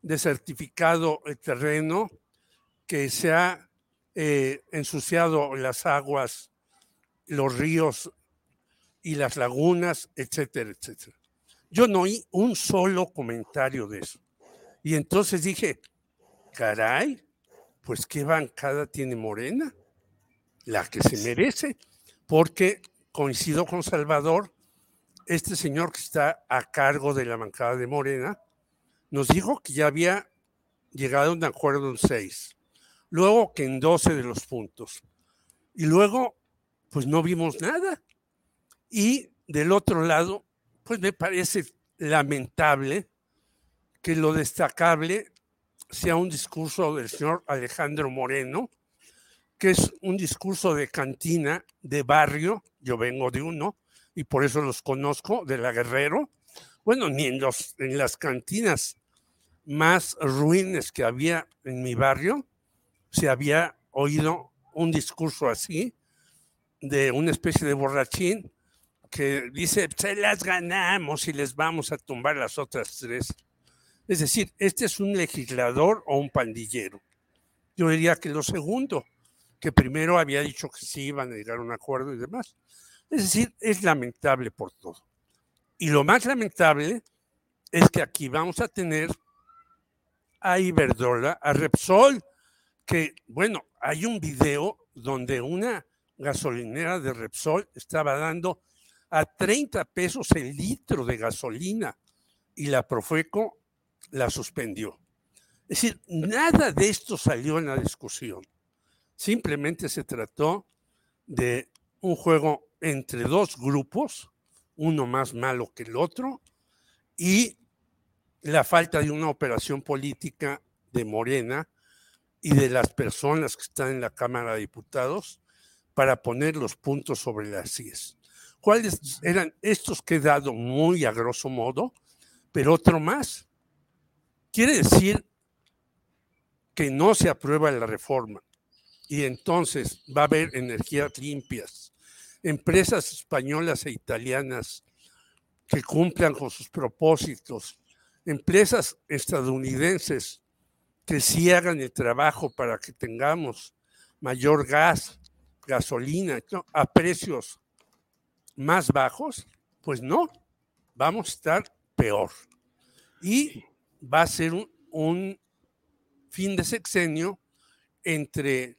desertificado el terreno, que se ha eh, ensuciado las aguas, los ríos y las lagunas, etcétera, etcétera. Yo no oí un solo comentario de eso. Y entonces dije, caray, pues qué bancada tiene Morena, la que se merece, porque coincido con Salvador, este señor que está a cargo de la bancada de Morena, nos dijo que ya había llegado a un acuerdo en seis, luego que en doce de los puntos, y luego, pues no vimos nada. Y del otro lado, pues me parece lamentable que lo destacable sea un discurso del señor Alejandro Moreno, que es un discurso de cantina, de barrio, yo vengo de uno y por eso los conozco, de la Guerrero. Bueno, ni en, los, en las cantinas más ruines que había en mi barrio se había oído un discurso así, de una especie de borrachín que dice, se las ganamos y les vamos a tumbar las otras tres. Es decir, este es un legislador o un pandillero. Yo diría que lo segundo, que primero había dicho que sí iban a llegar a un acuerdo y demás. Es decir, es lamentable por todo. Y lo más lamentable es que aquí vamos a tener a Iberdrola, a Repsol, que, bueno, hay un video donde una gasolinera de Repsol estaba dando a 30 pesos el litro de gasolina y la Profeco la suspendió. Es decir, nada de esto salió en la discusión. Simplemente se trató de un juego entre dos grupos, uno más malo que el otro, y la falta de una operación política de Morena y de las personas que están en la Cámara de Diputados para poner los puntos sobre las IES. ¿Cuáles eran estos que he dado muy a grosso modo? Pero otro más. Quiere decir que no se aprueba la reforma y entonces va a haber energías limpias, empresas españolas e italianas que cumplan con sus propósitos, empresas estadounidenses que sí hagan el trabajo para que tengamos mayor gas, gasolina, a precios más bajos, pues no, vamos a estar peor. Y va a ser un, fin de sexenio entre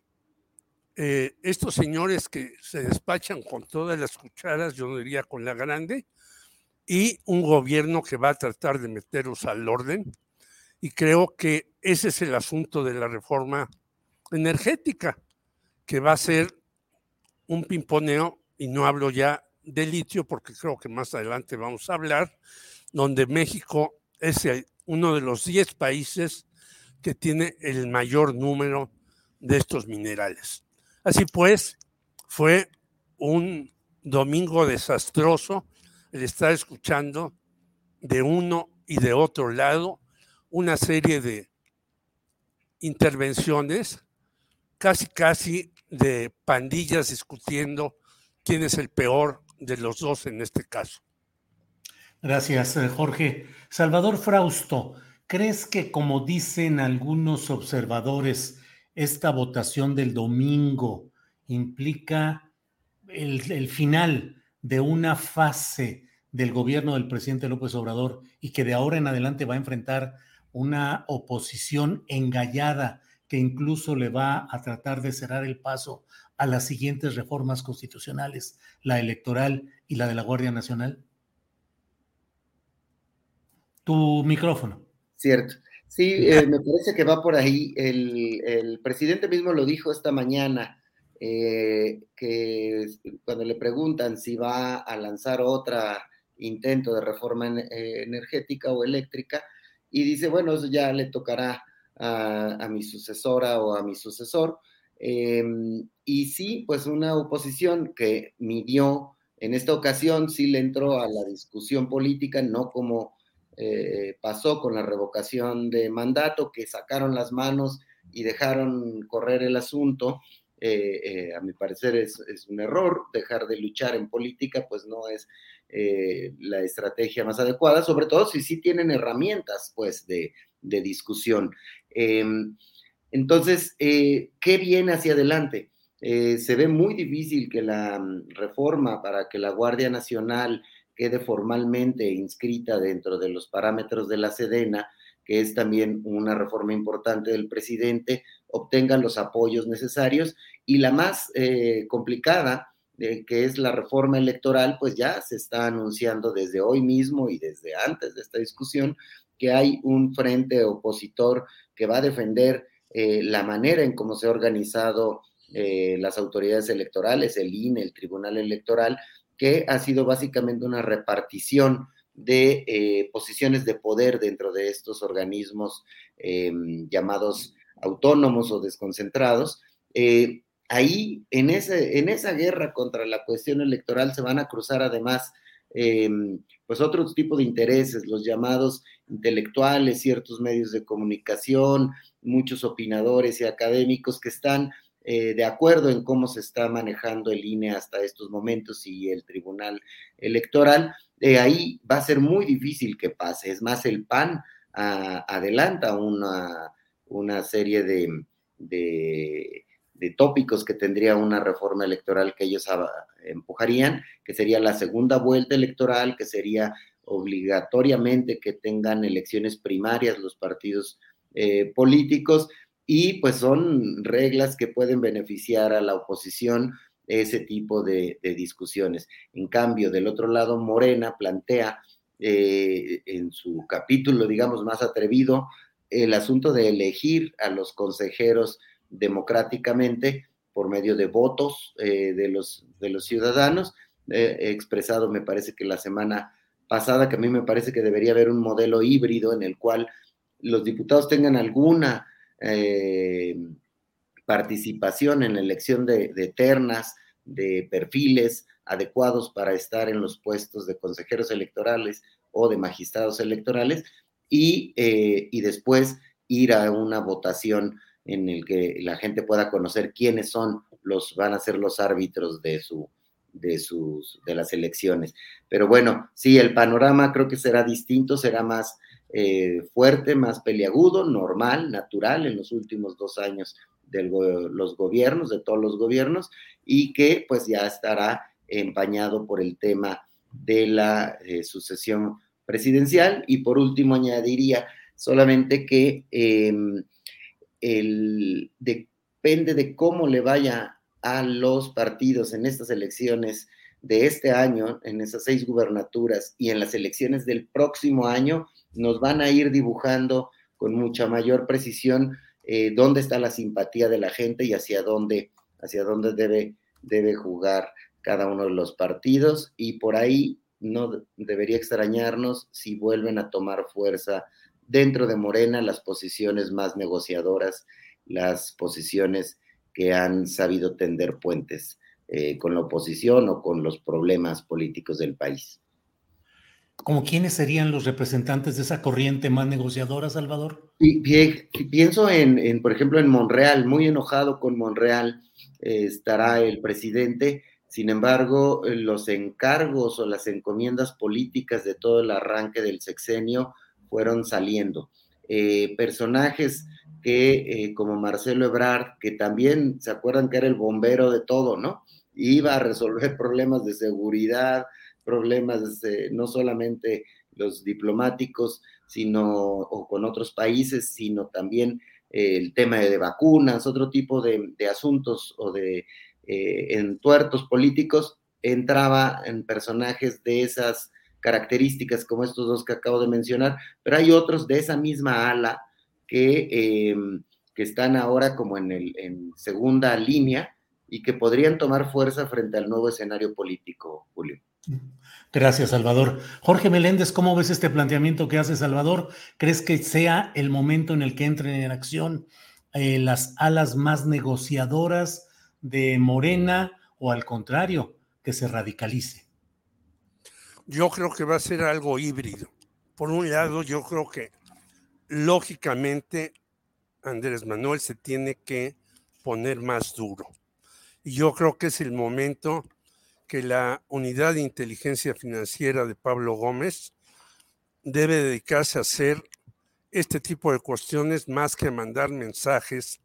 eh, estos señores que se despachan con todas las cucharas, yo diría con la grande, y un gobierno que va a tratar de meterlos al orden. Y creo que ese es el asunto de la reforma energética, que va a ser un pimponeo, y no hablo ya de litio, porque creo que más adelante vamos a hablar, donde México es uno de los 10 países que tiene el mayor número de estos minerales. Así pues, fue un domingo desastroso el estar escuchando de uno y de otro lado una serie de intervenciones, casi casi de pandillas discutiendo quién es el peor de los dos en este caso. Gracias, eh, Jorge. Salvador Frausto, ¿crees que como dicen algunos observadores, esta votación del domingo implica el, el, final de una fase del gobierno del presidente López Obrador y que de ahora en adelante va a enfrentar una oposición engallada que incluso le va a tratar de cerrar el paso a las siguientes reformas constitucionales, la electoral y la de la Guardia Nacional? Tu micrófono. Cierto. Sí, *laughs* eh, me parece que va por ahí. El, el, presidente mismo lo dijo esta mañana, eh, que cuando le preguntan si va a lanzar otro intento de reforma en, eh, energética o eléctrica, y dice, bueno, eso ya le tocará a, a mi sucesora o a mi sucesor. Em, y sí, pues una oposición que midió, en esta ocasión sí le entró a la discusión política, no como eh, pasó con la revocación de mandato, que sacaron las manos y dejaron correr el asunto. Eh, eh, a mi parecer es, un error dejar de luchar en política, pues no es la estrategia más adecuada, sobre todo si sí tienen herramientas, pues, de, de discusión. Em, entonces, ¿qué viene hacia adelante? se ve muy difícil que la mm, reforma para que la Guardia Nacional quede formalmente inscrita dentro de los parámetros de la Sedena, que es también una reforma importante del presidente, obtengan los apoyos necesarios. Y la más eh, complicada, eh, que es la reforma electoral, pues ya se está anunciando desde hoy mismo y desde antes de esta discusión que hay un frente opositor que va a defender eh, la manera en cómo se ha organizado las autoridades electorales, el INE, el Tribunal Electoral, que ha sido básicamente una repartición de eh, posiciones de poder dentro de estos organismos eh, llamados autónomos o desconcentrados. Eh, ahí, en, ese, en esa guerra contra la cuestión electoral, se van a cruzar además em, pues otros tipos de intereses, los llamados intelectuales, ciertos medios de comunicación, muchos opinadores y académicos que están eh, de acuerdo en cómo se está manejando el INE hasta estos momentos y el Tribunal Electoral, de ahí va a ser muy difícil que pase. Es más, el PAN adelanta una, una serie de, de, de, tópicos que tendría una reforma electoral que ellos empujarían, que sería la segunda vuelta electoral, que sería obligatoriamente que tengan elecciones primarias los partidos eh, políticos y pues son reglas que pueden beneficiar a la oposición ese tipo de, discusiones. En cambio, del otro lado, Morena plantea eh, en su capítulo, digamos, más atrevido, el asunto de elegir a los consejeros democráticamente por medio de votos eh, de, los, de los ciudadanos. Eh, he expresado, me parece que la semana pasada, que a mí me parece que debería haber un modelo híbrido en el cual los diputados tengan alguna eh, participación en la elección de, ternas, de perfiles adecuados para estar en los puestos de consejeros electorales o de magistrados electorales y, eh, y después ir a una votación en el que la gente pueda conocer quiénes son los, van a ser los árbitros de su, de sus, de las elecciones. Pero bueno, sí, el panorama creo que será distinto, será más eh, fuerte, más peliagudo, normal, natural en los últimos dos años de los gobiernos, de todos los gobiernos, y que pues ya estará empañado por el tema de la eh, sucesión presidencial. Y por último añadiría solamente que el, depende de cómo le vaya a los partidos en estas elecciones de este año, en esas seis gubernaturas y en las elecciones del próximo año, nos van a ir dibujando con mucha mayor precisión eh, dónde está la simpatía de la gente y hacia dónde, hacia dónde debe, debe jugar cada uno de los partidos. Y por ahí no debería extrañarnos si vuelven a tomar fuerza dentro de Morena las posiciones más negociadoras, las posiciones que han sabido tender puentes eh, con la oposición o con los problemas políticos del país. ¿Cómo quiénes serían los representantes de esa corriente más negociadora, Salvador? Pienso en, por ejemplo, en Monreal, muy enojado con Monreal eh, estará el presidente. Sin embargo, los encargos o las encomiendas políticas de todo el arranque del sexenio fueron saliendo. Eh, personajes que, eh, como Marcelo Ebrard, que también se acuerdan que era el bombero de todo, ¿no? Iba a resolver *laughs* problemas de seguridad, problemas no solamente los diplomáticos, sino o con otros países, sino también eh, el tema de vacunas, otro tipo de, asuntos o de eh, entuertos políticos, entraba en personajes de esas características como estos dos que acabo de mencionar, pero hay otros de esa misma ala que, em, que están ahora como en, el, en segunda línea y que podrían tomar fuerza frente al nuevo escenario político, Julio. Gracias, Salvador. Jorge Meléndez, ¿cómo ves este planteamiento que hace Salvador? ¿Crees que sea el momento en el que entren en acción eh, las alas más negociadoras de Morena o al contrario, que se radicalice? Yo creo que va a ser algo híbrido. Por un lado, yo creo que lógicamente Andrés Manuel se tiene que poner más duro. Y yo creo que es el momento que la unidad de inteligencia financiera de Pablo Gómez debe dedicarse a hacer este tipo de cuestiones más que mandar mensajes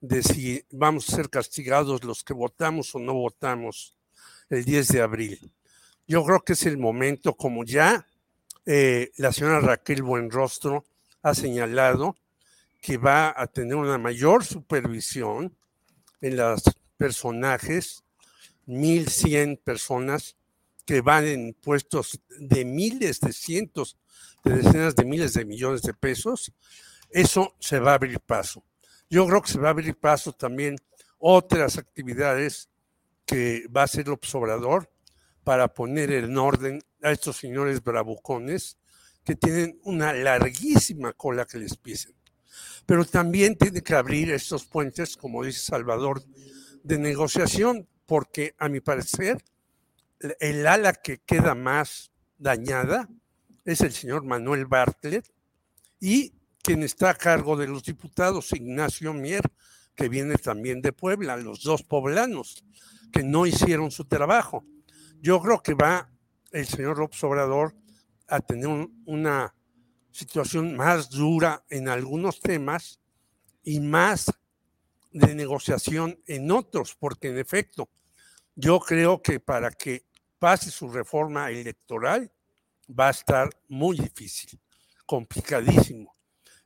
de si vamos a ser castigados los que votamos o no votamos el 10 de abril. Yo creo que es el momento, como ya eh, la señora Raquel Buenrostro ha señalado, que va a tener una mayor supervisión en los personajes 1.100 personas que van en puestos de miles, de cientos, de decenas de miles de millones de pesos, eso se va a abrir paso. Yo creo que se va a abrir paso también otras actividades que va a hacer el para poner en orden a estos señores bravucones que tienen una larguísima cola que les pisen. Pero también tiene que abrir estos puentes, como dice Salvador, de negociación porque a mi parecer el ala que queda más dañada es el señor Manuel Bartlett y quien está a cargo de los diputados, Ignacio Mier, que viene también de Puebla, los dos poblanos que no hicieron su trabajo. Yo creo que va el señor López Obrador a tener una situación más dura en algunos temas y más de negociación en otros, porque en efecto, yo creo que para que pase su reforma electoral va a estar muy difícil, complicadísimo.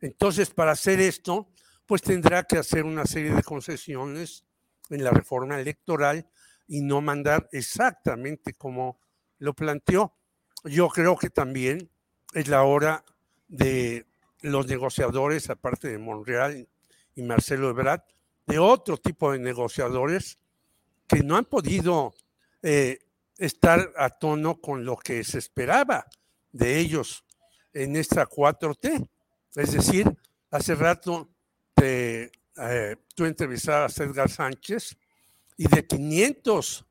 Entonces, para hacer esto, pues tendrá que hacer una serie de concesiones en la reforma electoral y no mandar exactamente como lo planteó. Yo creo que también es la hora de los negociadores, aparte de Monreal y Marcelo Ebrard, de otro tipo de negociadores que no han podido eh, estar a tono con lo que se esperaba de ellos en esta 4T. Es decir, hace rato te, eh, tú entrevistabas a Edgar Sánchez y de 500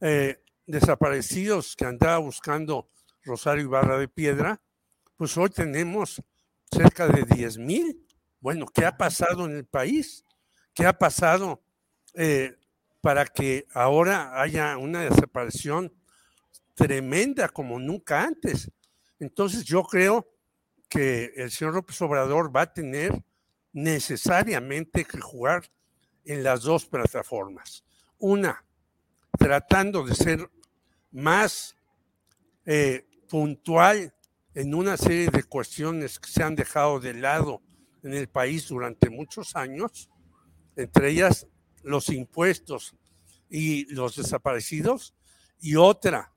eh, desaparecidos que andaba buscando Rosario Ibarra de Piedra, pues hoy tenemos cerca de 10 mil. Bueno, ¿qué ha pasado en el país? ¿Qué ha pasado eh, para que ahora haya una desaparición tremenda como nunca antes? Entonces yo creo que el señor López Obrador va a tener necesariamente que jugar en las dos plataformas. Una, tratando de ser más eh, puntual en una serie de cuestiones que se han dejado de lado en el país durante muchos años, entre ellas los impuestos y los desaparecidos, y otra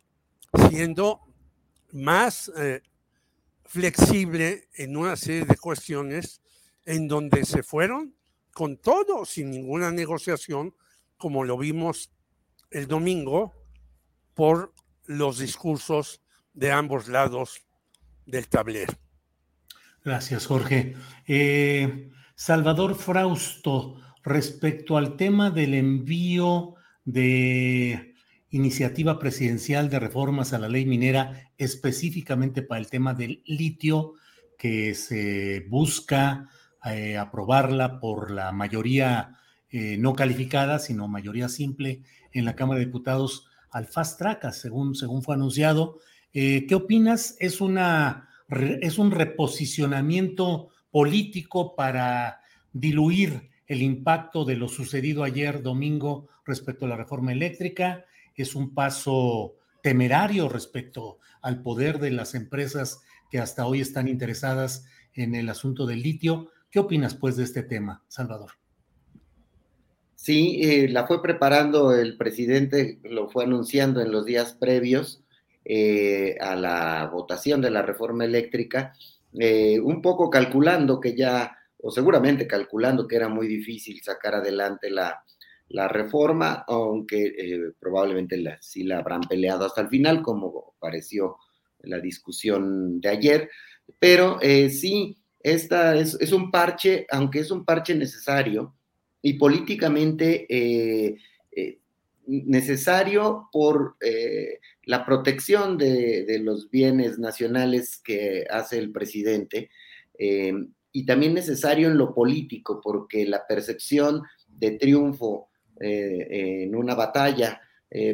siendo más eh, flexible en una serie de cuestiones en donde se fueron con todo, sin ninguna negociación, como lo vimos el domingo, por los discursos de ambos lados del tablero. Gracias, Jorge. Eh, Salvador Frausto, respecto al tema del envío de iniciativa presidencial de reformas a la ley minera, específicamente para el tema del litio, que se busca eh, aprobarla por la mayoría eh, no calificada, sino mayoría simple en la Cámara de Diputados al fast track, según, según fue anunciado. Eh, ¿Qué opinas? ¿Es, una, ¿Es un reposicionamiento político para diluir el impacto de lo sucedido ayer domingo respecto a la reforma eléctrica? ¿Es un paso temerario respecto al poder de las empresas que hasta hoy están interesadas en el asunto del litio? ¿Qué opinas pues de este tema, Salvador? Sí, eh, la fue preparando el presidente, lo fue anunciando en los días previos eh, a la votación de la reforma eléctrica, eh, un poco calculando que ya, o seguramente calculando que era muy difícil sacar adelante la, reforma, aunque probablemente la, sí la habrán peleado hasta el final, como pareció la discusión de ayer, pero sí, esta es, es un parche, aunque es un parche necesario, y políticamente eh, eh, necesario por eh, la protección de, los bienes nacionales que hace el presidente y también necesario en lo político porque la percepción de triunfo en una batalla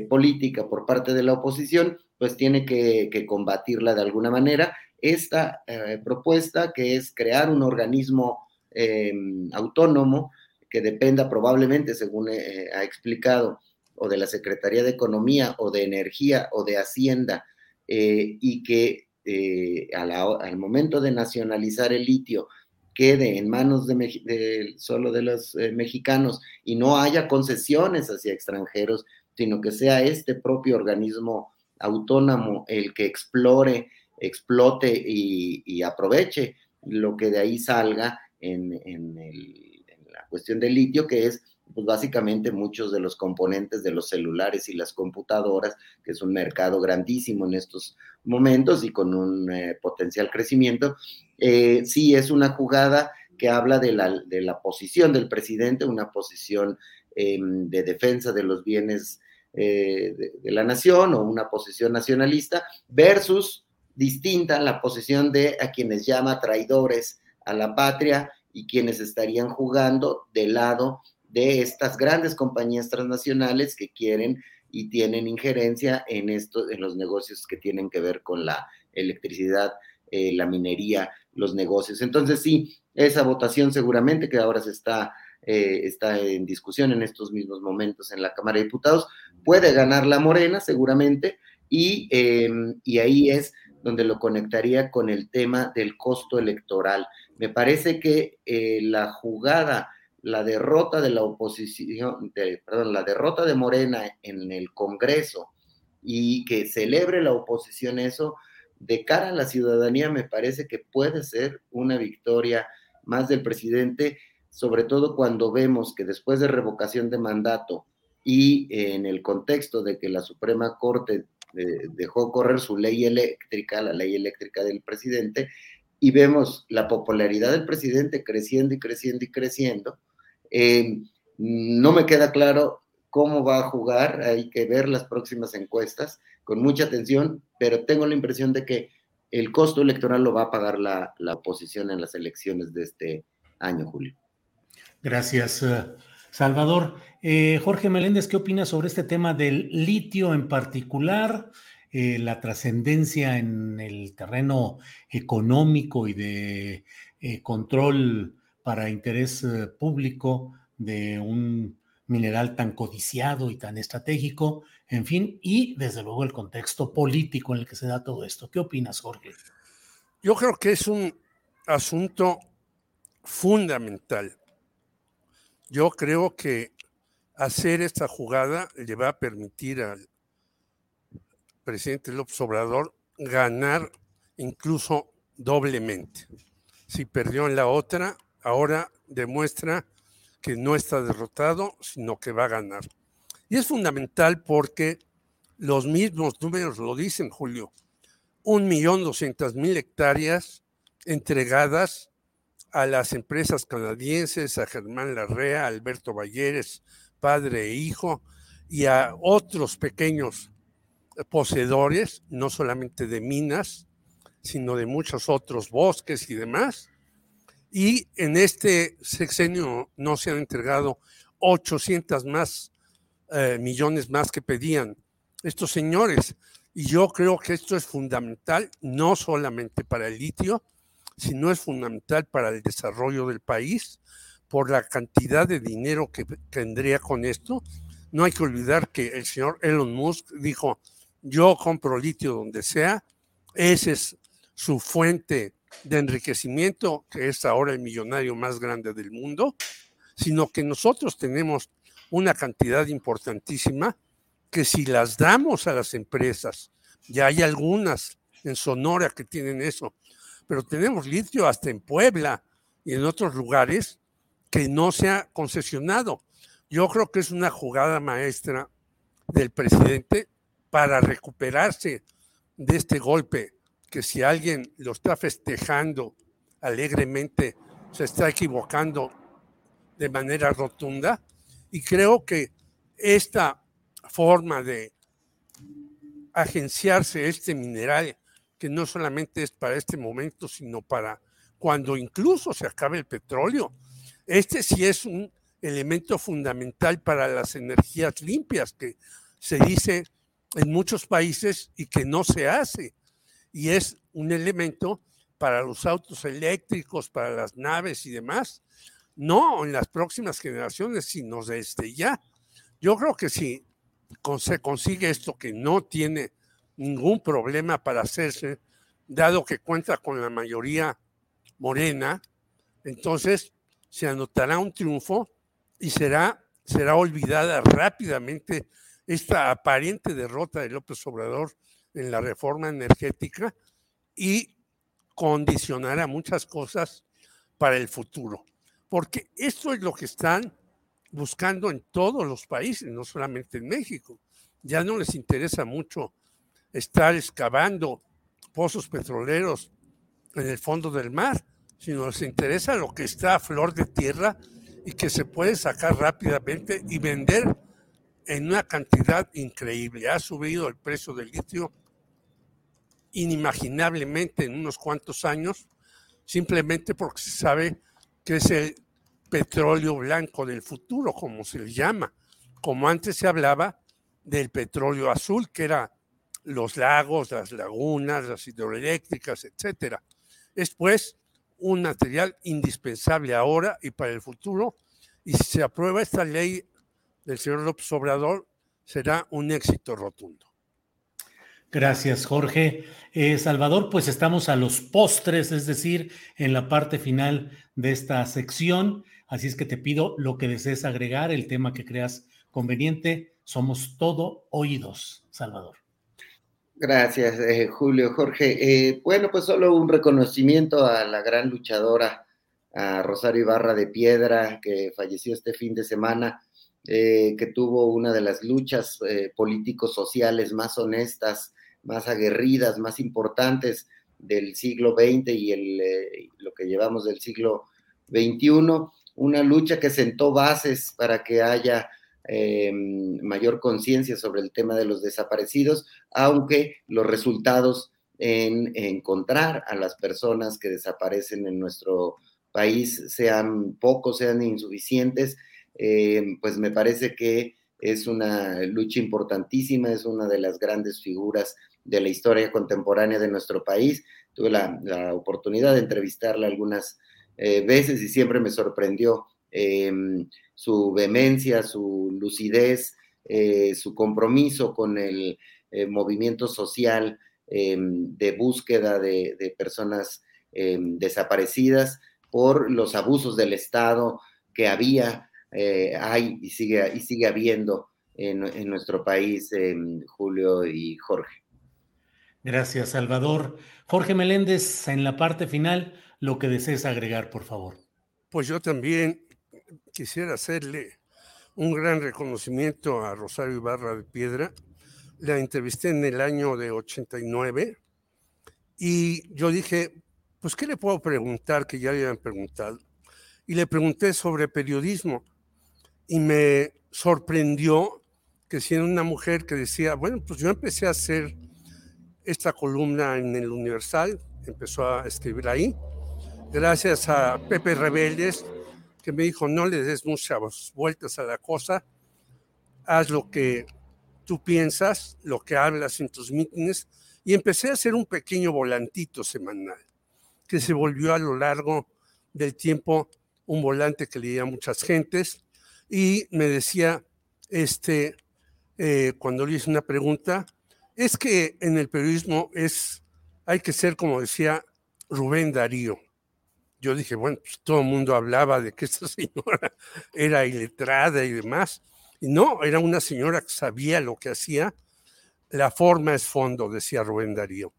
política por parte de la oposición pues tiene que, combatirla de alguna manera. Esta propuesta que es crear un organismo autónomo que dependa probablemente, según eh, ha explicado, o de la Secretaría de Economía o de Energía o de Hacienda, eh, y que eh, al momento de nacionalizar el litio quede en manos de, solo de los mexicanos y no haya concesiones hacia extranjeros, sino que sea este propio organismo autónomo el que explore, explote y, aproveche lo que de ahí salga en el cuestión del litio, que es pues básicamente muchos de los componentes de los celulares y las computadoras, que es un mercado grandísimo en estos momentos y con un eh, potencial crecimiento. Eh, sí, es una jugada que habla de la, de la posición del presidente, una posición em, de defensa de los bienes eh, de, de, la nación o una posición nacionalista versus distinta la posición de a quienes llama traidores a la patria y quienes estarían jugando del lado de estas grandes compañías transnacionales que quieren y tienen injerencia en, esto, en los negocios que tienen que ver con la electricidad, eh, la minería, los negocios. Entonces sí, esa votación seguramente que ahora se está, eh, está en discusión en estos mismos momentos en la Cámara de Diputados, puede ganar la Morena seguramente y, em, y ahí es donde lo conectaría con el tema del costo electoral. Me parece que eh, la jugada, la derrota de la oposición, perdón, la derrota de Morena en el Congreso y que celebre la oposición eso, de cara a la ciudadanía me parece que puede ser una victoria más del presidente, sobre todo cuando vemos que después de revocación de mandato y en el contexto de que la Suprema Corte eh, dejó correr su ley eléctrica, la ley eléctrica del presidente, y vemos la popularidad del presidente creciendo y creciendo y creciendo, eh, no me queda claro cómo va a jugar, hay que ver las próximas encuestas con mucha atención, pero tengo la impresión de que el costo electoral lo va a pagar la, oposición en las elecciones de este año, Julio. Gracias, eh, Salvador. Eh, Jorge Meléndez, ¿qué opinas sobre este tema del litio en particular? Eh, la trascendencia en el terreno económico y de control para interés público de un mineral tan codiciado y tan estratégico, en fin, y desde luego el contexto político en el que se da todo esto. ¿Qué opinas, Jorge? Yo creo que es un asunto fundamental. Yo creo que hacer esta jugada le va a permitir al presidente López Obrador ganar incluso doblemente. Si perdió en la otra, ahora demuestra que no está derrotado, sino que va a ganar. Es fundamental porque los mismos números lo dicen, Julio. Un millón doscientas mil hectáreas entregadas a las empresas canadienses, a Germán Larrea, a Alberto Valleres, padre e hijo, y a otros pequeños poseedores, no solamente de minas, sino de muchos otros bosques y demás. Y en este sexenio no se han entregado 800 más eh, millones más que pedían estos señores. Y yo creo que esto es fundamental, no solamente para el litio, sino es fundamental para el desarrollo del país por la cantidad de dinero que tendría con esto. No hay que olvidar que el señor Elon Musk dijo, yo compro litio donde sea, esa es su fuente de enriquecimiento, que es ahora el millonario más grande del mundo, sino que nosotros tenemos una cantidad importantísima que si las damos a las empresas, ya hay algunas en Sonora que tienen eso, pero tenemos litio hasta en Puebla y en otros lugares que no se ha concesionado. Yo creo que es una jugada maestra del presidente para recuperarse de este golpe, que si alguien lo está festejando alegremente, se está equivocando de manera rotunda. Y creo que esta forma de agenciarse este mineral, que no solamente es para este momento, sino para cuando incluso se acabe el petróleo. Este sí es un elemento fundamental para las energías limpias, que se dice en muchos países y que no se hace. Y es un elemento para los autos eléctricos, para las naves y demás. No en las próximas generaciones, sino desde ya. Yo creo que si se consigue esto que no tiene ningún problema para hacerse, dado que cuenta con la mayoría morena, entonces se anotará un triunfo y será, será olvidada rápidamente esta aparente derrota de López Obrador en la reforma energética y condicionará muchas cosas para el futuro. Porque esto es lo que están buscando en todos los países, no solamente en México. Ya no les interesa mucho estar excavando pozos petroleros en el fondo del mar, sino les interesa lo que está a flor de tierra y que se puede sacar rápidamente y vender en una cantidad increíble. Ha subido el precio del litio inimaginablemente en unos cuantos años, simplemente porque se sabe que es el petróleo blanco del futuro, como se le llama, como antes se hablaba del petróleo azul, que era los lagos, las lagunas, las hidroeléctricas, etcétera. Es pues un material indispensable ahora y para el futuro, y si se aprueba esta ley del señor López Obrador, será un éxito rotundo. Gracias, Jorge. Eh, Salvador, pues estamos a los postres, es decir, en la parte final de esta sección. Así es que te pido lo que desees agregar, el tema que creas conveniente. Somos todo oídos, Salvador. Gracias, eh, Julio. Jorge, eh, bueno, pues solo un reconocimiento a la gran luchadora, a Rosario Ibarra de Piedra, que falleció este fin de semana, eh, que tuvo una de las luchas políticos sociales más honestas, más aguerridas, más importantes del siglo XX y el, lo que llevamos del siglo XXI una lucha que sentó bases para que haya eh, mayor conciencia sobre el tema de los desaparecidos, aunque los resultados en, encontrar a las personas que desaparecen en nuestro país sean pocos, sean insuficientes, eh, pues me parece que es una lucha importantísima, es una de las grandes figuras de la historia contemporánea de nuestro país. Tuve la, la oportunidad de entrevistarla algunas eh, veces y siempre me sorprendió em, su vehemencia, su lucidez, eh, su compromiso con el eh, movimiento social de búsqueda de, personas em, desaparecidas por los abusos del Estado que había eh, hay y sigue, y sigue habiendo en, en nuestro país, Julio y Jorge. Gracias, Salvador. Jorge Meléndez, en la parte final, lo que desees agregar, por favor. Pues yo también quisiera hacerle un gran reconocimiento a Rosario Ibarra de Piedra. La entrevisté en el año de 89 y yo dije, pues, ¿qué le puedo preguntar que ya le habían preguntado? Y le pregunté sobre periodismo y me sorprendió que siendo una mujer que decía, bueno, pues yo empecé a hacer esta columna en el Universal, empezó a escribir ahí, gracias a Pepe Rebeldes, que me dijo, no le des muchas vueltas a la cosa, haz lo que tú piensas, lo que hablas en tus mítines, y empecé a hacer un pequeño volantito semanal, que se volvió a lo largo del tiempo un volante que leía muchas gentes, y me decía, este, eh, cuando le hice una pregunta, es que en el periodismo es, hay que ser, como decía Rubén Darío. Yo dije, bueno, pues todo el mundo hablaba de que esta *laughs* señora era iletrada y demás. Y no, era una señora que sabía lo que hacía. La forma es fondo, decía Rubén Darío.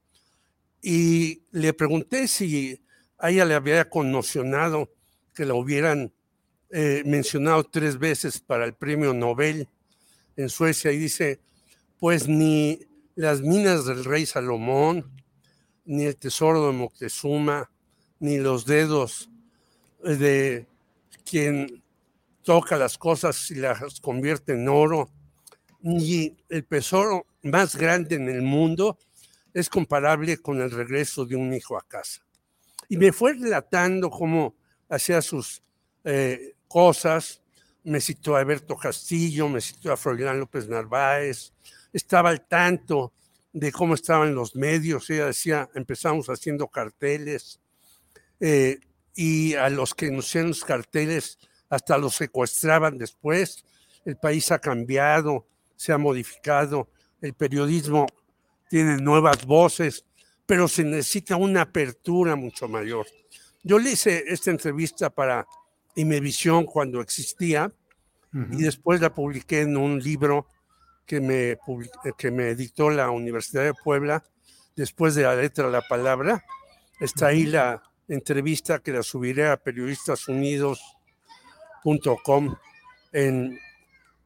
Y le pregunté si a ella le había conmocionado que la hubieran eh, mencionado tres veces para el premio Nobel en Suecia y dice, pues ni las minas del rey Salomón, ni el tesoro de Moctezuma, ni los dedos de quien toca las cosas y las convierte en oro, ni el tesoro más grande en el mundo es comparable con el regreso de un hijo a casa. Y me fue relatando cómo hacía sus eh, cosas, me citó a Alberto Castillo, me citó a Froilán López Narváez, estaba al tanto de cómo estaban los medios. Ella decía, empezamos haciendo carteles eh, y a los que hacían los carteles hasta los secuestraban después. El país ha cambiado, se ha modificado, el periodismo tiene nuevas voces, pero se necesita una apertura mucho mayor. Yo le hice esta entrevista para Imevisión cuando existía y después la publiqué en un libro que me, que me dictó la Universidad de Puebla después de la letra la palabra. Está ahí la entrevista que la subiré a periodistasunidos.com en,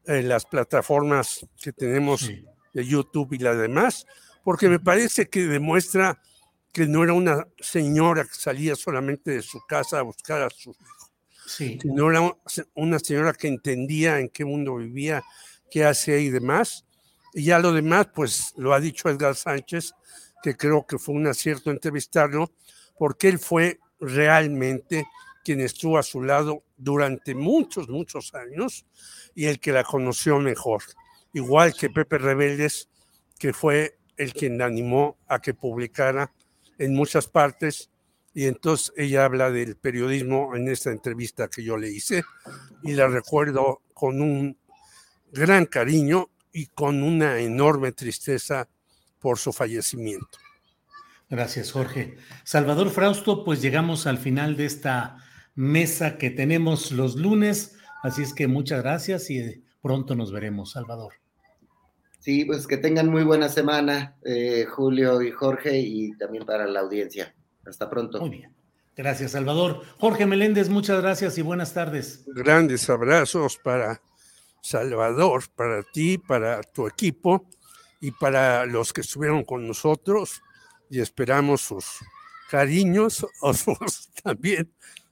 en las plataformas que tenemos de YouTube y las demás, porque me parece que demuestra que no era una señora que salía solamente de su casa a buscar a su hijo, sino era una señora que entendía en qué mundo vivía, qué hace y demás. Y ya lo demás, pues lo ha dicho Edgar Sánchez, que creo que fue un acierto entrevistarlo, porque él fue realmente quien estuvo a su lado durante muchos, muchos años y el que la conoció mejor. Igual que Pepe Rebeldes, que fue el quien la animó a que publicara en muchas partes. Y entonces ella habla del periodismo en esta entrevista que yo le hice y la recuerdo con un gran cariño y con una enorme tristeza por su fallecimiento. Gracias, Jorge. Salvador Frausto, pues llegamos al final de esta mesa que tenemos los lunes, así es que muchas gracias y pronto nos veremos, Salvador. Sí, pues que tengan muy buena semana, eh, Julio y Jorge, y también para la audiencia. Hasta pronto. Muy bien. Gracias, Salvador. Jorge Meléndez, muchas gracias y buenas tardes. Grandes abrazos para Salvador, para ti, para tu equipo y para los que estuvieron con nosotros y esperamos sus cariños o sus *laughs* también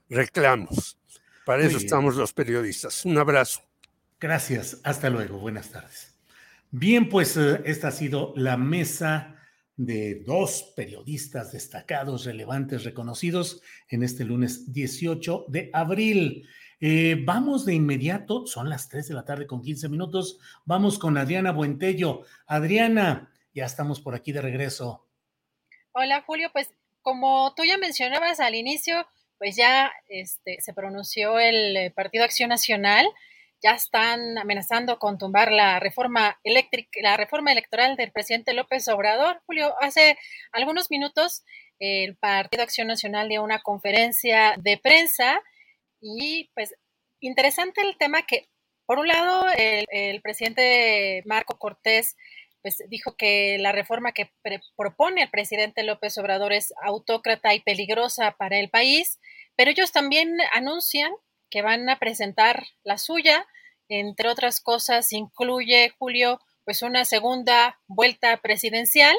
reclamos. Para eso estamos los periodistas. Un abrazo. Gracias. Hasta luego. Buenas tardes. Bien, pues eh, esta ha sido la mesa de dos periodistas destacados, relevantes, reconocidos en este lunes 18 de abril. Eh, vamos de inmediato, son las 3 de la tarde con 15 minutos. Vamos con Adriana Buentello. Adriana, ya estamos por aquí de regreso. Hola Julio, pues como tú ya mencionabas al inicio, pues ya este, se pronunció el eh, Partido Acción Nacional, ya están amenazando con tumbar la reforma eléctrica, la reforma electoral del presidente López Obrador. Julio, hace algunos minutos el Partido Acción Nacional dio una conferencia de prensa y pues interesante el tema que, por un lado, el, presidente Marco Cortés pues, dijo que la reforma que propone el presidente López Obrador es autócrata y peligrosa para el país, pero ellos también anuncian que van a presentar la suya, entre otras cosas, incluye, Julio, pues una segunda vuelta presidencial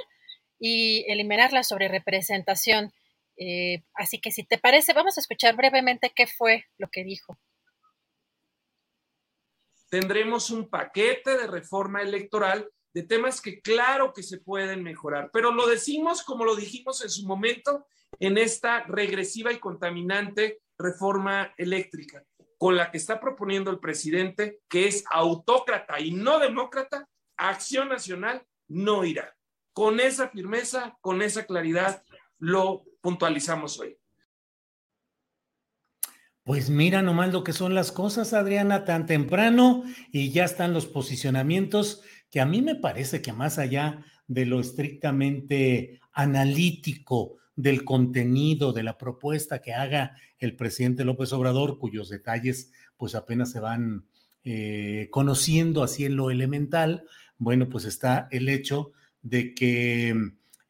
y eliminar la sobrerepresentación. Eh, así que si te parece, vamos a escuchar brevemente qué fue lo que dijo. Tendremos un paquete de reforma electoral de temas que claro que se pueden mejorar, pero lo decimos como lo dijimos en su momento en esta regresiva y contaminante reforma eléctrica, con la que está proponiendo el presidente, que es autócrata y no demócrata, Acción Nacional no irá. Con esa firmeza, con esa claridad, lo puntualizamos hoy. Pues mira nomás lo que son las cosas, Adriana, tan temprano y ya están los posicionamientos que a mí me parece que más allá de lo estrictamente analítico del contenido de la propuesta que haga el presidente López Obrador, cuyos detalles pues apenas se van eh, conociendo así en lo elemental, bueno, pues está el hecho de que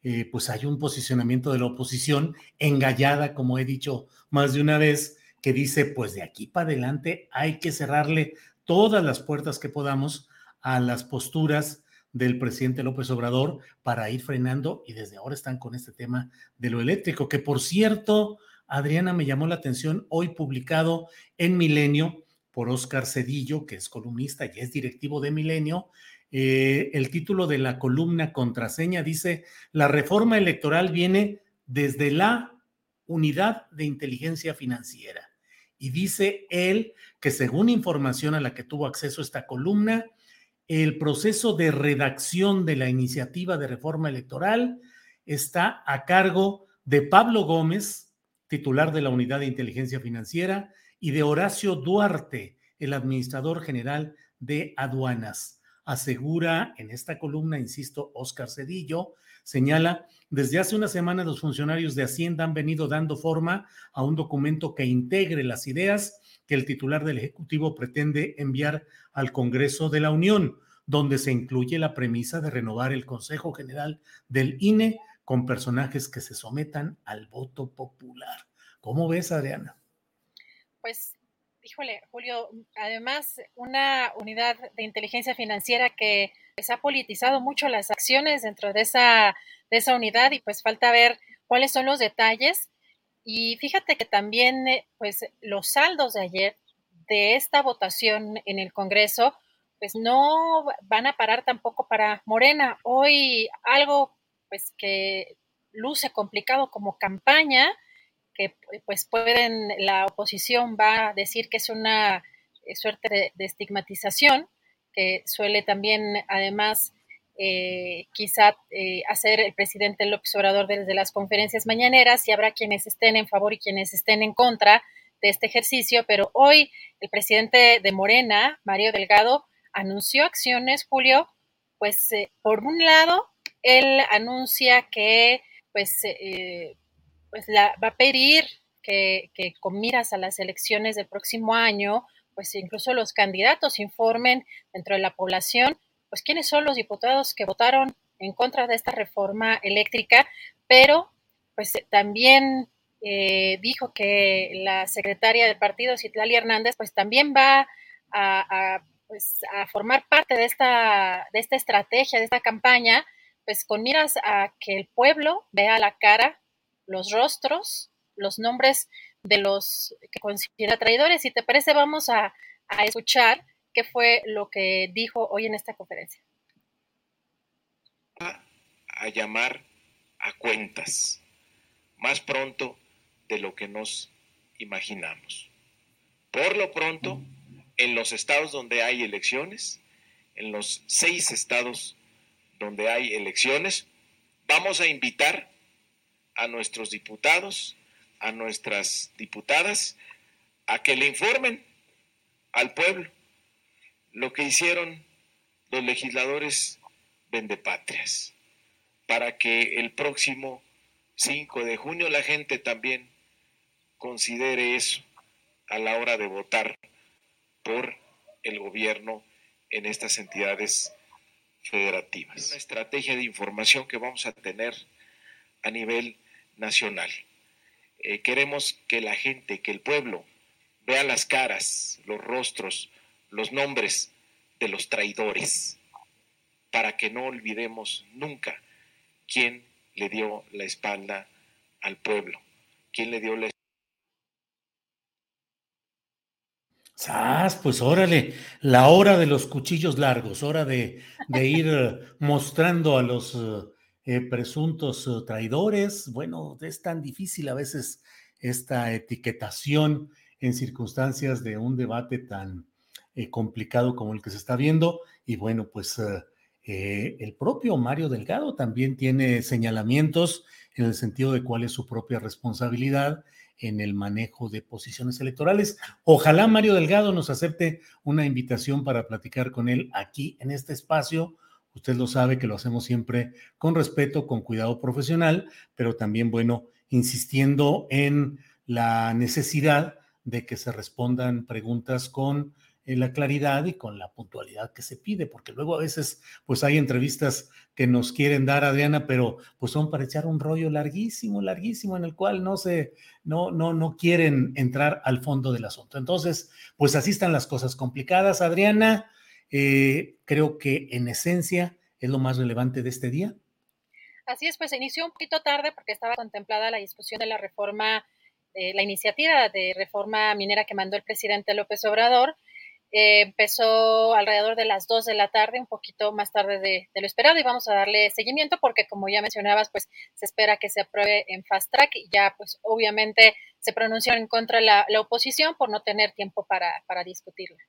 eh, pues hay un posicionamiento de la oposición engallada, como he dicho más de una vez, que dice, pues de aquí para adelante hay que cerrarle todas las puertas que podamos a las posturas del presidente López Obrador para ir frenando y desde ahora están con este tema de lo eléctrico, que por cierto, Adriana me llamó la atención hoy publicado en Milenio por Oscar Cedillo, que es columnista y es directivo de Milenio. Eh, el título de la columna contraseña dice, la reforma electoral viene desde la unidad de inteligencia financiera. Y dice él que según información a la que tuvo acceso esta columna, el proceso de redacción de la iniciativa de reforma electoral está a cargo de Pablo Gómez, titular de la Unidad de Inteligencia Financiera, y de Horacio Duarte, el administrador general de aduanas. Asegura en esta columna, insisto, Oscar Cedillo, señala, desde hace una semana los funcionarios de Hacienda han venido dando forma a un documento que integre las ideas que el titular del Ejecutivo pretende enviar al Congreso de la Unión, donde se incluye la premisa de renovar el Consejo General del INE con personajes que se sometan al voto popular. ¿Cómo ves, Adriana? Pues, híjole, Julio, además, una unidad de inteligencia financiera que pues, ha politizado mucho las acciones dentro de esa, de esa unidad y pues falta ver cuáles son los detalles y fíjate que también, eh, pues, los saldos de ayer de esta votación en el Congreso, pues no van a parar tampoco para Morena. Hoy algo, pues, que luce complicado como campaña, que pues pueden, la oposición va a decir que es una eh, suerte de, de estigmatización, que suele también, además, eh, quizá eh, hacer el presidente López Obrador desde las conferencias mañaneras y habrá quienes estén en favor y quienes estén en contra de este ejercicio, pero hoy el presidente de Morena, Mario Delgado, anunció acciones, Julio, pues eh, por un lado, él anuncia que pues, pues la, va a pedir que, que con miras a las elecciones del próximo año, pues incluso los candidatos informen dentro de la población pues quiénes son los diputados que votaron en contra de esta reforma eléctrica, pero pues también eh, dijo que la secretaria del partido, Citlali Hernández, pues también va a, pues, a formar parte de esta, de esta estrategia, de esta campaña, pues con miras a que el pueblo vea la cara, los rostros, los nombres de los que considera traidores. Si te parece, vamos a escuchar qué fue lo que dijo hoy en esta conferencia. A llamar a cuentas más pronto de lo que nos imaginamos. Por lo pronto, en los estados donde hay elecciones, en los seis estados donde hay elecciones, vamos a invitar a nuestros diputados, a nuestras diputadas, a que le informen al pueblo lo que hicieron los legisladores vendepatrias, para que el próximo 5 de junio la gente también considere eso a la hora de votar por el gobierno en estas entidades federativas. Una estrategia de información que vamos a tener a nivel nacional. Eh, queremos que la gente, que el pueblo vea las caras, los rostros, los nombres de los traidores, para que no olvidemos nunca quién le dio la espalda al pueblo, quién le dio la Ah, pues órale, la hora de los cuchillos largos, hora de, ir eh, mostrando a los eh, presuntos eh, traidores. Bueno, es tan difícil a veces esta etiquetación en circunstancias de un debate tan complicado como el que se está viendo. Y bueno, pues el propio Mario Delgado también tiene señalamientos en el sentido de cuál es su propia responsabilidad en el manejo de posiciones electorales. Ojalá Mario Delgado nos acepte una invitación para platicar con él aquí en este espacio. Usted lo sabe que lo hacemos siempre con respeto, con cuidado profesional, pero también, bueno, insistiendo en la necesidad de que se respondan preguntas con la claridad y con la puntualidad que se pide, porque luego a veces pues hay entrevistas que nos quieren dar Adriana, pero pues son para echar un rollo larguísimo, larguísimo en el cual no se no no no quieren entrar al fondo del asunto. Entonces, pues así están las cosas complicadas, Adriana. Eh, creo que en esencia es lo más relevante de este día. Así es, pues se inició un poquito tarde porque estaba contemplada la discusión de la reforma, eh, la iniciativa de reforma minera que mandó el presidente López Obrador eh, empezó alrededor de las 2 de la tarde, un poquito más tarde de, lo esperado, y vamos a darle seguimiento porque, como ya mencionabas, pues se espera que se apruebe en fast track y ya, pues obviamente se pronunció en contra la, la oposición por no tener tiempo para, para discutirla.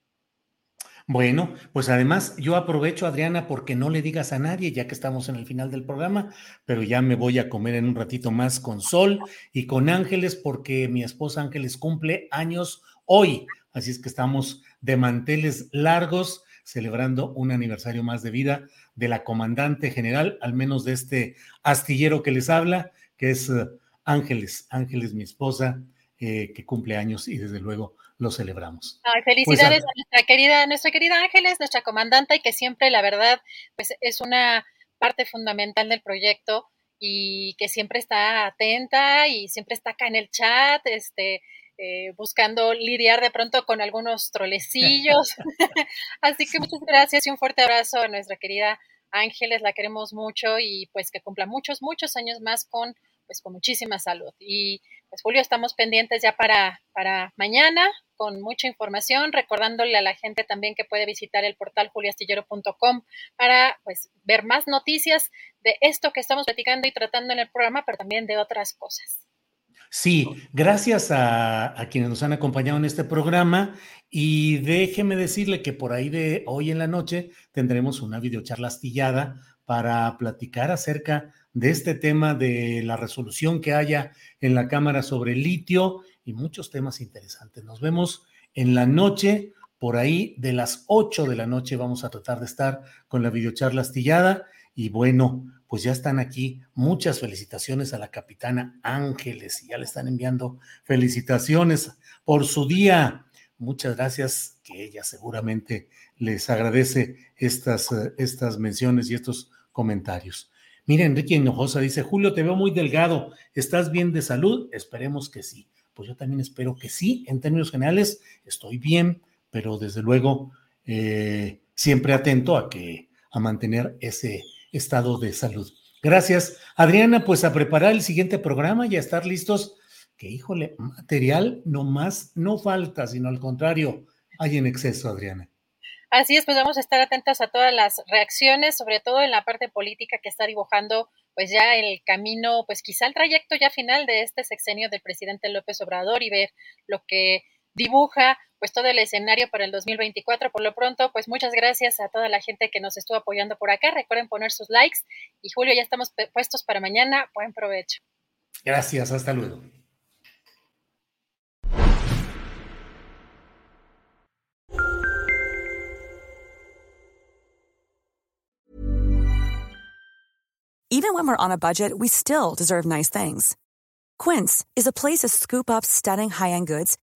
Bueno, pues además yo aprovecho, Adriana, porque no le digas a nadie, ya que estamos en el final del programa, pero ya me voy a comer en un ratito más con Sol y con Ángeles, porque mi esposa Ángeles cumple años hoy. Así es que estamos de manteles largos celebrando un aniversario más de vida de la comandante general, al menos de este astillero que les habla, que es eh, Ángeles, Ángeles, mi esposa, eh, que cumple años y desde luego lo celebramos. felicidades pues, a, nuestra querida, nuestra querida Ángeles, nuestra comandante, y que siempre, la verdad, pues es una parte fundamental del proyecto y que siempre está atenta y siempre está acá en el chat, este, eh, buscando lidiar de pronto con algunos trolecillos. *laughs* *laughs* Así que muchas gracias y un fuerte abrazo a nuestra querida Ángeles, la queremos mucho y pues que cumpla muchos, muchos años más con pues con muchísima salud. Y pues Julio, estamos pendientes ya para, para mañana con mucha información, recordándole a la gente también que puede visitar el portal juliastillero.com para pues ver más noticias de esto que estamos platicando y tratando en el programa, pero también de otras cosas. Sí, gracias a, quienes nos han acompañado en este programa y déjeme decirle que por ahí de hoy en la noche tendremos una videocharla astillada para platicar acerca de este tema de la resolución que haya en la Cámara sobre el litio y muchos temas interesantes. Nos vemos en la noche, por ahí de las 8 de la noche vamos a tratar de estar con la videocharla astillada y bueno, pues ya están aquí. Muchas felicitaciones a la capitana Ángeles. Ya le están enviando felicitaciones por su día. Muchas gracias, que ella seguramente les agradece estas, eh, estas menciones y estos comentarios. Mira, Enrique Hinojosa dice, Julio, te veo muy delgado. ¿Estás bien de salud? Esperemos que sí. Pues yo también espero que sí. En términos generales, estoy bien, pero desde luego eh, siempre atento a que a mantener ese estado de salud. Gracias, Adriana, pues a preparar el siguiente programa y a estar listos, que híjole, material no más no falta, sino al contrario, hay en exceso, Adriana. Así es, pues vamos a estar atentos a todas las reacciones, sobre todo en la parte política que está dibujando pues ya el camino, pues quizá el trayecto ya final de este sexenio del presidente López Obrador y ver lo que dibuja pues todo el escenario para el 2024. Por lo pronto, pues muchas gracias a toda la gente que nos estuvo apoyando por acá. Recuerden poner sus likes y Julio, ya estamos puestos para mañana. Buen provecho. Gracias, hasta luego. Even when we're on a budget, we still deserve nice things. Quince is a place to scoop up stunning high-end goods